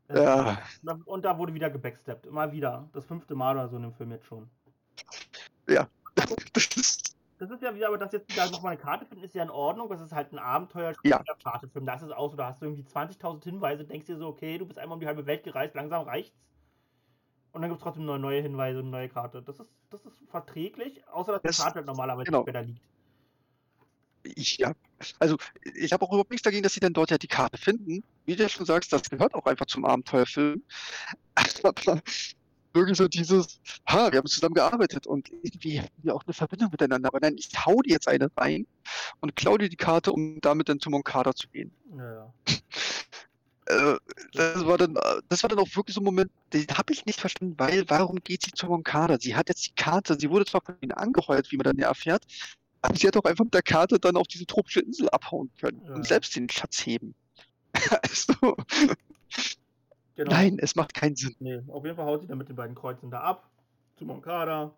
Äh, Ja, da- Und da wurde wieder gebacksteppt. Immer wieder. Das fünfte Mal oder so in dem Film jetzt schon. das ist, Das ist ja wieder, aber das jetzt wieder nochmal eine Karte finden, ist ja in Ordnung. Das ist halt ein Abenteuer Ja. Charterfilm. Das ist auch so, da hast du irgendwie 20.000 Hinweise, denkst dir so, okay, du bist einmal um die halbe Welt gereist, langsam reicht's. Und dann gibt es trotzdem neue, neue Hinweise und neue Karte. Das ist, das ist verträglich, außer dass Das- die Karte halt normalerweise genau. nicht mehr da liegt. Ich, ja. Also, ich habe auch überhaupt nichts dagegen, dass sie dann dort ja die Karte finden. Wie du ja schon sagst, das gehört auch einfach zum Abenteuerfilm. Aber wirklich so dieses, ha, wir haben zusammen gearbeitet und irgendwie haben wir auch eine Verbindung miteinander. Aber nein, ich hau dir jetzt eine rein und klau dir die Karte, um damit dann zu Moncada zu gehen. Ja, Äh, das war dann, das war dann auch wirklich so ein Moment, den habe ich nicht verstanden, weil warum geht sie zu Moncada? Sie hat jetzt die Karte, sie wurde zwar von ihnen angeheuert, wie man dann ja erfährt, aber sie hat auch einfach mit der Karte dann auf diese tropische Insel abhauen können Ja. und selbst den Schatz heben. also, genau. nein, es macht keinen Sinn. Nee, auf jeden Fall haut sie dann mit den beiden Kreuzen da ab. Zu Moncada.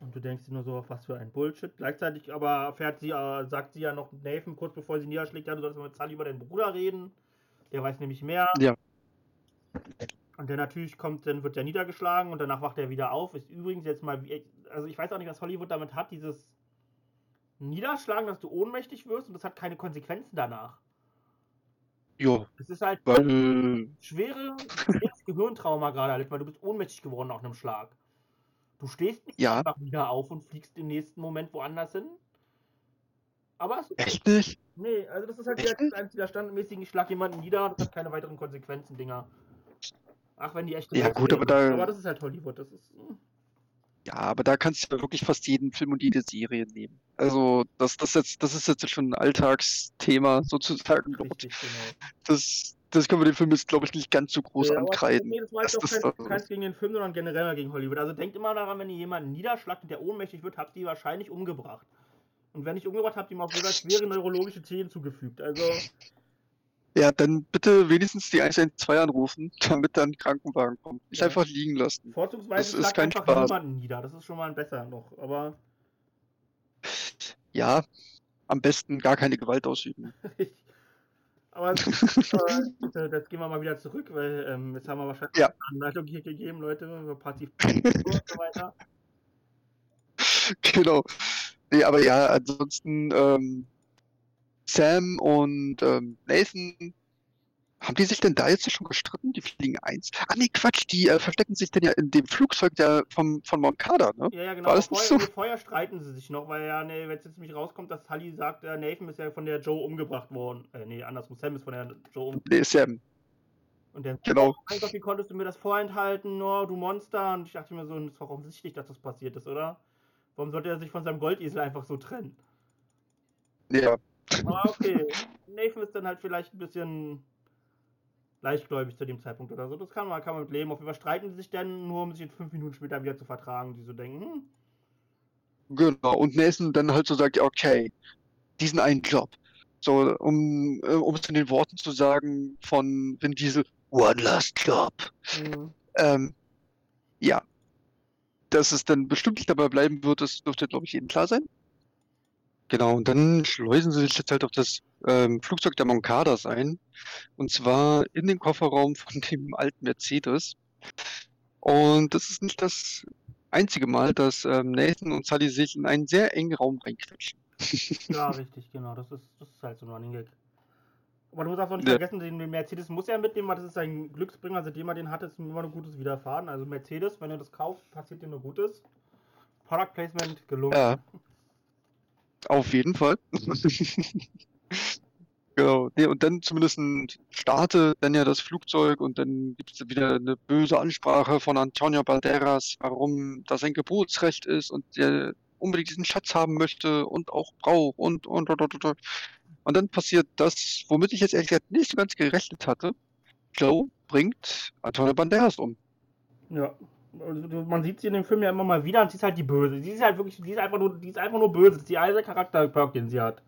Und du denkst dir nur so, was für ein Bullshit. Gleichzeitig aber fährt sie, äh, sagt sie ja noch Nathan kurz bevor sie niederschlägt, ja, du sollst mal mit Sully über deinen Bruder reden. Der weiß nämlich mehr. Ja. Und der natürlich kommt, dann wird er niedergeschlagen und danach wacht er wieder auf. Ist übrigens jetzt mal, wie- also ich weiß auch nicht, was Hollywood damit hat, dieses Niederschlagen, dass du ohnmächtig wirst und das hat keine Konsequenzen danach. Ja, Es ist halt weil, schwere, schweres Gehirntrauma gerade weil du bist ohnmächtig geworden nach einem Schlag. Du stehst nicht Ja. einfach wieder auf und fliegst im nächsten Moment woanders hin. Aber es, echt nicht? nee, also das ist halt Echt? dieser standardmäßigen, ich schlag jemanden nieder, das hat keine weiteren Konsequenzen, Dinger. Ach, wenn die echt Ja, gut, aber da- aber das ist halt Hollywood, das ist. hm. Ja, aber da kannst du ja wirklich fast jeden Film und jede Serie nehmen. Also, das, das, jetzt, das ist jetzt schon ein Alltagsthema sozusagen. Richtig, genau. Das, das können wir dem Film jetzt, glaube ich, nicht ganz so groß aber ankreiden. nee, das war jetzt auch das kein, da- keins gegen den Film, sondern generell gegen Hollywood. Also denkt immer daran, wenn ihr jemanden niederschlagt und der ohnmächtig wird, habt ihr wahrscheinlich umgebracht. Und wenn nicht umgebracht, habt ihr ihm auch sogar schwere neurologische Schäden zugefügt. Also, Ja, dann bitte wenigstens die 112 anrufen, damit dann ein Krankenwagen kommt. Nicht Ja. einfach liegen lassen. vorzugsweise Das ist kein einfach Spaß. niemanden nieder. Das ist schon mal besser noch. Aber Ja, am besten gar keine Gewalt ausüben. Aber aber jetzt gehen wir mal wieder zurück, weil ähm, jetzt haben wir wahrscheinlich Ja. eine Anleitung hier gegeben, Leute, über passiv und so weiter. Genau. Nee, aber ja, ansonsten ähm, Sam und ähm, Nathan, haben die sich denn da jetzt schon gestritten? Die fliegen eins. Ah nee, Quatsch, die äh, verstecken sich denn ja in dem Flugzeug der vom, von Moncada, ne? Ja, ja, genau. War das nicht vorher, so? vorher streiten sie sich noch, weil ja, nee, wenn es jetzt nämlich rauskommt, dass Tully sagt, äh, Nathan ist ja von der Joe umgebracht worden. Äh, nee, andersrum, Sam ist von der Joe umgebracht. Nee, Sam, Und der genau. oh mein Gott, wie konntest du mir das vorenthalten, oh, du Monster? Und ich dachte mir so, es ist doch offensichtlich, dass das passiert ist, oder? Warum sollte er sich von seinem Goldesel einfach so trennen? Ja, Aber okay, Nathan ist dann halt vielleicht ein bisschen leichtgläubig zu dem Zeitpunkt oder so. Das kann man, kann man mit leben. Auf jeden Fall streiten sie sich dann, nur um sich in fünf Minuten später wieder zu vertragen, die so denken, hm, genau. Und Nathan dann halt so sagt, ja, okay, diesen einen Job. So, um, äh, um es in den Worten zu sagen von Vin Diesel, one last job. hm, Ähm, ja. Dass es dann bestimmt nicht dabei bleiben wird, das dürfte, glaube ich, jedem klar sein. Genau, und dann schleusen sie sich jetzt halt auf das ähm, Flugzeug der Moncadas ein. Und zwar in den Kofferraum von dem alten Mercedes. Und das ist nicht das einzige Mal, dass ähm, Nathan und Sully sich in einen sehr engen Raum reinquetschen. Ja, richtig, genau. Das ist, das ist halt so ein Running Gag. Aber du darfst auch nicht Ja. vergessen, den Mercedes muss er mitnehmen, weil das ist sein Glücksbringer. Seitdem er den hat, ist ihm immer nur Gutes widerfahren. Also Mercedes, wenn er das kauft, passiert dir nur Gutes. Product Placement gelungen. Ja. Auf jeden Fall. Genau. Nee, und dann zumindest startet dann ja das Flugzeug und dann gibt es wieder eine böse Ansprache von Antonio Banderas, warum das ein Geburtsrecht ist und der unbedingt diesen Schatz haben möchte und auch braucht und und und und und. Und dann passiert das, womit ich jetzt ehrlich gesagt nicht so ganz gerechnet hatte. Joe bringt Antonio Banderas um. Ja. Also, Man sieht sie in dem Film ja immer mal wieder und sie ist halt die Böse. Sie ist halt wirklich, sie ist einfach nur, die ist einfach nur böse. Das ist die einzige Charakterperk, den sie hat.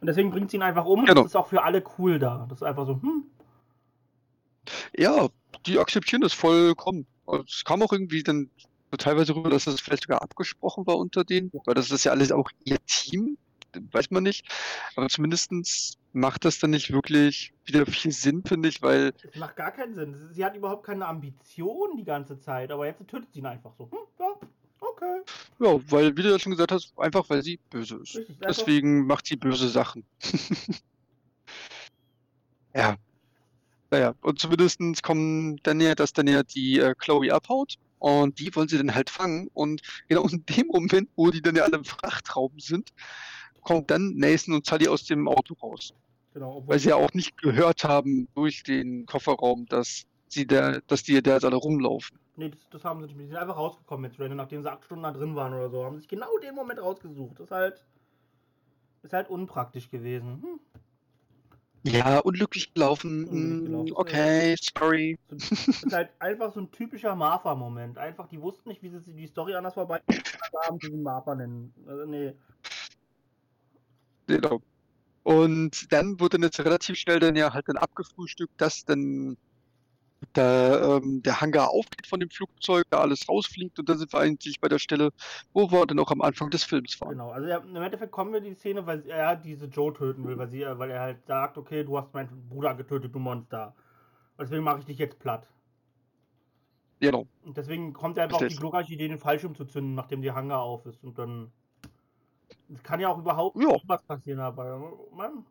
Und deswegen bringt sie ihn einfach um. Genau. Das ist auch für alle cool da. Das ist einfach so, hm, Ja, die akzeptieren das vollkommen. Und Es kam auch irgendwie dann teilweise rüber, dass das vielleicht sogar abgesprochen war unter denen, weil das ist ja alles auch ihr Team, weiß man nicht. Aber zumindestens macht das dann nicht wirklich wieder viel Sinn, finde ich, weil, es macht gar keinen Sinn. Sie- hat überhaupt keine Ambition die ganze Zeit, aber jetzt tötet sie ihn einfach so. Hm, ja, okay. ja, weil, wie du ja schon gesagt hast, einfach weil sie böse ist. Richtig, Deswegen macht sie böse Sachen. ja. Naja, und zumindestens kommen dann ja, dass dann ja die äh, Chloe abhaut und die wollen sie dann halt fangen und genau in dem Moment, wo die dann ja alle im Frachtraum sind, kommt dann Nathan und Sully aus dem Auto raus, Genau, weil sie ja auch nicht gehört haben durch den Kofferraum, dass sie da, dass die da jetzt alle rumlaufen. Nee, das, das haben sie nicht. Die sind einfach rausgekommen mit Randall, nachdem sie acht Stunden da drin waren oder so. Haben sich genau den Moment rausgesucht. Das ist halt. Ist halt unpraktisch gewesen. Hm. Ja, unglücklich gelaufen. Unglücklich gelaufen, Okay, sorry. So, das ist halt einfach so ein typischer Martha-Moment. Einfach, die wussten nicht, wie sie die Story anders vorbei haben, die sie Martha nennen. Also, nee. Genau. Und dann wurde dann jetzt relativ schnell dann ja halt dann abgefrühstückt, dass dann da ähm, der Hangar aufgeht von dem Flugzeug, da alles rausfliegt und dann sind wir eigentlich bei der Stelle, wo wir dann auch am Anfang des Films waren. Genau. Also, ja, im Endeffekt kommen wir in die Szene, weil er diese Joe töten will, weil, sie, weil er halt sagt: Okay, du hast meinen Bruder getötet, du Monster. Deswegen mache ich dich jetzt platt. Genau. Und deswegen kommt er einfach auf die glorreiche Idee, den Fallschirm zu zünden, nachdem die Hangar auf ist. Und dann. Es kann ja auch überhaupt Ja. nicht was passieren, aber. Man,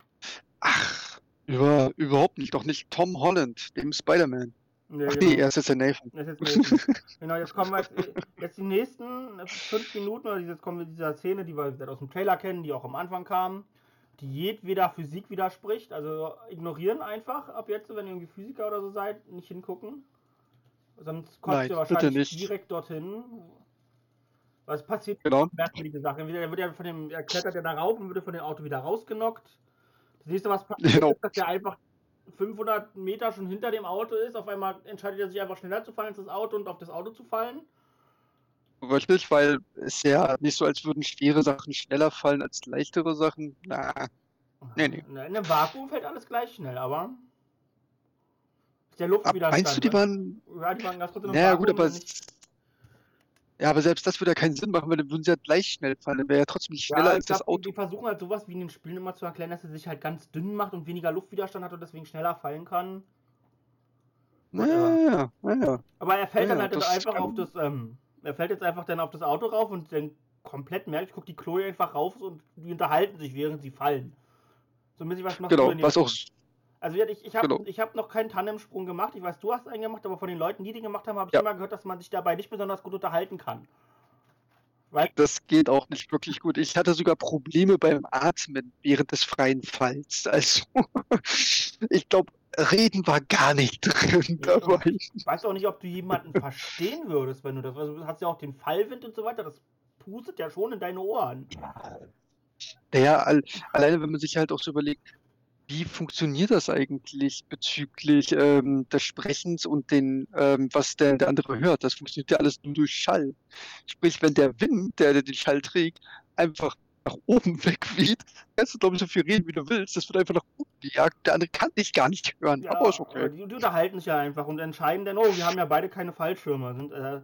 Ach, über, überhaupt nicht. Doch nicht Tom Holland, dem Spider-Man. nee, Ach genau. nee, er ist jetzt der Nathan. Jetzt Nathan. genau, jetzt kommen wir jetzt, jetzt die nächsten fünf Minuten, oder jetzt kommen wir dieser Szene, die wir aus dem Trailer kennen, die auch am Anfang kam, die jedweder Physik widerspricht. Also ignorieren einfach ab jetzt, wenn ihr irgendwie Physiker oder so seid, nicht hingucken. Sonst kommt Nein, ihr wahrscheinlich direkt dorthin. Was passiert? Genau. merkwürdige Sache. Entweder er wird ja von dem, er klettert ja da rauf und wird von dem Auto wieder rausgenockt. Das nächste, was passiert, Genau. ist, dass er einfach 500 Meter schon hinter dem Auto ist, auf einmal entscheidet er sich einfach schneller zu fallen als das Auto und auf das Auto zu fallen. Wirklich, weil es ja nicht so, als würden schwere Sachen schneller fallen als leichtere Sachen. Na, nee, nee. In einem Vakuum fällt alles gleich schnell, aber der Ab, Luftwiderstand. meinst du, die ne? waren. Ja, die waren ganz kurz in einem Naja, Vakuum gut, aber. nicht- Ja, aber selbst das würde ja keinen Sinn machen, weil dann würden sie ja gleich schnell fallen. Dann wäre ja trotzdem schneller Ja, als ich das Auto. die versuchen halt sowas wie in den Spielen immer zu erklären, dass er sich halt ganz dünn macht und weniger Luftwiderstand hat und deswegen schneller fallen kann. Naja, naja. Aber er fällt Ja, dann halt das einfach auf das, ähm, er fällt jetzt einfach dann auf das Auto rauf und dann komplett merkt, ich gucke die Chloe einfach rauf und die unterhalten sich, während sie fallen. So mäßig, was machst du Genau, was auch. Also ich, ich habe genau. ich hab noch keinen Tandemsprung gemacht. Ich weiß, du hast einen gemacht, aber von den Leuten, die den gemacht haben, habe ich Ja. immer gehört, dass man sich dabei nicht besonders gut unterhalten kann. Das geht auch nicht wirklich gut. Ich hatte sogar Probleme beim Atmen während des freien Falls. Also, ich glaube, Reden war gar nicht drin Ja, dabei. Ich weiß auch nicht, ob du jemanden verstehen würdest, wenn du das. Also, du hast ja auch den Fallwind und so weiter, das pustet ja schon in deine Ohren. Naja, all, alleine wenn man sich halt auch so überlegt, wie funktioniert das eigentlich bezüglich ähm, des Sprechens und den, ähm, was der, der andere hört? Das funktioniert ja alles nur durch Schall. Sprich, wenn der Wind, der, der den Schall trägt, einfach nach oben wegweht, kannst du, glaube ich, so viel reden, wie du willst. Das wird einfach nach oben gejagt. Der andere kann dich gar nicht hören. Ja, aber ist okay. Die, die unterhalten sich ja einfach und entscheiden dann, oh, wir haben ja beide keine Fallschirme. Sind, äh,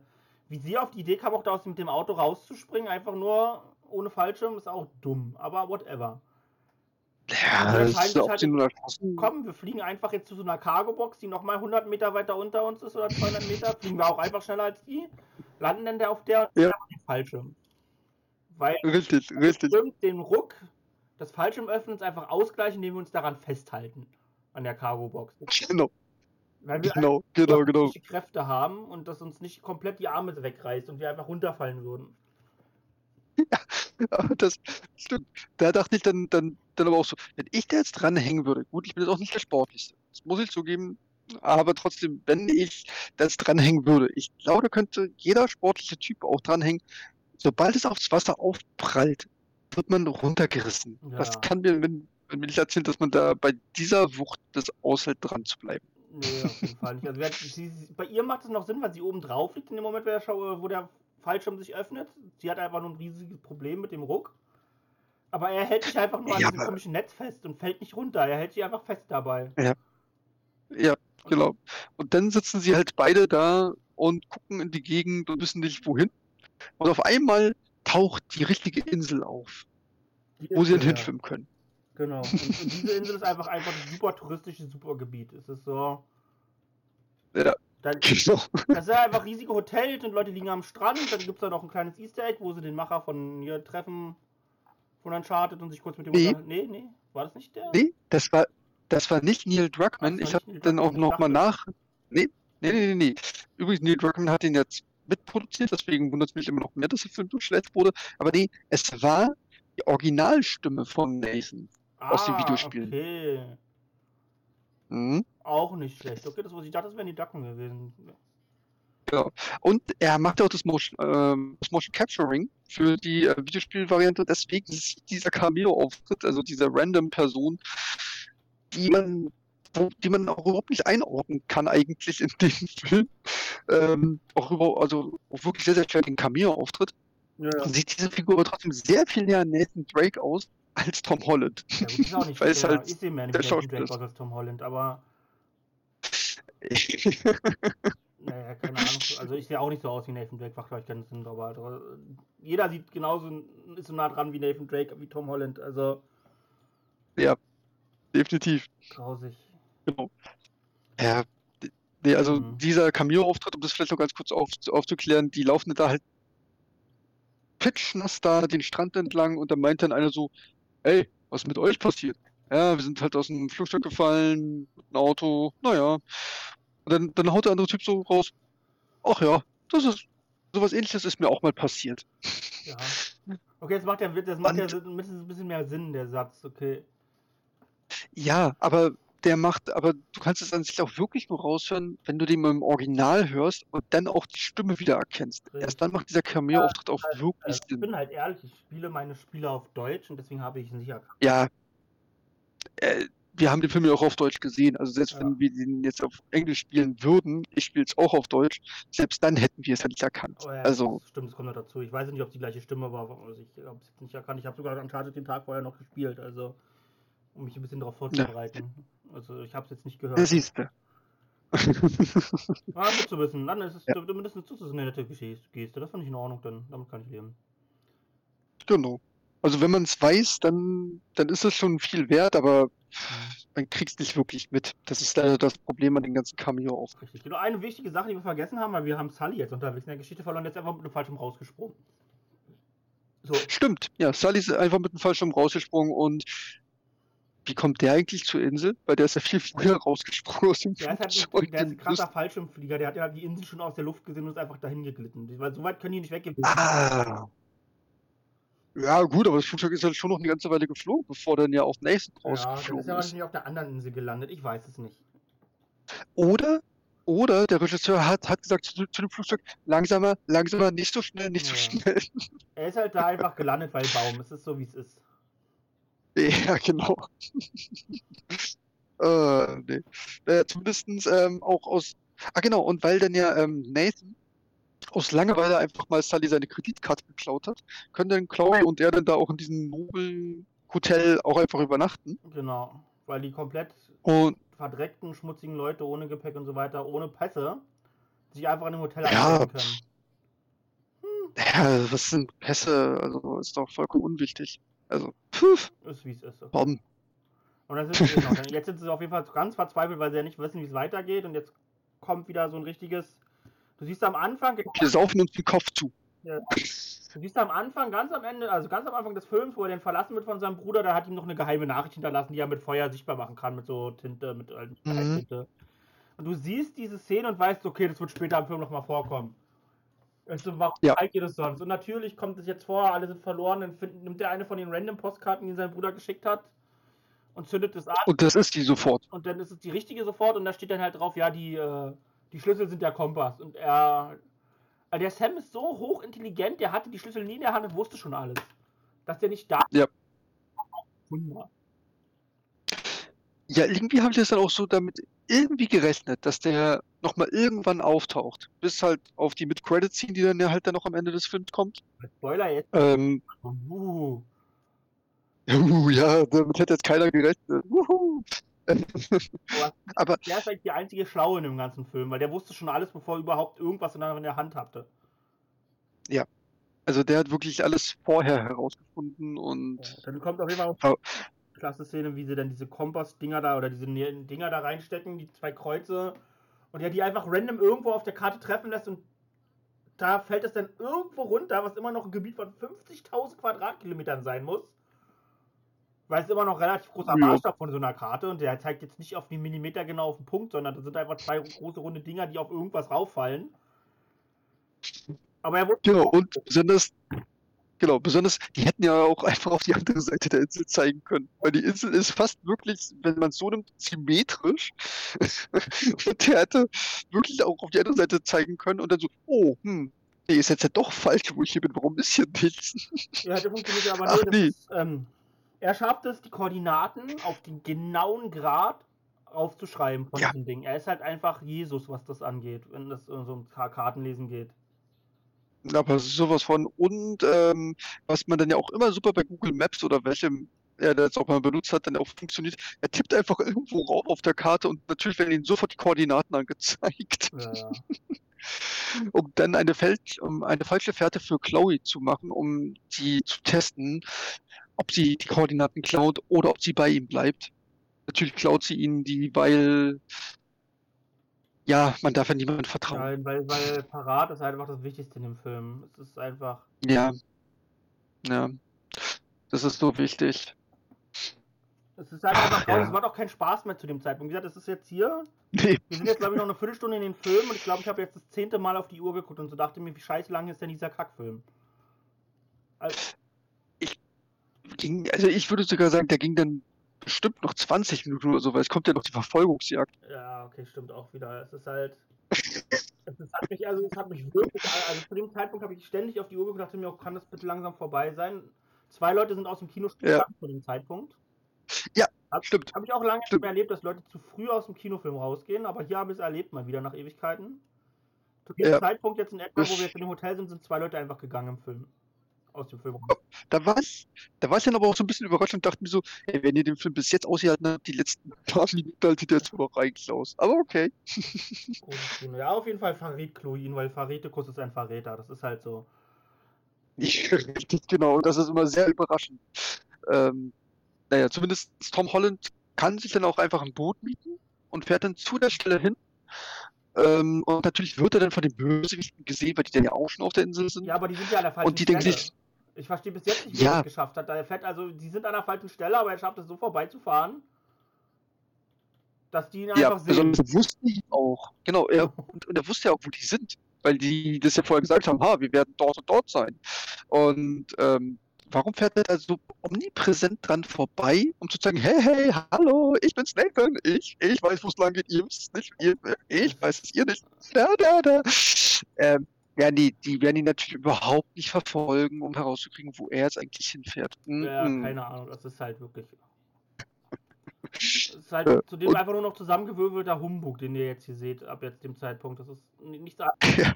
wie sie auf die Idee kam, auch da aus mit dem Auto rauszuspringen, einfach nur ohne Fallschirm, ist auch dumm. Aber whatever. Ja, das ist, sich ob halt. Komm, wir fliegen einfach jetzt zu so einer Cargo-Box, die nochmal 100 Meter weiter unter uns ist oder 200 Meter. Fliegen wir auch einfach schneller als die. Landen dann der auf der Ja. dem Fallschirm. Weil Richtig, richtig. den Ruck des Fallschirmöffnens einfach ausgleichen, indem wir uns daran festhalten. An der Cargo-Box. Genau, Weil wir genau, genau, genau. Kräfte haben und das uns nicht komplett die Arme wegreißt und wir einfach runterfallen würden. Aber das stimmt. Da dachte ich dann, dann, dann aber auch so, wenn ich da jetzt dranhängen würde, gut, ich bin jetzt auch nicht der Sportlichste, das muss ich zugeben, aber trotzdem, wenn ich da jetzt dranhängen würde, ich glaube, da könnte jeder sportliche Typ auch dranhängen, sobald es aufs Wasser aufprallt, wird man runtergerissen. Das Ja. kann mir, wenn, wenn mir nicht erzählt, dass man da bei dieser Wucht das aushält, dran zu bleiben. Nee, auf jeden Fall nicht. Also sie, bei ihr macht es noch Sinn, weil sie oben drauf liegt in dem Moment, wo der, Schau- wo der Fallschirm sich öffnet. Sie hat einfach nur ein riesiges Problem mit dem Ruck. Aber er hält sich einfach nur an Ja, diesem aber- komischen Netz fest und fällt nicht runter. Er hält sich einfach fest dabei. Ja, genau. Und dann sitzen sie halt beide da und gucken in die Gegend und wissen nicht wohin. Und auf einmal taucht die richtige Insel auf, Die wo sie dann Insel, ja. hinschwimmen können. Genau. Und, und diese Insel ist einfach einfach ein super touristisches Supergebiet. Es ist so. Ja, Dann, genau. das sind einfach riesige Hotels und Leute liegen am Strand. Dann gibt es da noch ein kleines Easter Egg, wo sie den Macher von hier treffen von Uncharted und sich kurz mit dem Nee. Nee, nee. War das nicht der? Nee, das war, das war nicht Neil Druckmann. Ich habe dann auch Druckmann, ich noch mal dachte- nach. Nee, nee, nee, nee. Übrigens, Neil Druckmann hat ihn jetzt mitproduziert, deswegen wundert es mich immer noch mehr, dass der Film so schlecht wurde. Aber nee, es war die Originalstimme von Nathan. aus den Ah, Videospielen. Okay. Mhm. Auch nicht schlecht. Okay, das, was ich dachte, das wären die Ducken gewesen. Genau. Und er macht auch das Motion, ähm, das Motion Capturing für die äh, Videospielvariante. Deswegen sieht dieser Cameo-Auftritt, also diese Random-Person, die man, die man auch überhaupt nicht einordnen kann eigentlich in dem Film. Ähm, auch über, also auch wirklich sehr, sehr schwer den Cameo-Auftritt. Ja, sieht diese Figur aber trotzdem sehr viel näher an Nathan Drake aus als Tom Holland. ja gut, ist auch nicht Weil es der, halt ich sehe mehr Schauspieler Drake aus als Tom Holland, aber naja, keine Ahnung. Also ich sehe auch nicht so aus wie Nathan Drake, macht euch keinen Sinn, aber aber jeder sieht genauso, ist so nah dran wie Nathan Drake, wie Tom Holland, also Definitiv. grausig. Genau. Ja, nee, also Mhm. dieser Cameo-Auftritt, um das vielleicht noch ganz kurz auf, aufzuklären, die laufen da halt pitchnass da den Strand entlang und da meint dann einer so, ey, was ist mit euch passiert? Ja, wir sind halt aus dem Flugzeug gefallen, mit einem Auto, naja. Und dann, dann haut der andere Typ so raus, ach ja, das ist, sowas ähnliches ist mir auch mal passiert. Ja. Okay, jetzt macht ja, das macht ja Und- Sinn- ein bisschen mehr Sinn, der Satz, okay. Ja, aber der macht, aber du kannst es an sich auch wirklich nur raushören, wenn du den im Original hörst und dann auch die Stimme wieder erkennst. Richtig. Erst dann macht dieser Cameo-Auftritt auch Also, wirklich ich Sinn. bin halt ehrlich, ich spiele meine Spiele auf Deutsch und deswegen habe ich ihn sicher. Ja, äh, wir haben den Film ja auch auf Deutsch gesehen. Also selbst Ja. wenn wir den jetzt auf Englisch spielen würden, ich spiele es auch auf Deutsch, selbst dann hätten wir es ja nicht erkannt. Oh ja, Also, das stimmt, das kommt noch dazu. Ich weiß nicht, ob es die gleiche Stimme war. Also ich habe es nicht erkannt. Ich habe sogar Uncharted den Tag vorher noch gespielt, also um mich ein bisschen darauf vorzubereiten. Also ich habe es jetzt nicht gehört. siehst du. Ah, gut zu wissen. Dann ist es Ja. zumindest das eine nette Geschichte. Geste. Das finde ich in Ordnung, dann damit kann ich leben. genau. Also wenn man es weiß, dann, dann ist es schon viel wert, aber man kriegt es nicht wirklich mit. Das ist leider das Problem an den ganzen Cameo auch. Richtig. Genau, eine wichtige Sache, die wir vergessen haben, weil wir haben Sully jetzt unterwegs in der Geschichte verloren, jetzt einfach mit einem Fallschirm rausgesprungen. So, Stimmt, ja, Sully ist einfach mit dem Fallschirm rausgesprungen und wie kommt der eigentlich zur Insel? Weil der ist ja viel früher rausgesprungen aus dem der ist halt ein, der ist ein krasser Fallschirmflieger, der hat ja die Insel schon aus der Luft gesehen und ist einfach dahin geglitten. Weil so weit können die nicht weggehen. Ah. Ja, gut, aber das Flugzeug ist halt schon noch eine ganze Weile geflogen, bevor dann ja auch Nathan Ja, dann ist rausgeflogen er ist. wahrscheinlich auf der anderen Insel gelandet. Ich weiß es nicht. Oder, oder der Regisseur hat, hat gesagt zu, zu dem Flugzeug, langsamer, langsamer, nicht so schnell, nicht so Ja. schnell. Er ist halt da einfach gelandet, weil Baum. Es ist so, wie es ist. Ja, genau. äh, nee. Äh, zumindestens ähm, auch aus. Ah, genau, und weil dann ja ähm, Nathan aus Langeweile einfach mal Sully seine Kreditkarte geklaut hat, können dann Chloe und er dann da auch in diesem Nobel-Hotel auch einfach übernachten. Genau. Weil die komplett Und verdreckten, schmutzigen Leute ohne Gepäck und so weiter, ohne Pässe, sich einfach in einem Hotel Ja, können. ja, was sind Pässe? Also ist doch vollkommen unwichtig. Also, puf, Ist wie es ist. Okay. Bomben. Und dann sind sie, genau, jetzt sind sie auf jeden Fall ganz verzweifelt, weil sie ja nicht wissen, wie es weitergeht. Und jetzt kommt wieder so ein richtiges. Du siehst am Anfang, Wir saufen uns den Kopf zu. du siehst am Anfang, ganz am Ende, also ganz am Anfang des Films, wo er den verlassen wird von seinem Bruder, da hat ihm noch eine geheime Nachricht hinterlassen, die er mit Feuer sichtbar machen kann, mit so Tinte, mit äh, Mhm. Tinte. Und du siehst diese Szene und weißt, okay, das wird später im Film nochmal vorkommen. Also, warum Ja. zeigt ihr das sonst? Und natürlich kommt es jetzt vor, alle sind verloren, dann find, nimmt er eine von den random Postkarten, die sein Bruder geschickt hat, und zündet es an. Und das ist die sofort. Und dann ist es die richtige sofort und da steht dann halt drauf, ja, die, äh, die Schlüssel sind der Kompass. Und er. Also der Sam ist so hochintelligent, der hatte die Schlüssel nie in der Hand und wusste schon alles. Dass der nicht da Ja. Wunder. Ja, irgendwie habe ich das dann auch so damit irgendwie gerechnet, dass der nochmal irgendwann auftaucht. Bis halt auf die Mid-Credit-Scene, die dann halt dann noch am Ende des Films kommt. Spoiler jetzt. Ähm, Uh, uh, ja, damit hätte jetzt keiner gerechnet. Wuhu. Aber der ist eigentlich die einzige Schlaue in dem ganzen Film, weil der wusste schon alles, bevor er überhaupt irgendwas in der, in der Hand hatte. also der hat wirklich alles vorher herausgefunden und Dann kommt auf jeden Fall auch klasse Szene, wie sie dann diese Kompass-Dinger da oder diese Dinger da reinstecken, die zwei Kreuze, und er die einfach random irgendwo auf der Karte treffen lässt und da fällt es dann irgendwo runter, was immer noch ein Gebiet von 50.000 Quadratkilometern sein muss. Weil es immer noch relativ großer. Maßstab von so einer Karte und der zeigt jetzt nicht auf die Millimeter genau auf den Punkt, sondern das sind einfach zwei große runde Dinger, die auf irgendwas rauffallen. Aber er wurde genau, und besonders, genau, besonders, die hätten ja auch einfach auf die andere Seite der Insel zeigen können. Weil die Insel ist fast wirklich, wenn man es so nimmt, symmetrisch. und der hätte wirklich auch auf die andere Seite zeigen können und dann so, oh, hm, nee, ist jetzt ja doch falsch, wo ich hier bin, warum ist hier nichts? Ja, der funktioniert ja aber Ach, nee, das ähm, er schafft es, die Koordinaten auf den genauen Grad aufzuschreiben von Ja. diesem Ding. Er ist halt einfach Jesus, was das angeht, wenn es um so ein Ka- Kartenlesen geht. Aber sowas von. Und ähm, was man dann ja auch immer super bei Google Maps oder welchem er das auch mal benutzt hat, dann auch funktioniert, er tippt einfach irgendwo rauf auf der Karte und natürlich werden ihm sofort die Koordinaten angezeigt, Ja, ja. um dann eine, Fälsch, um eine falsche Fährte für Chloe zu machen, um die zu testen, ob sie die Koordinaten klaut oder ob sie bei ihm bleibt. Natürlich klaut sie ihnen die, weil ja, man darf ja niemandem vertrauen. Weil, weil, weil Parat ist einfach das Wichtigste in dem Film. Es ist einfach. Ja. Ja. Das ist so wichtig. Es ist einfach, ja. es macht auch keinen Spaß mehr zu dem Zeitpunkt. Wie gesagt, das ist jetzt hier. Nee. Wir sind jetzt, glaube ich, noch eine Viertelstunde in den Film und ich glaube, ich habe jetzt das zehnte Mal auf die Uhr geguckt und so dachte mir, wie scheiße lang ist denn dieser Kackfilm? Also, ging, also ich würde sogar sagen, der ging dann bestimmt noch 20 Minuten oder so, weil es kommt ja noch die Verfolgungsjagd. Ja, okay, stimmt auch wieder. Es ist halt. es hat mich, also es hat mich wirklich. Also zu dem Zeitpunkt habe ich ständig auf die Uhr geguckt dachte mir, kann das bitte langsam vorbei sein? Zwei Leute sind aus dem Kino Ja. gegangen zu dem Zeitpunkt. Hab, Stimmt. Habe ich auch lange nicht mehr erlebt, dass Leute zu früh aus dem Kinofilm rausgehen, aber hier habe ich es erlebt, mal wieder nach Ewigkeiten. Zu dem Ja. Zeitpunkt jetzt in etwa, wo wir jetzt in dem Hotel sind, sind zwei Leute einfach gegangen im Film. Aus dem Film. raus. Da war ich, da war ich dann aber auch so ein bisschen überrascht und dachte mir so, ey, wenn ihr den Film bis jetzt ausgehalten habt, die letzten paar Minuten haltet ihr jetzt auch eigentlich aus. Aber okay. Großes Kino. Ja, auf jeden Fall verrät Chloe ihn, weil Verrätekus ist ein Verräter. Das ist halt so. Richtig, genau. Und das ist immer sehr überraschend. Ähm, naja, zumindest Tom Holland kann sich dann auch einfach ein Boot mieten und fährt dann zu der Stelle hin. Ähm, und natürlich wird er dann von den Bösewichten gesehen, weil die dann ja auch schon auf der Insel sind. Ja, aber die sind ja an der falschen und die denken sich, Ich verstehe bis jetzt nicht, wie Ja. er es geschafft hat. Er fährt also, die sind an der falschen Stelle, aber er schafft es so vorbeizufahren, dass die ihn ja, einfach sehen. besonders wussten die auch. Genau, er, und, und er wusste ja auch, wo die sind. Weil die das ja vorher gesagt haben, ha, wir werden dort und dort sein. Und ähm, warum fährt er da so omnipräsent dran vorbei, um zu sagen, hey, hey, hallo, ich bin's Nathan, ich, ich weiß, wo es lang geht, ihr wisst es nicht, ihr, ich weiß es, ihr nicht. Da, da, da. Ähm, ja, die, die werden ihn natürlich überhaupt nicht verfolgen, um herauszukriegen, wo er jetzt eigentlich hinfährt. Ja, Mhm. keine Ahnung, das ist halt wirklich. Das ist halt zudem und- einfach nur noch zusammengewürfelter Humbug, den ihr jetzt hier seht, ab jetzt dem Zeitpunkt. Das ist nichts anderes.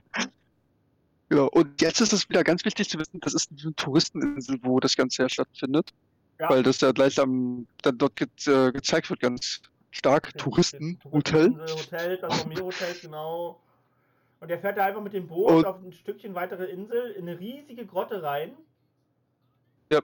Genau. Und jetzt ist es wieder ganz wichtig zu wissen, das ist eine Touristeninsel, wo das Ganze ja stattfindet. Ja. Weil das ja gleich am, dann dort ge äh, gezeigt wird, ganz stark. Touristen, Hotel. Hotel, das Romeo-Hotel, genau. Und er fährt da einfach mit dem Boot Und- auf ein Stückchen weitere Insel in eine riesige Grotte rein. Ja.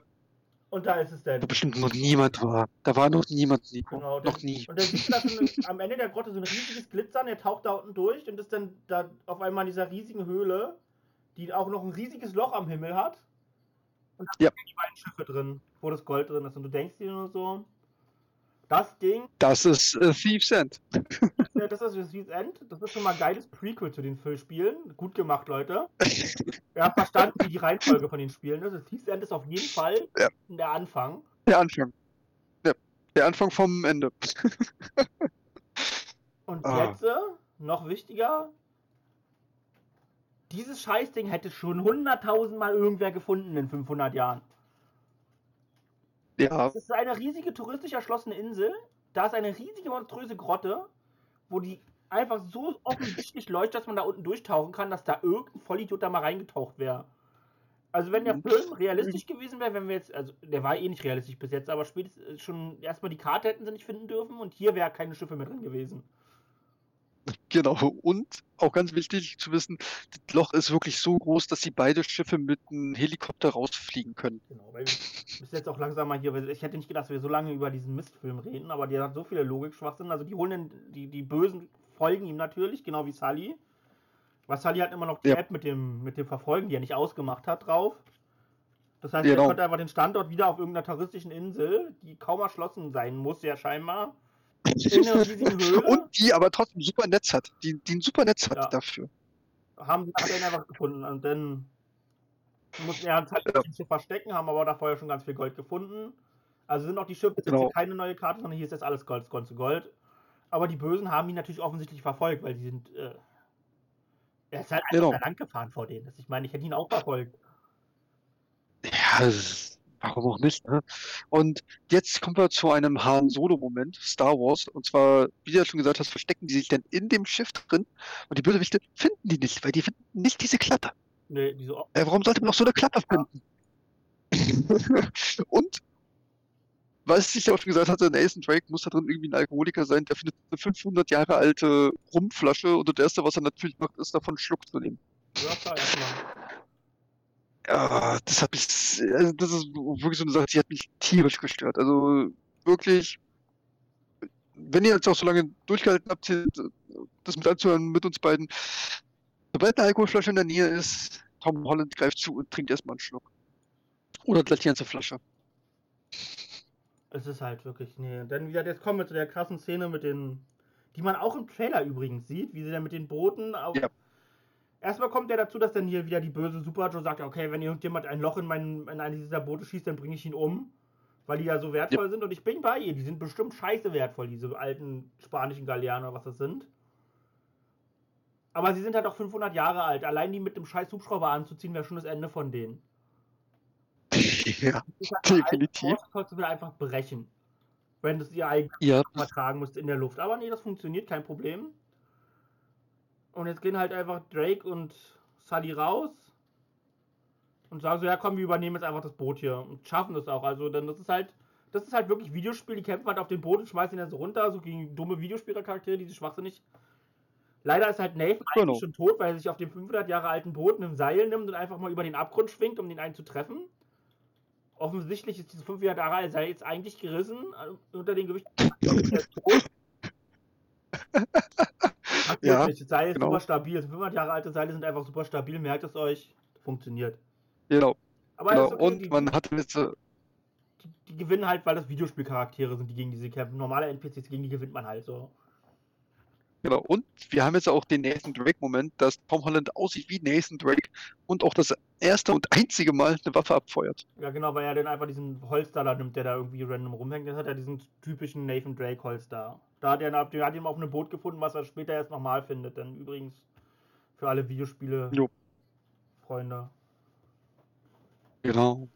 Und da ist es denn. Wo bestimmt noch niemand war. Da war noch niemand, Nico. Genau, noch dann- nie. Und dann da so eine, am Ende der Grotte so ein riesiges Glitzern, er taucht da unten durch und ist dann da auf einmal in dieser riesigen Höhle, die auch noch ein riesiges Loch am Himmel hat. Und da Ja. sind die beiden Schiffe drin, wo das Gold drin ist. Und du denkst dir nur so, das Ding, Das ist äh, Thieves End. ja, das ist Seas End, das ist schon mal ein geiles Prequel zu den Füllspielen. Gut gemacht, Leute. Ihr habt verstanden, wie die Reihenfolge von den Spielen ist. Das Seas End ist auf jeden Fall Ja. der Anfang. Der Anfang. Ja. Der Anfang vom Ende. Und Ah. jetzt, noch wichtiger, dieses Scheißding hätte schon 100.000 Mal irgendwer gefunden in 500 Jahren. Ja, Es ist eine riesige touristisch erschlossene Insel. Da ist eine riesige monströse Grotte, wo die einfach so offensichtlich leuchtet, dass man da unten durchtauchen kann, dass da irgendein Vollidiot da mal reingetaucht wäre. Also wenn der Mhm. Film realistisch gewesen wäre, wenn wir jetzt, also der war eh nicht realistisch bis jetzt, aber spätestens schon erstmal die Karte hätten sie nicht finden dürfen und hier wäre keine Schiffe mehr drin gewesen. Genau. Und auch ganz wichtig zu wissen, das Loch ist wirklich so groß, dass sie beide Schiffe mit einem Helikopter rausfliegen können. Genau, weil wir müssen jetzt auch langsam mal hier, ich hätte nicht gedacht, dass wir so lange über diesen Mistfilm reden, aber der hat so viele Logik-Schwachsinn. Also die holen den, die, die Bösen folgen ihm natürlich, genau wie Sully. Weil Sully hat immer noch die Ja. App mit dem, mit dem Verfolgen, die er nicht ausgemacht hat, drauf. Das heißt, Genau. er konnte einfach den Standort wieder auf irgendeiner terroristischen Insel, die kaum erschlossen sein muss, ja scheinbar. Und die aber trotzdem super Netz hat. Die, die ein super Netz hat Ja. dafür. haben sie ihn einfach gefunden. Und dann mussten er halt Ja. zu verstecken, haben aber da vorher schon ganz viel Gold gefunden. Also sind auch die Schiffe, Genau. keine neue Karte, sondern hier ist jetzt alles Gold, Gold zu Gold. Aber die Bösen haben ihn natürlich offensichtlich verfolgt, weil die sind. Äh, er ist halt einfach Genau. lang gefahren vor denen. Das- Ich meine, ich hätte ihn auch verfolgt. Ja, das ist, warum auch nicht, ne? Und jetzt kommen wir zu einem Han Solo-Moment, Star Wars. Und zwar, wie du ja schon gesagt hast, verstecken die sich dann in dem Schiff drin und die Bösewichte finden die nicht, weil die finden nicht diese Klappe. Nee, die so, Äh, warum sollte man noch so eine Klappe finden? und, was ich ja auch schon gesagt hatte, Nathan Drake muss da drin irgendwie ein Alkoholiker sein, der findet eine 500 Jahre alte Rumflasche und das erste, was er natürlich macht, ist davon einen Schluck zu nehmen. ja, klar, erstmal. Ja, das hat mich, also das ist wirklich so eine Sache, die hat mich tierisch gestört. Also wirklich, wenn ihr jetzt auch so lange durchgehalten habt, das mit anzuhören mit uns beiden, sobald eine Alkoholflasche in der Nähe ist, Tom Holland greift zu und trinkt erstmal einen Schluck. Oder gleich die ganze Flasche. Es ist halt wirklich, nee. Dann wieder, jetzt kommen wir zu der krassen Szene mit den, die man auch im Trailer übrigens sieht, wie sie dann mit den Booten auf. Ja. Erstmal kommt ja dazu, dass dann hier wieder die böse Super Joe sagt, okay, wenn irgendjemand ein Loch in, mein, in eines dieser Boote schießt, dann bringe ich ihn um. Weil die ja so wertvoll sind und ich bin bei ihr. Die sind bestimmt scheiße wertvoll, diese alten spanischen Galeaner oder was das sind. Aber sie sind halt auch 500 Jahre alt. Allein die mit dem scheiß Hubschrauber anzuziehen, wäre schon das Ende von denen. ja, Das Definitiv. Sollst du wieder einfach brechen. wenn das ihr eigentlich Ja, übertragen müsst in der Luft. Aber nee, das funktioniert, kein Problem. Und jetzt gehen halt einfach Drake und Sully raus und sagen so, ja komm, wir übernehmen jetzt einfach das Boot hier und schaffen das auch. Also dann das ist halt, das ist halt wirklich Videospiel, die kämpfen halt auf den Boot und schmeißen ihn dann so runter, so gegen dumme Videospielercharaktere, die sich schwachsinnig. Leider ist halt Nathan Genau. eigentlich schon tot, weil er sich auf dem 500 Jahre alten Boot ein Seil nimmt und einfach mal über den Abgrund schwingt, um den einen zu treffen. Offensichtlich ist dieses 500 Jahre alte Seil jetzt eigentlich gerissen äh, unter dem Gewicht. Ach, Ja, wirklich, das Seil ist genau. super stabil. Das 500 Jahre alte Seile sind einfach super stabil. Merkt es euch. Funktioniert. genau. Aber genau. okay, Und die, man hat jetzt, äh, die, die gewinnen halt, weil das Videospielcharaktere sind, die gegen diese kämpfen. Normale NPCs, gegen die gewinnt man halt so. Genau. Und wir haben jetzt auch den Nathan Drake-Moment, dass Tom Holland aussieht wie Nathan Drake und auch das erste und einzige Mal eine Waffe abfeuert. Ja, genau, weil er dann einfach diesen Holster da nimmt, der da irgendwie random rumhängt. Dann hat er diesen typischen Nathan Drake Holster. Da hat er, der hat ihn auf einem Boot gefunden, was er später erst nochmal findet. Denn übrigens für alle Videospiele Jo. Freunde. Genau.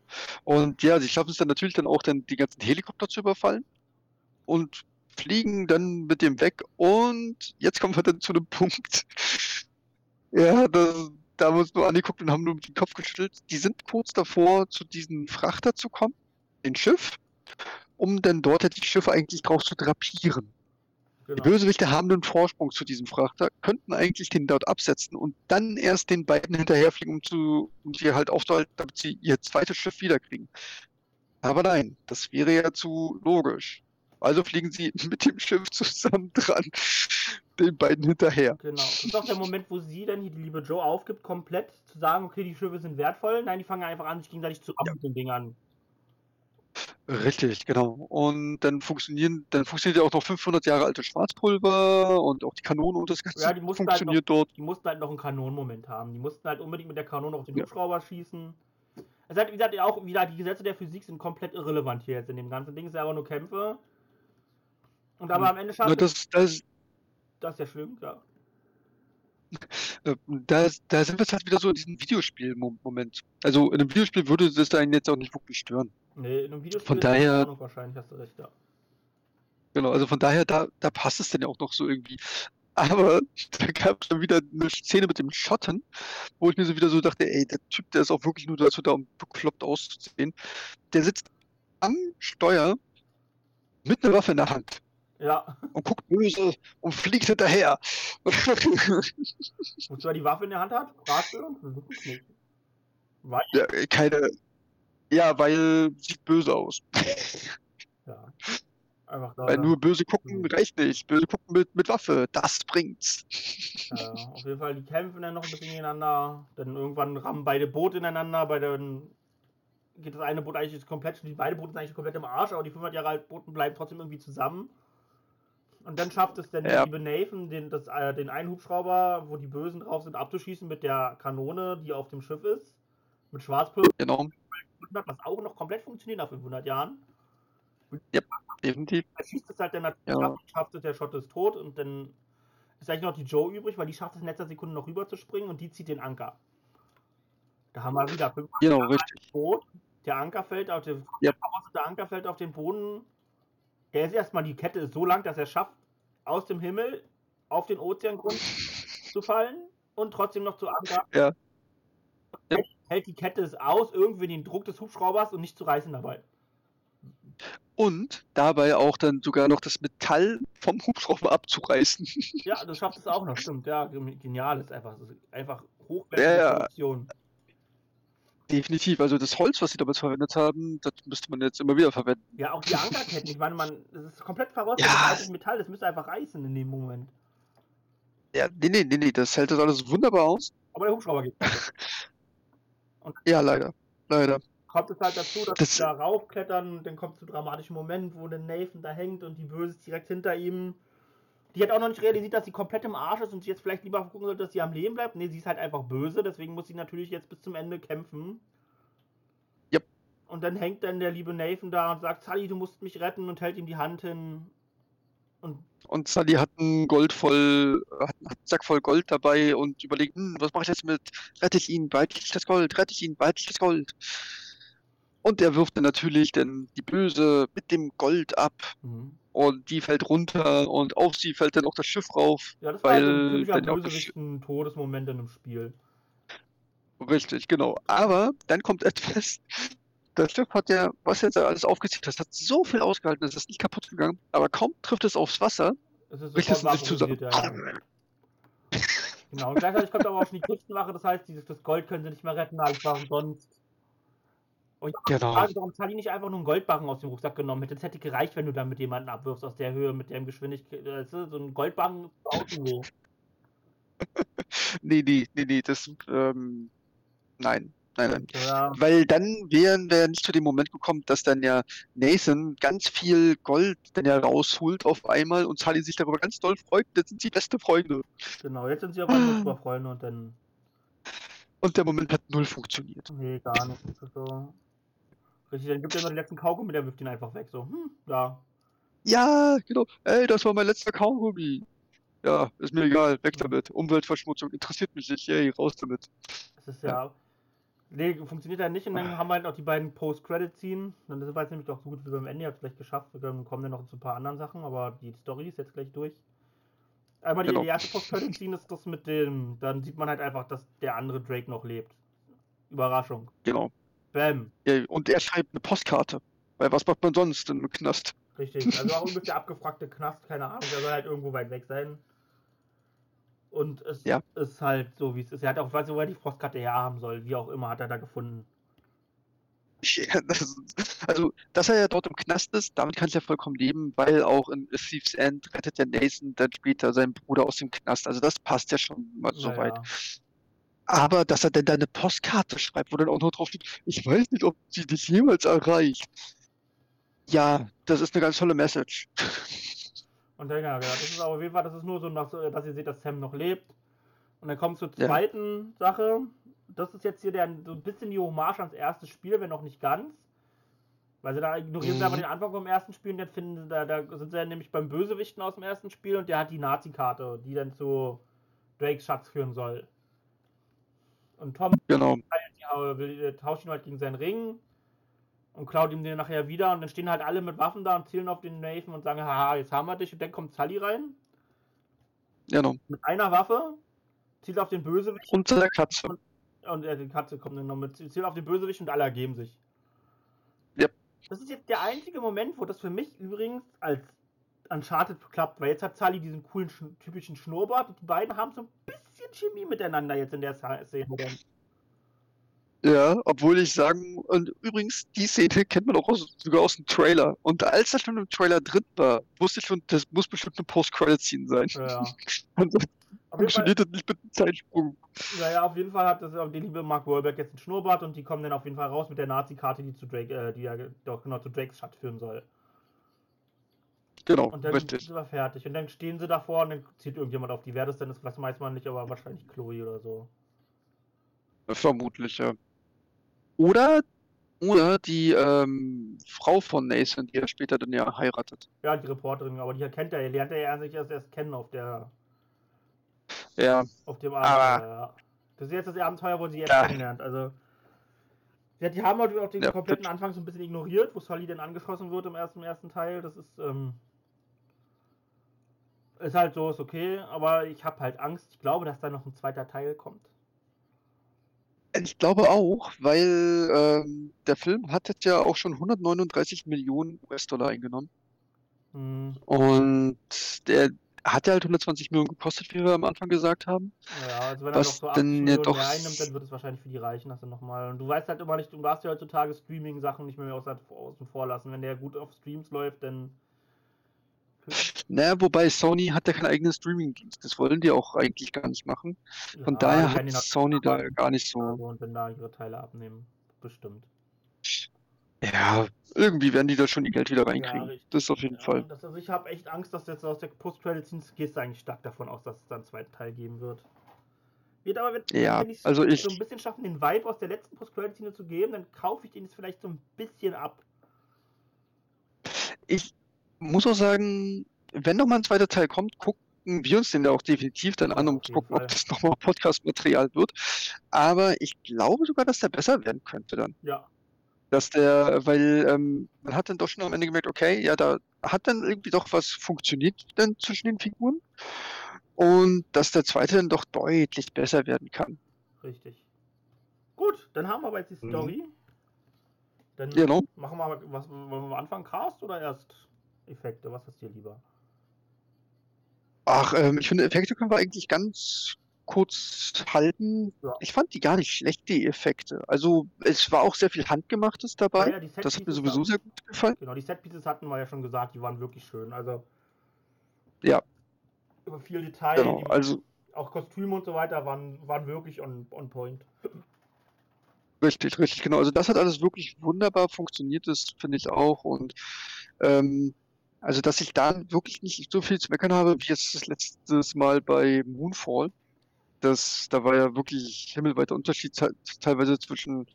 Und ja, sie schaffen es dann natürlich dann auch dann die ganzen Helikopter zu überfallen und fliegen dann mit dem weg. Und jetzt kommen wir dann zu einem Punkt. Ja, das, da haben wir uns nur angeguckt und haben nur mit dem Kopf geschüttelt. Die sind kurz davor, zu diesem Frachter zu kommen, den Schiff, um dann dort halt die Schiffe eigentlich drauf zu drapieren. Die Genau. Bösewichte haben einen Vorsprung zu diesem Frachter, könnten eigentlich den dort absetzen und dann erst den beiden hinterherfliegen, um zu, um sie halt aufzuhalten, damit sie ihr zweites Schiff wiederkriegen. Aber nein, das wäre ja zu logisch. Also fliegen sie mit dem Schiff zusammen dran, den beiden hinterher. Genau. Das ist auch der Moment, wo sie dann hier die liebe Joe aufgibt, komplett zu sagen, okay, die Schiffe sind wertvoll. Nein, die fangen einfach an, sich gegenseitig zu ab mit den Dingern. Richtig, genau. Und dann funktionieren, dann funktioniert ja auch noch 500 Jahre alte Schwarzpulver und auch die Kanone und das Ganze Ja, die mussten halt funktioniert dort. Die mussten halt noch einen Kanonenmoment haben. Die mussten halt unbedingt mit der Kanone auf den Ja. Hubschrauber schießen. Es hat, wie gesagt, auch wieder die Gesetze der Physik sind komplett irrelevant hier jetzt in dem ganzen Ding. Es sind aber nur Kämpfe. Und aber am Ende schafft Na, es, das, das, das ist ja schlimm, ja. Äh, Da, da sind wir jetzt halt wieder so in diesem Videospiel-Moment. Also in einem Videospiel würde das einen jetzt auch nicht wirklich stören. Nee, in einem Videospiel Von ist daher- Ordnung wahrscheinlich, hast du recht, ja. Genau, also von daher, da, da passt es dann ja auch noch so irgendwie. Aber da gab es dann wieder eine Szene mit dem Schotten, wo ich mir so wieder so dachte, ey, der Typ, der ist auch wirklich nur dazu da, um bekloppt auszusehen. Der sitzt am Steuer mit einer Waffe in der Hand Ja, und guckt böse und fliegt hinterher. wozu er die Waffe in der Hand hat, fragst du? Nicht. Weil, ja, keine. Ja, weil sieht böse aus. ja. Einfach da. Weil nur böse gucken Mhm. reicht nicht. Böse gucken mit, mit Waffe, das bringt's. Ja, auf jeden Fall, die kämpfen dann noch ein bisschen gegeneinander. Dann irgendwann rammen beide Boote ineinander. Bei den geht das eine Boot eigentlich komplett, die beide Boote sind eigentlich komplett im Arsch, aber die 500 Jahre alten Booten bleiben trotzdem irgendwie zusammen. Und dann schafft es dann Ja. liebe Nathan, den, das, äh, den einen Hubschrauber, wo die Bösen drauf sind, abzuschießen mit der Kanone, die auf dem Schiff ist. Mit Schwarzpulver, Genau, was auch noch komplett funktioniert nach 500 Jahren. definitiv. Er schießt es halt dann natürlich Ja. schafft es, der Schott ist tot und dann ist eigentlich noch die Joe übrig, weil die schafft es in letzter Sekunde noch rüber zu springen und die zieht den Anker. Da haben wir wieder fünf Genau, richtig. Boot, der Anker fällt auf den Ja. der Anker fällt auf den Boden. Er ist erstmal, die Kette ist so lang, dass er schafft, aus dem Himmel auf den Ozeangrund zu fallen und trotzdem noch zu Anker. Ja. Ja. Hält, die Kette es aus, irgendwie den Druck des Hubschraubers und nicht zu reißen dabei. Und dabei auch dann sogar noch das Metall vom Hubschrauber abzureißen. Ja, das schafft es auch noch, stimmt. Ja, genial ist einfach. Ist einfach hochwertige Ja, ja. Produktion. Definitiv. Also das Holz, was sie damals verwendet haben, das müsste man jetzt immer wieder verwenden. Ja, auch die Ankerketten. Ich meine, man, das ist komplett verrostet. Ja. Das Metall, das müsste einfach reißen in dem Moment. Ja, nee, nee, nee, nee, das hält das alles wunderbar aus. Aber der Hubschrauber geht. Ja, leider. Leider. kommt es halt dazu, dass Das- sie da raufklettern und dann kommt zu dramatischen Moment, wo der Nathan da hängt und die Böse ist direkt hinter ihm. Die hat auch noch nicht realisiert, dass sie komplett im Arsch ist und sie jetzt vielleicht lieber gucken sollte, dass sie am Leben bleibt. Nee, sie ist halt einfach böse, deswegen muss sie natürlich jetzt bis zum Ende kämpfen. Yep. Und dann hängt dann der liebe Nathan da und sagt, Sally, du musst mich retten und hält ihm die Hand hin. Und Und Sully hat einen Gold voll, hat hat einen Sack voll Gold dabei und überlegt, hm, was mache ich jetzt mit? Rette ich ihn, behalte ich das Gold, rette ich ihn, behalte ich das Gold. Und er wirft dann natürlich dann die Böse mit dem Gold ab Mhm. und die fällt runter und auf sie fällt dann auch das Schiff rauf. Ja, das war ein Weil auch das Bösewicht, ein Todesmoment in einem Spiel. Richtig, genau. Aber dann kommt etwas. Das Schiff hat ja, was jetzt alles aufgezählt hast, hat so viel ausgehalten, es ist nicht kaputt gegangen, aber kaum trifft es aufs Wasser, Es ist bricht es sich zusammen. Ja. Genau, und gleichzeitig kommt aber auch schon die Küstenwache, das heißt, dieses, das Gold können sie nicht mehr retten, alles war umsonst. Und ich Genau. frage, warum Sally nicht einfach nur einen Goldbarren aus dem Rucksack genommen hätte. Es hätte gereicht, wenn du dann mit jemandem abwirfst aus der Höhe, mit der Geschwindigkeit. Weißt du, so ein Goldbarren so. Nee, nee, nee, nee, das, ähm, nein, nein, nein. Ja, Weil dann wären wir nicht zu dem Moment gekommen, dass dann ja Nathan ganz viel Gold dann ja rausholt auf einmal und Sally sich darüber ganz doll freut. Jetzt sind sie beste Freunde. genau. Jetzt sind sie auf einmal super Freunde und dann. Und der Moment hat null funktioniert. Nee, gar nicht. Das so. Richtig, dann gibt er nur den letzten Kaugummi, der wirft ihn einfach weg. So, hm, ja. Ja, genau. Ey, das war mein letzter Kaugummi. Ja, ist mir egal, weg damit. Umweltverschmutzung interessiert mich nicht. Yay, raus damit. Das ist ja. Nee, funktioniert ja nicht und dann haben wir halt noch die beiden Post-Credit-Scene. Dann ist es jetzt nämlich doch so gut wie beim Ende, ihr habt es gleich geschafft. Wir kommen dann noch zu ein paar anderen Sachen, aber die Story ist jetzt gleich durch. Einmal die, Genau. die erste Post-Credit-Scene ist das mit dem, dann sieht man halt einfach, dass der andere Drake noch lebt. Überraschung. Genau. Bam. Ja, und er schreibt eine Postkarte. Weil was macht man sonst im Knast? Richtig. Also auch übelst der abgefragte Knast, keine Ahnung, der soll halt irgendwo weit weg sein. Und es Ja. ist halt so, wie es ist. Er hat auch, weiß nicht, wo er die Postkarte herhaben soll, wie auch immer, hat er da gefunden. Ja, das ist, also, dass er ja dort im Knast ist, damit kann ich ja vollkommen leben, weil auch in A Thief's End rettet ja Nathan dann später seinen Bruder aus dem Knast. Also das passt ja schon mal so Naja. weit. Aber dass er denn da eine Postkarte schreibt, wo dann auch noch drauf steht, ich weiß nicht, ob sie dich jemals erreicht. Ja, das ist eine ganz tolle Message. Und dann, ja, genau, das ist aber auf jeden Fall, das ist nur so, noch so, dass ihr seht, dass Sam noch lebt. Und dann kommt zur Ja. zweiten Sache. Das ist jetzt hier der, so ein bisschen die Hommage ans erste Spiel, wenn auch nicht ganz. Weil sie da ignorieren sie Mhm. aber den Anfang vom ersten Spiel und dann finden sie, da, da sind sie ja nämlich beim Bösewichten aus dem ersten Spiel und der hat die Nazi-Karte, die dann zu Drakes Schatz führen soll. Und Tom Genau. äh, tauscht ihn halt gegen seinen Ring und klaut ihm den nachher wieder und dann stehen halt alle mit Waffen da und zielen auf den Nathan und sagen, haha, jetzt haben wir dich und dann kommt Sully rein Genau. mit einer Waffe, zielt auf den Bösewicht Und seine Katze. und äh, die Katze kommt dann noch mit, zielt auf den Bösewicht und alle ergeben sich. Yep. Das ist jetzt der einzige Moment, wo das für mich übrigens als Uncharted klappt, weil jetzt hat Sully diesen coolen, sch typischen Schnurrbart und die beiden haben so ein bisschen Chemie miteinander jetzt in der Szene. Ja, obwohl ich sagen, und übrigens, die Szene kennt man auch aus, sogar aus dem Trailer. Und als das schon im Trailer drin war, wusste ich schon, das muss bestimmt eine Post-Credit-Scene sein. Ja. Fall, funktioniert das nicht mit einem Zeitsprung. Naja, auf jeden Fall hat das auch der liebe Mark Wahlberg jetzt einen Schnurrbart und die kommen dann auf jeden Fall raus mit der Nazi-Karte, die zu Drake, äh, die ja doch genau zu Drakes Stadt führen soll. Genau, Und dann richtig. sind wir fertig. Und dann stehen sie davor und dann zieht irgendjemand auf die. Wer das denn ist, das weiß man nicht, aber wahrscheinlich Chloe oder so. Vermutlich, ja. Oder, oder die ähm, Frau von Nathan, die er später dann ja heiratet. Ja, die Reporterin, aber die erkennt er, lernt er ja sich erst, erst kennen auf der Ja, auf dem Abenteuer. Ja. Das ist jetzt das Abenteuer, wo sie jetzt Ja. kennenlernt. Also ja, die haben halt auch den Ja, kompletten. Anfang so ein bisschen ignoriert, wo Sully dann angeschossen wird im ersten, im ersten Teil. Das ist ähm, ist halt so, ist okay, aber ich habe halt Angst. Ich glaube, dass da noch ein zweiter Teil kommt. ich glaube auch, weil ähm, der Film hat jetzt ja auch schon 139 Millionen US-Dollar eingenommen. Hm, Und der hat ja halt 120 Millionen gekostet, wie wir am Anfang gesagt haben. ja, also wenn er noch so 80 denn ja Millionen doch einnimmt, dann wird es wahrscheinlich für die reichen, dass er nochmal. Und du weißt halt immer nicht, du darfst ja heutzutage Streaming-Sachen nicht mehr außen vor lassen. Wenn der gut auf Streams läuft, dann. Naja, wobei Sony hat ja keinen eigenen Streaming-Dienst. Das wollen die auch eigentlich gar nicht machen. Von Ja, daher hat Sony da gar nicht so. und dann da ihre Teile abnehmen. Bestimmt. Ja, irgendwie werden die da schon ihr Geld wieder reinkriegen. richtig. Das auf jeden Ja, Fall. Das, also ich habe echt Angst, dass jetzt aus der Post-Credit-Scene gehst du eigentlich stark davon aus, dass es dann einen zweiten Teil geben wird. Wird aber, wenn, Ja, wenn es also ich- so ein bisschen schaffen, den Vibe aus der letzten Post-Credit-Szene zu geben, dann kaufe ich den jetzt vielleicht so ein bisschen ab. Ich muss auch sagen, wenn noch mal ein zweiter Teil kommt, gucken wir uns den ja auch definitiv dann an, um zu gucken, ob das nochmal Podcast-Material wird. Aber ich glaube sogar, dass der besser werden könnte dann. Ja. Dass der, weil ähm, man hat dann doch schon am Ende gemerkt, okay, ja, da hat dann irgendwie doch was funktioniert dann zwischen den Figuren. Und dass der zweite dann doch deutlich besser werden kann. Richtig. Gut, dann haben wir aber jetzt die Mhm. Story. Dann Genau. machen wir, was wollen wir anfangen? Cast oder erst Effekte? Was ist dir lieber? Ach, ähm, ich finde, Effekte können wir eigentlich ganz kurz halten. Ja. Ich fand die gar nicht schlecht, die Effekte. Also, es war auch sehr viel Handgemachtes dabei. Ja, die Das hat mir sowieso sehr gut gefallen. Genau, die Setpieces hatten wir ja schon gesagt, die waren wirklich schön. Also Ja. über viel Detail, Genau, die, also auch Kostüme und so weiter waren, waren wirklich on, on point. richtig, richtig, genau. Also das hat alles wirklich wunderbar funktioniert, das finde ich auch. Und ähm, also, dass ich da wirklich nicht so viel zu meckern habe, wie jetzt das letztes Mal bei Moonfall. Das, da war ja wirklich himmelweiter Unterschied te- teilweise zwischen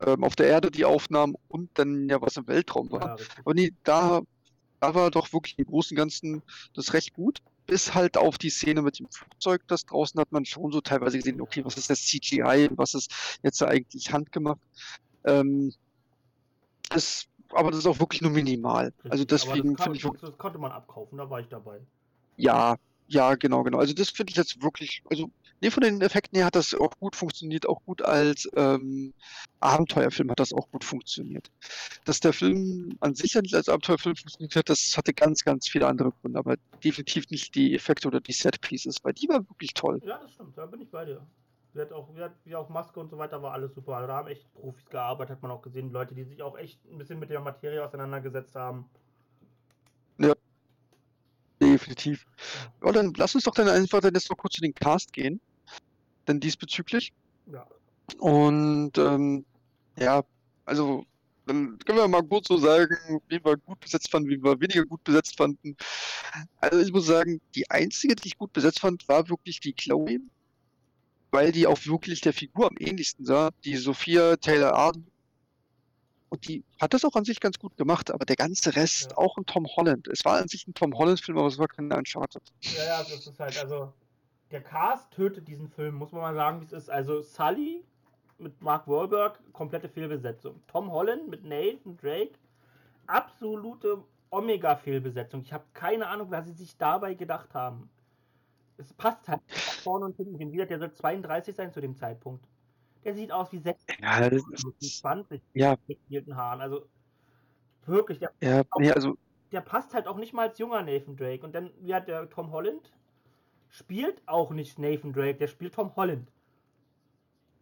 ähm, auf der Erde die Aufnahmen und dann ja was im Weltraum war. Ja. Aber nee, da, da war doch wirklich im Großen und Ganzen das recht gut. Bis halt auf die Szene mit dem Flugzeug, das draußen hat man schon so teilweise gesehen, okay, was ist das CGI was ist jetzt eigentlich handgemacht. Ähm, das, aber das ist auch wirklich nur minimal. Also Richtig. Aber deswegen finde ich, das, konnte man abkaufen, da war ich dabei. ja, ja, genau, genau. Also das finde ich jetzt wirklich, also nee, von den Effekten her hat das auch gut funktioniert, auch gut als ähm, Abenteuerfilm hat das auch gut funktioniert. Dass der Film an sich ja nicht als Abenteuerfilm funktioniert hat, das hatte ganz, ganz viele andere Gründe, aber definitiv nicht die Effekte oder die Set-Pieces, weil die war wirklich toll. Ja, das stimmt, da bin ich bei dir. Wie, auch, wie, wie auch Maske und so weiter war alles super. Also Da haben echt Profis gearbeitet, hat man auch gesehen. Leute, die sich auch echt ein bisschen mit der Materie auseinandergesetzt haben. Definitiv. Ja, dann lass uns doch dann einfach dann jetzt noch kurz zu den Cast gehen. Denn diesbezüglich. Ja, Und ähm, ja, also dann können wir mal kurz so sagen, wen wir gut besetzt fanden, wen wir weniger gut besetzt fanden. Also ich muss sagen, die einzige, die ich gut besetzt fand, war wirklich die Chloe, weil die auch wirklich der Figur am ähnlichsten sah, die Sophia Taylor Arden. Und die hat das auch an sich ganz gut gemacht, aber der ganze Rest, Ja. auch ein Tom Holland. Es war an sich ein Tom Holland-Film, aber es war kein Uncharted. ja, ja, das ist halt, also der Cast tötet diesen Film, muss man mal sagen, wie es ist. Also Sully mit Mark Wahlberg, komplette Fehlbesetzung. Tom Holland mit Nathan Drake, absolute Omega-Fehlbesetzung. Ich habe keine Ahnung, was sie sich dabei gedacht haben. Es passt halt vorne und hinten. Wie gesagt, der soll 32 sein zu dem Zeitpunkt. Der sieht aus wie 6, Ja, das 20 ja, mit gespielten Haaren. Also wirklich, der, ja, nee, also der passt halt auch nicht mal als junger Nathan Drake. Und dann, wie hat der Tom Holland? Spielt auch nicht Nathan Drake, der spielt Tom Holland.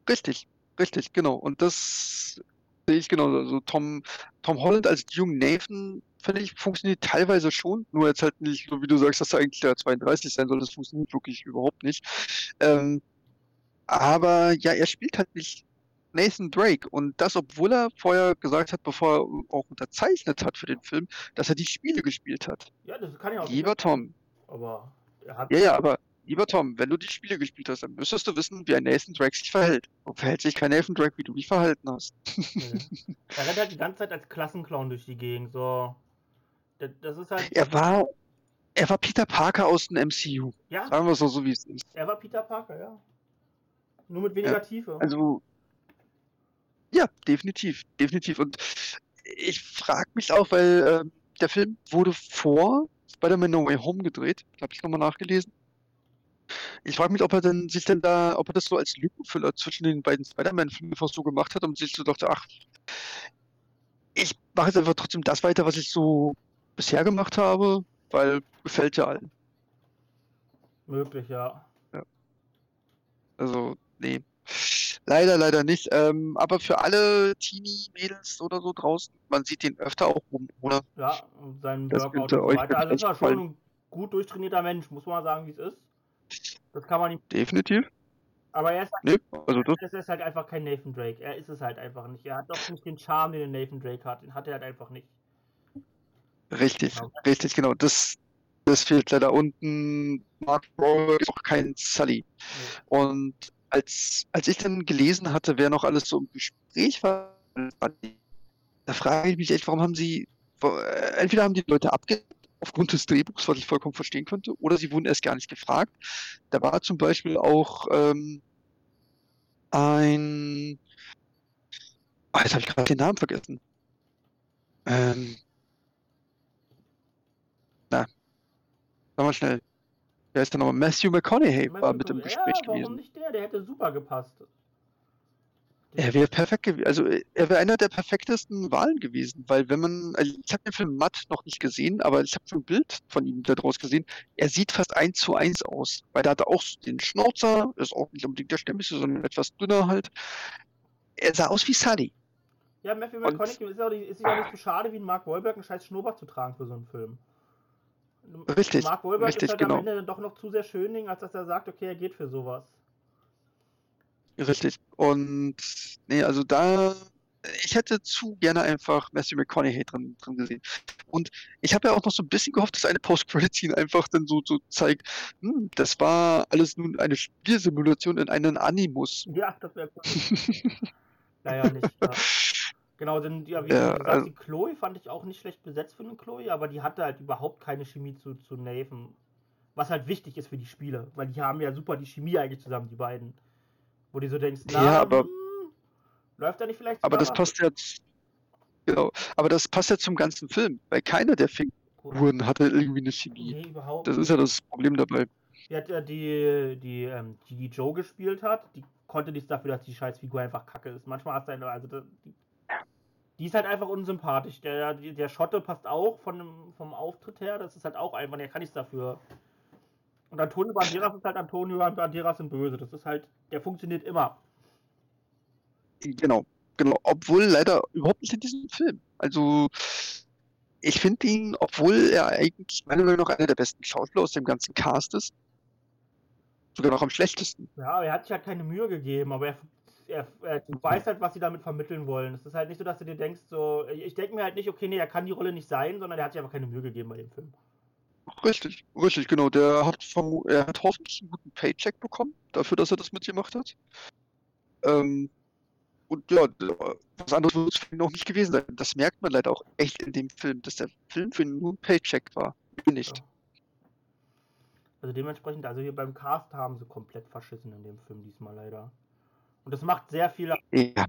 Richtig, richtig, genau. Und das sehe ich genauso. Also Tom, Tom Holland als jungen Nathan, finde ich, funktioniert teilweise schon. Nur jetzt halt nicht, so wie du sagst, dass er eigentlich der 32 sein soll. Das funktioniert wirklich überhaupt nicht. Ähm, aber ja, er spielt halt nicht Nathan Drake. Und das, obwohl er vorher gesagt hat, bevor er auch unterzeichnet hat für den Film, dass er die Spiele gespielt hat. Ja, das kann ja auch. Lieber Tom. Aber er hat. Ja, ja, aber lieber Tom, wenn du die Spiele gespielt hast, dann müsstest du wissen, wie ein Nathan Drake sich verhält. Und verhält sich kein Nathan Drake, wie du dich verhalten hast. Nee. er rennt halt die ganze Zeit als Klassenclown durch die Gegend. So. Das, ist halt. Er war, er war Peter Parker aus dem MCU. Ja, Sagen wir es so, so wie es ist. er war Peter Parker, ja. Nur mit weniger Ja, Tiefe. Also, ja, definitiv, definitiv. Und ich frage mich auch, weil ähm, der Film wurde vor Spider-Man No Way Home gedreht. Habe ich nochmal nachgelesen. Ich frage mich, ob er denn sich denn da, ob er das so als Lückenfüller zwischen den beiden Spider-Man-Filmen einfach so gemacht hat und sich so dachte, ach, ich mache jetzt einfach trotzdem das weiter, was ich so bisher gemacht habe, weil gefällt ja allen. Möglich, ja. Also, nee. Leider, leider nicht. Ähm, aber für alle Teenie-Mädels oder so draußen, man sieht den öfter auch rum, oder? Ja, sein Workout und so weiter. Also ist er schon ein gut durchtrainierter Mensch, muss man sagen, wie es ist. Das kann man ihm. Definitiv. Aber er ist, Nee, also das, ist halt einfach kein Nathan Drake. Er ist es halt einfach nicht. Er hat doch nicht den Charme, den Nathan Drake hat. Den hat er halt einfach nicht. Richtig, Genau. richtig, genau. Das, das fehlt leider. Und ein Mark Wahlberg ist auch kein Sully. Nee. Und als, als ich dann gelesen hatte, wer noch alles so im Gespräch war, da frage ich mich echt, warum haben sie, äh, entweder haben die Leute abgelehnt aufgrund des Drehbuchs, was ich vollkommen verstehen könnte, oder sie wurden erst gar nicht gefragt. Da war zum Beispiel auch ähm, ein, Ah, jetzt habe ich gerade den Namen vergessen. Ähm. Na. Sag mal schnell. Wer ist denn nochmal? Matthew McConaughey war mit im Gespräch ja, warum gewesen. nicht der? Der hätte super gepasst. Er wäre perfekt gewesen. Also er wäre einer der perfektesten Wahlen gewesen, weil wenn man, also ich habe den Film Matt noch nicht gesehen, aber ich habe schon ein Bild von ihm da draus gesehen. Er sieht fast eins zu eins aus, weil da hat er auch den Schnauzer, ist auch nicht unbedingt der stämmigste, sondern etwas dünner halt. Er sah aus wie Sully. Ja, Matthew McConaughey ist ja auch nicht, ist ja nicht so schade, wie ein Mark Wahlberg einen scheiß Schnurrbart zu tragen für so einen Film. Richtig, Mark Wahlberg richtig, ist halt genau. am Ende doch noch zu sehr schön, als dass er sagt, okay, er geht für sowas. Richtig. Und nee, also da, ich hätte zu gerne einfach Matthew McConaughey drin, drin gesehen. Und ich habe ja auch noch so ein bisschen gehofft, dass eine Post-Credit-Scene einfach dann so, so zeigt, hm, das war alles nun eine Spielsimulation in einen Animus. Ja, das wäre cool. naja, nicht. Ja. Genau, denn ja, wie Ja, gesagt, also- die Chloe fand ich auch nicht schlecht besetzt für eine Chloe, aber die hatte halt überhaupt keine Chemie zu, zu Nathan. Was halt wichtig ist für die Spiele, weil die haben ja super die Chemie eigentlich zusammen, die beiden. Wo du so denkst, na, Ja, aber- hm, läuft da nicht vielleicht Aber das passt ja, z- genau, aber das passt ja zum ganzen Film, weil keiner der Figuren hatte irgendwie eine Chemie. Nee, überhaupt Das ist ja das Problem dabei. Die hat ja die, die, ähm, die, die Joe gespielt hat, die konnte nichts dafür, dass die Scheißfigur einfach kacke ist. Manchmal hast du eine, also die, die ist halt einfach unsympathisch. Der, der Schotte passt auch von vom Auftritt her, das ist halt auch einfach, der kann nichts dafür. Und Antonio Banderas ist halt Antonio Banderas in Böse. Das ist halt, der funktioniert immer. Genau, genau. Obwohl leider überhaupt nicht in diesem Film. Also, ich finde ihn, obwohl er eigentlich meiner Meinung nach einer der besten Schauspieler aus dem ganzen Cast ist, sogar noch am schlechtesten. Ja, er hat sich halt keine Mühe gegeben, aber er, er, er du weißt halt, was sie damit vermitteln wollen. Es ist halt nicht so, dass du dir denkst, so, ich denke mir halt nicht, okay, nee, er kann die Rolle nicht sein, sondern er hat sich einfach keine Mühe gegeben bei dem Film. Richtig, richtig, genau. Der hat, vermu- er hat hoffentlich einen guten Paycheck bekommen, dafür, dass er das mitgemacht hat. Ähm, und ja, was anderes wird es für ihn noch nicht gewesen sein. Das merkt man leider auch echt in dem Film, dass der Film für ihn nur ein Paycheck war. Nicht. Ja. Also dementsprechend, also hier beim Cast haben sie komplett verschissen in dem Film diesmal leider. Und das macht sehr viel. Ja.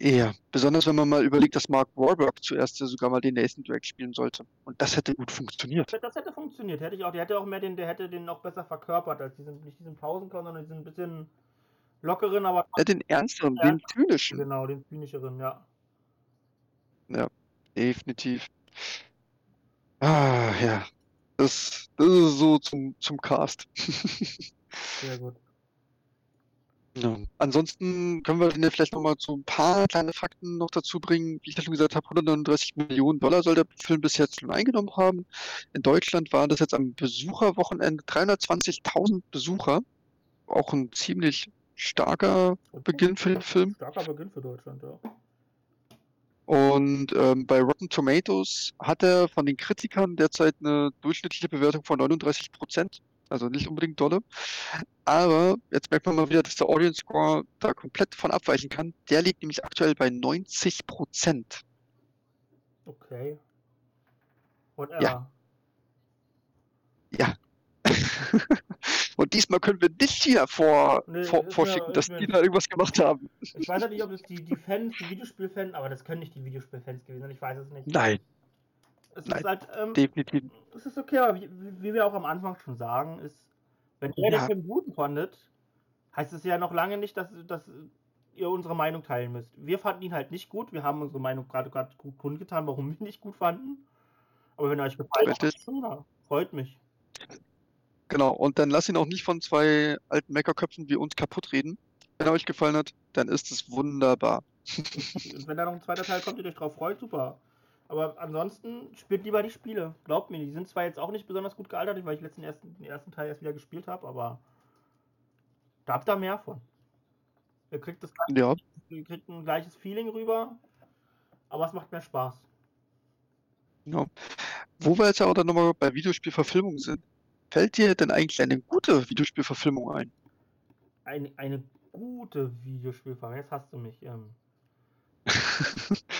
Ja, besonders wenn man mal überlegt, dass Mark Wahlberg zuerst ja sogar mal den Nathan Drake spielen sollte. Und das hätte gut funktioniert. Das hätte funktioniert, hätte ich auch. Der hätte auch mehr den, der hätte den noch besser verkörpert als diesen, nicht diesen Pausenclown, sondern diesen bisschen lockeren, aber Ja, den ernsteren, Ja. den zynischen. genau, den zynischeren, ja. Definitiv. Ah, ja. Das, das ist so zum, zum Cast. Sehr gut. Ja. Ansonsten können wir vielleicht nochmal so ein paar kleine Fakten noch dazu bringen. Wie ich ja schon gesagt habe, 139 Millionen Dollar soll der Film bis jetzt schon eingenommen haben. In Deutschland waren das jetzt am Besucherwochenende 320.000 Besucher. Auch ein ziemlich starker Beginn für den Film. Starker Beginn für Deutschland, ja. Und ähm, bei Rotten Tomatoes hat er von den Kritikern derzeit eine durchschnittliche Bewertung von 39 Prozent. Also nicht unbedingt dolle. Aber jetzt merkt man mal wieder, dass der Audience Score da komplett von abweichen kann. Der liegt nämlich aktuell bei 90 Prozent. Okay. Und Ja. Ja. Und diesmal können wir nicht hier vor, Nee, vor, vorschicken, ist dass die da irgendwas gemacht haben. Ich weiß halt nicht, ob es die, die Fans, die Videospielfans, aber das können nicht die Videospielfans gewesen sein, ich weiß es nicht. Nein, Es nein, ist halt, ähm, definitiv. es ist okay, aber wie, wie wir auch am Anfang schon sagen, ist, wenn ihr den Ja. Film gut fandet, heißt es ja noch lange nicht, dass, dass ihr unsere Meinung teilen müsst. Wir fanden ihn halt nicht gut, wir haben unsere Meinung gerade gerade gut kundgetan, warum wir ihn nicht gut fanden. Aber wenn er euch gefallen hat, freut mich. Genau, und dann lasst ihn auch nicht von zwei alten Meckerköpfen wie uns kaputt reden. Wenn er euch gefallen hat, dann ist es wunderbar. Und wenn da noch ein zweiter Teil kommt, ihr euch drauf freut, super. Aber ansonsten spielt lieber die Spiele. Glaubt mir, die sind zwar jetzt auch nicht besonders gut gealtert, weil ich letzten ersten, den ersten Teil erst wieder gespielt habe, aber da habt ihr mehr von. Ihr kriegt, das, gleiche- Ja, ihr kriegt ein gleiches Feeling rüber, aber es macht mehr Spaß. genau. Wo wir jetzt ja auch dann nochmal bei Videospielverfilmungen sind. Fällt dir denn eigentlich eine gute Videospielverfilmung ein? Eine, eine gute Videospielfahrt. Jetzt hast du mich. Ähm,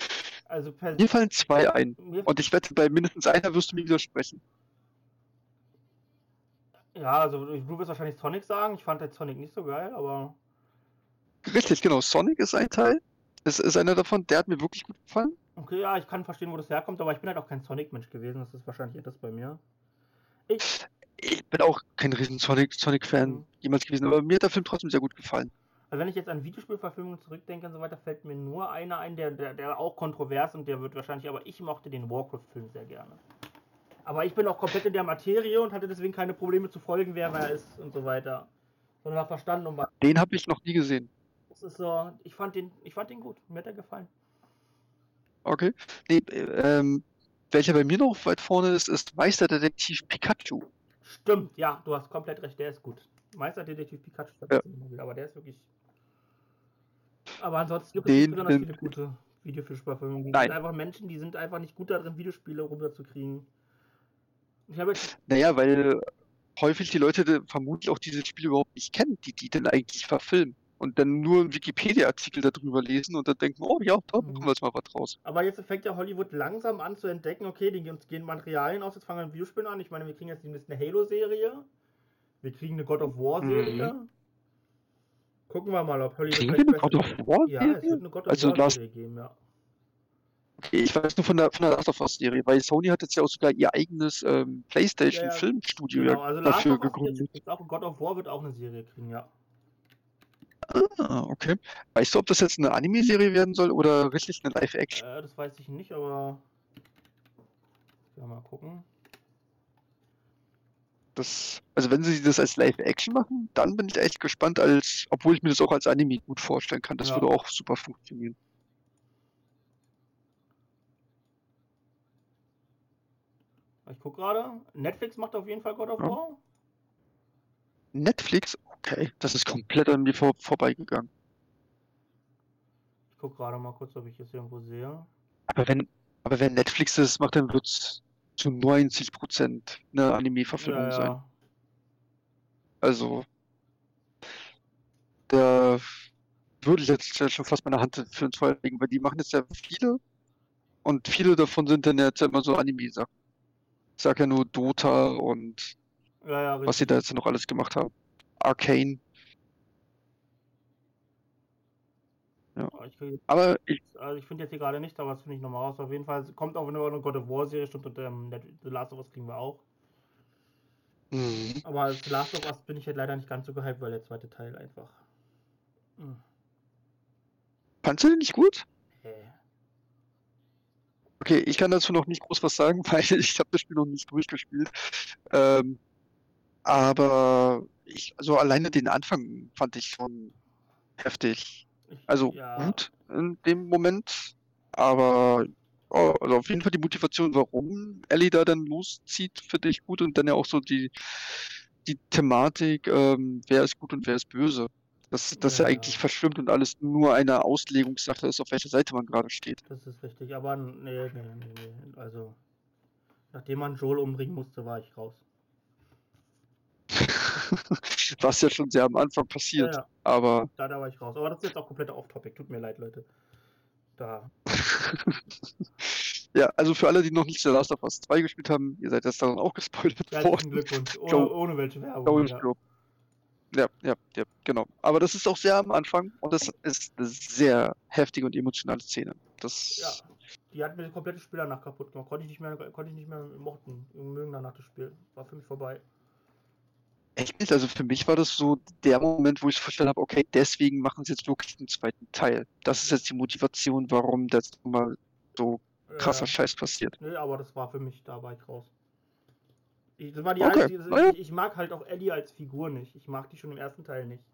also Mir fallen zwei ein. Und ich wette, bei mindestens einer wirst du mir widersprechen. ja, also du wirst wahrscheinlich Sonic sagen. Ich fand jetzt Sonic nicht so geil, aber Richtig, genau. Sonic ist ein Teil. Das ist einer davon, der hat mir wirklich gut gefallen. Okay, ja, ich kann verstehen, wo das herkommt, aber ich bin halt auch kein Sonic-Mensch gewesen. Das ist wahrscheinlich etwas bei mir. Ich, Ich bin auch kein riesen Sonic- Sonic-Fan Mhm. jemals gewesen, aber mir hat der Film trotzdem sehr gut gefallen. Also wenn ich jetzt an Videospielverfilmungen zurückdenke und so weiter, fällt mir nur einer ein, der, der, der auch kontrovers und der wird wahrscheinlich, aber ich mochte den Warcraft-Film sehr gerne. Aber ich bin auch komplett in der Materie und hatte deswegen keine Probleme zu folgen, wer wer ist und so weiter. Sondern habe verstanden, um was Den habe ich noch nie gesehen. es ist. So, ich fand den, ich fand den gut. Mir hat er gefallen. Okay. Nee, äh, ähm, welcher bei mir noch weit vorne ist, ist Meisterdetektiv Pikachu. Stimmt, ja, du hast komplett recht, der ist gut. Meisterdetektiv Pikachu, Ja. aber der ist wirklich. Aber ansonsten gibt es besonders viele gute Videospielverfilmungen. Nein. sind einfach Menschen, die sind einfach nicht gut darin, Videospiele rüberzukriegen. Ich habe Naja, weil häufig die Leute vermutlich auch diese Spiele überhaupt nicht kennen, die die dann eigentlich verfilmen. Und dann nur einen Wikipedia-Artikel darüber lesen und dann denken, oh ja, da Mhm. machen wir jetzt mal was draus. aber jetzt fängt ja Hollywood langsam an zu entdecken, okay, die uns gehen Materialien aus, jetzt fangen wir mit Videospielen an. Ich meine, wir kriegen jetzt eine Halo-Serie. Wir kriegen eine God of War-Serie. Gucken wir mal, ob Mhm. Kriegen wir eine God of War? Ja, es wird eine God of Also Last- War-Serie geben, ja. Okay, ich weiß nur von der, von der Last of Us-Serie, weil Sony hat jetzt ja auch sogar ihr eigenes ähm, ja. PlayStation-Filmstudio Genau, also Last dafür Us gegründet. jetzt auch God of War wird auch eine Serie kriegen, ja. Ah, okay. Weißt du, ob das jetzt eine Anime-Serie werden soll oder richtig eine Live-Action? Äh, das weiß ich nicht, aber. Ja, mal gucken. Das, also wenn sie das als Live-Action machen, dann bin ich echt gespannt, als, obwohl ich mir das auch als Anime gut vorstellen kann. Das Ja. würde auch super funktionieren. Ich guck gerade. Netflix macht auf jeden Fall God of Ja. War. Netflix, okay, das ist komplett an mir vor, vorbeigegangen. Ich guck gerade mal kurz, ob ich es irgendwo sehe. Aber wenn, aber wenn Netflix das macht, dann wird es zu 90% eine Anime-Verfilmung Ja, sein. ja. Also, da würde ich jetzt schon fast meine Hand für ins Feuer legen, weil die machen jetzt ja viele und viele davon sind dann jetzt immer so Anime-Sachen. Ich sag ja nur Dota und ja was sie da jetzt noch alles gemacht haben. Arcane. Aber Ich, krieg- Aber ich, also ich finde jetzt hier gerade nicht, aber das finde ich nochmal raus. Auf jeden Fall kommt auch eine God of War Serie, stimmt, und ähm, The Last of Us kriegen wir auch. Mhm. Aber The Last of Us bin ich halt leider nicht ganz so gehypt, weil der zweite Teil einfach. Hm. fandst du den nicht gut? Äh. Okay, ich kann dazu noch nicht groß was sagen, weil ich habe das Spiel noch nicht durchgespielt. Ähm, aber ich, also alleine den Anfang fand ich schon heftig. Also ja, gut in dem Moment, aber oh, also auf jeden Fall die Motivation, warum Ellie da dann loszieht, finde ich gut und dann ja auch so die, die Thematik, ähm, wer ist gut und wer ist böse. Dass das ja Ja. eigentlich verschwimmt und alles nur eine Auslegungssache ist, auf welcher Seite man gerade steht. Das ist richtig, aber nee, nee, nee, nee. Also, nachdem man Joel umbringen musste, war ich raus. Was ja schon sehr am Anfang Ja, passiert, ja, aber da, da war ich raus. Aber das ist jetzt auch komplett off-topic. Tut mir leid, Leute. Da. ja, also für alle, die noch nicht The Last of Us 2 gespielt haben, ihr seid jetzt daran auch gespoilert Herzlichen worden. Glückwunsch. Ohne, ohne welche Werbung. Ja. Ja, ja, ja, genau. Aber das ist auch sehr am Anfang und das ist eine sehr heftige und emotionale Szene. Das, ja. Die hat mir das komplette Spiel danach kaputt gemacht. Konnte ich nicht mehr, konnte ich nicht mehr mochten, mögen danach das Spiel. War für mich vorbei. Echt nicht. Also für mich war das so der Moment, wo ich verstanden habe, okay, deswegen machen sie jetzt wirklich den zweiten Teil. Das ist jetzt die Motivation, warum das mal so krasser Äh, Scheiß passiert. Nee, aber das war für mich, da war ich raus. Ich, das war die Okay, einzige, ich, ich mag halt auch Ellie als Figur nicht. Ich mag die schon im ersten Teil nicht.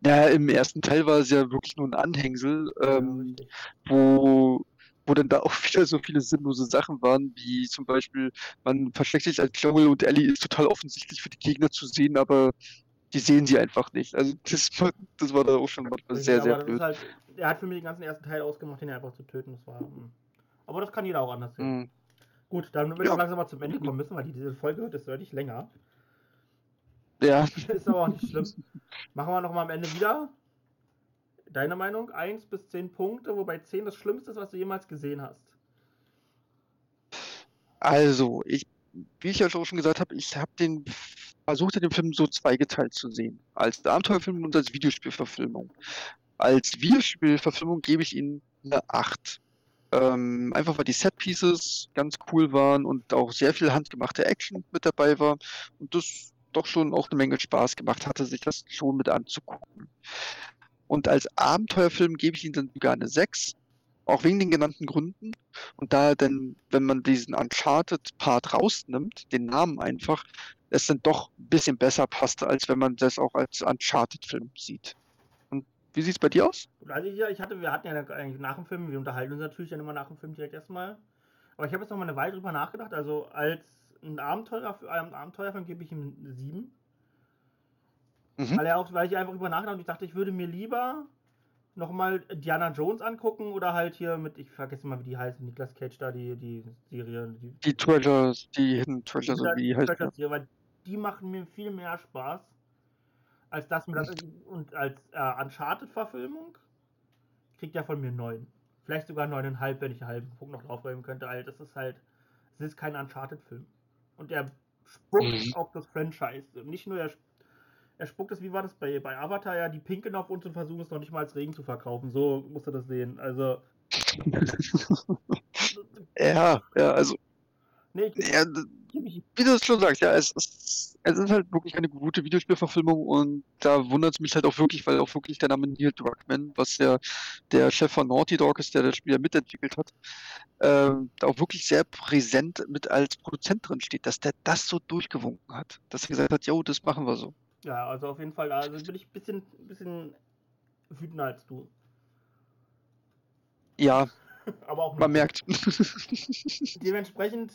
Naja, im ersten Teil war es ja wirklich nur ein Anhängsel, Ja, ähm, richtig. wo, wo dann da auch wieder so viele sinnlose Sachen waren, wie zum Beispiel, man versteckt sich als Joel und Ellie ist total offensichtlich für die Gegner zu sehen, aber die sehen sie einfach nicht. Also das war, das war da auch schon manchmal sehr, sehr blöd. ist halt, er hat für mich den ganzen ersten Teil ausgemacht, den einfach zu töten. Das war. mm. Aber das kann jeder auch anders sehen. Mhm. Gut, dann werden wir Ja. langsam mal zum Ende kommen müssen, weil die, diese Folge wird jetzt deutlich länger. Ja, Ist aber auch nicht schlimm. Machen wir nochmal am Ende wieder. Deine Meinung? 1 bis 10 Punkte, wobei 10 das Schlimmste ist, was du jemals gesehen hast. also, ich, wie ich ja schon gesagt habe, ich habe den versucht, den Film so zweigeteilt zu sehen. Als Abenteuerfilm und als Videospielverfilmung. als Videospielverfilmung gebe ich ihm eine 8. Ähm, einfach weil die Set-Pieces ganz cool waren und auch sehr viel handgemachte Action mit dabei war und das doch schon auch eine Menge Spaß gemacht hatte, sich das schon mit anzugucken. Und als Abenteuerfilm gebe ich ihm dann sogar eine 6, auch wegen den genannten Gründen. Und da denn, wenn man diesen Uncharted-Part rausnimmt, den Namen einfach, es dann doch ein bisschen besser passt, als wenn man das auch als Uncharted-Film sieht. Und wie sieht es bei dir aus? Also ich, ich hatte, wir hatten ja eigentlich nach dem Film, wir unterhalten uns natürlich dann immer nach dem Film direkt erstmal. Aber ich habe jetzt noch mal eine Weile drüber nachgedacht. Also als ein Abenteuer, einem Abenteuerfilm gebe ich ihm 7. Mhm. Weil, er auch, weil ich einfach drüber nachgedacht und ich dachte, ich würde mir lieber nochmal Diana Jones angucken oder halt hier mit, ich vergesse mal, wie die heißt, Niklas Cage da, die, die Serie. Die, die Treasures, die Hidden Treasures, so wie die heißt. Serie, weil die machen mir viel mehr Spaß als das mir das und als äh, Uncharted-Verfilmung kriegt er von mir 9. Vielleicht sogar 9,5, wenn ich einen halben Punkt noch draufräumen könnte. Halt, das ist halt, es ist kein Uncharted-Film. Und er spuckt mhm. auf das Franchise. Nicht nur er, er spuckt es, wie war das bei, bei Avatar, ja, die Pinken auf uns und versuchen es noch nicht mal als Regen zu verkaufen. So musst du das sehen. Also. ja, ja, also. Nee, ich, ja, wie du es schon sagst, ja, es, es, es ist halt wirklich eine gute Videospielverfilmung und da wundert es mich halt auch wirklich, weil auch wirklich der Name Neil Druckmann, was ja der Chef von Naughty Dog ist, der das Spiel ja mitentwickelt hat, ähm, da auch wirklich sehr präsent mit als Produzent drin steht, dass der das so durchgewunken hat, dass er gesagt hat, jo, das machen wir so. Ja, also auf jeden Fall, also bin ich ein bisschen, bisschen wütender als du. Ja, aber auch man merkt. Dementsprechend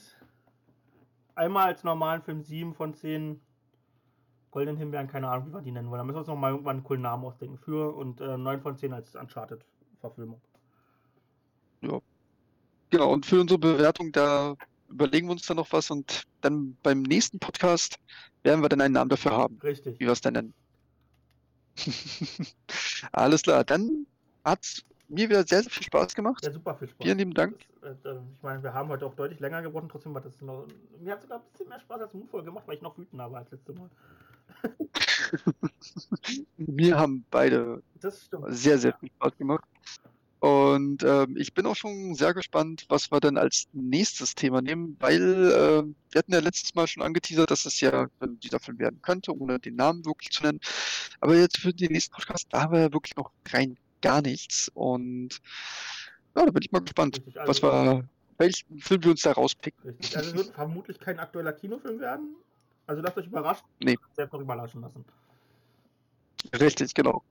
einmal als normalen Film 7 von 10 Goldenen Himbeeren, keine Ahnung, wie wir die nennen wollen. Da müssen wir uns noch mal irgendwann einen coolen Namen ausdenken für und äh, 9 von 10 als Uncharted-Verfilmung. Ja. Genau, und für unsere Bewertung, da überlegen wir uns dann noch was und dann beim nächsten Podcast werden wir dann einen Namen dafür haben. Richtig. Wie wir es dann nennen. Alles klar, dann hat mir wieder sehr, sehr viel Spaß gemacht. Ja, super viel Spaß. Vielen lieben Dank. Das, äh, ich meine, wir haben heute auch deutlich länger gebrochen, trotzdem war das noch. Mir hat es sogar ein bisschen mehr Spaß als Mutvoll gemacht, weil ich noch wütender war als letztes Mal. mir haben beide sehr, sehr viel Spaß gemacht. Und ähm, ich bin auch schon sehr gespannt, was wir dann als nächstes Thema nehmen, weil äh, wir hatten ja letztes Mal schon angeteasert, dass es ja dieser Film werden könnte, ohne den Namen wirklich zu nennen. Aber jetzt für den nächsten Podcast, da haben wir ja wirklich noch rein gar nichts. Und ja, da bin ich mal gespannt, also, was wir, welchen Film wir uns da rauspicken. Richtig. Also es wird vermutlich kein aktueller Kinofilm werden. Also lasst euch überraschen. Nee. Selbst noch überraschen lassen. Richtig, genau.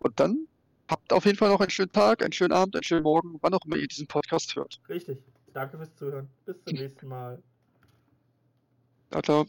Und dann habt auf jeden Fall noch einen schönen Tag, einen schönen Abend, einen schönen Morgen, wann auch immer ihr diesen Podcast hört. Richtig. Danke fürs Zuhören. Bis zum nächsten Mal. Ciao, ciao.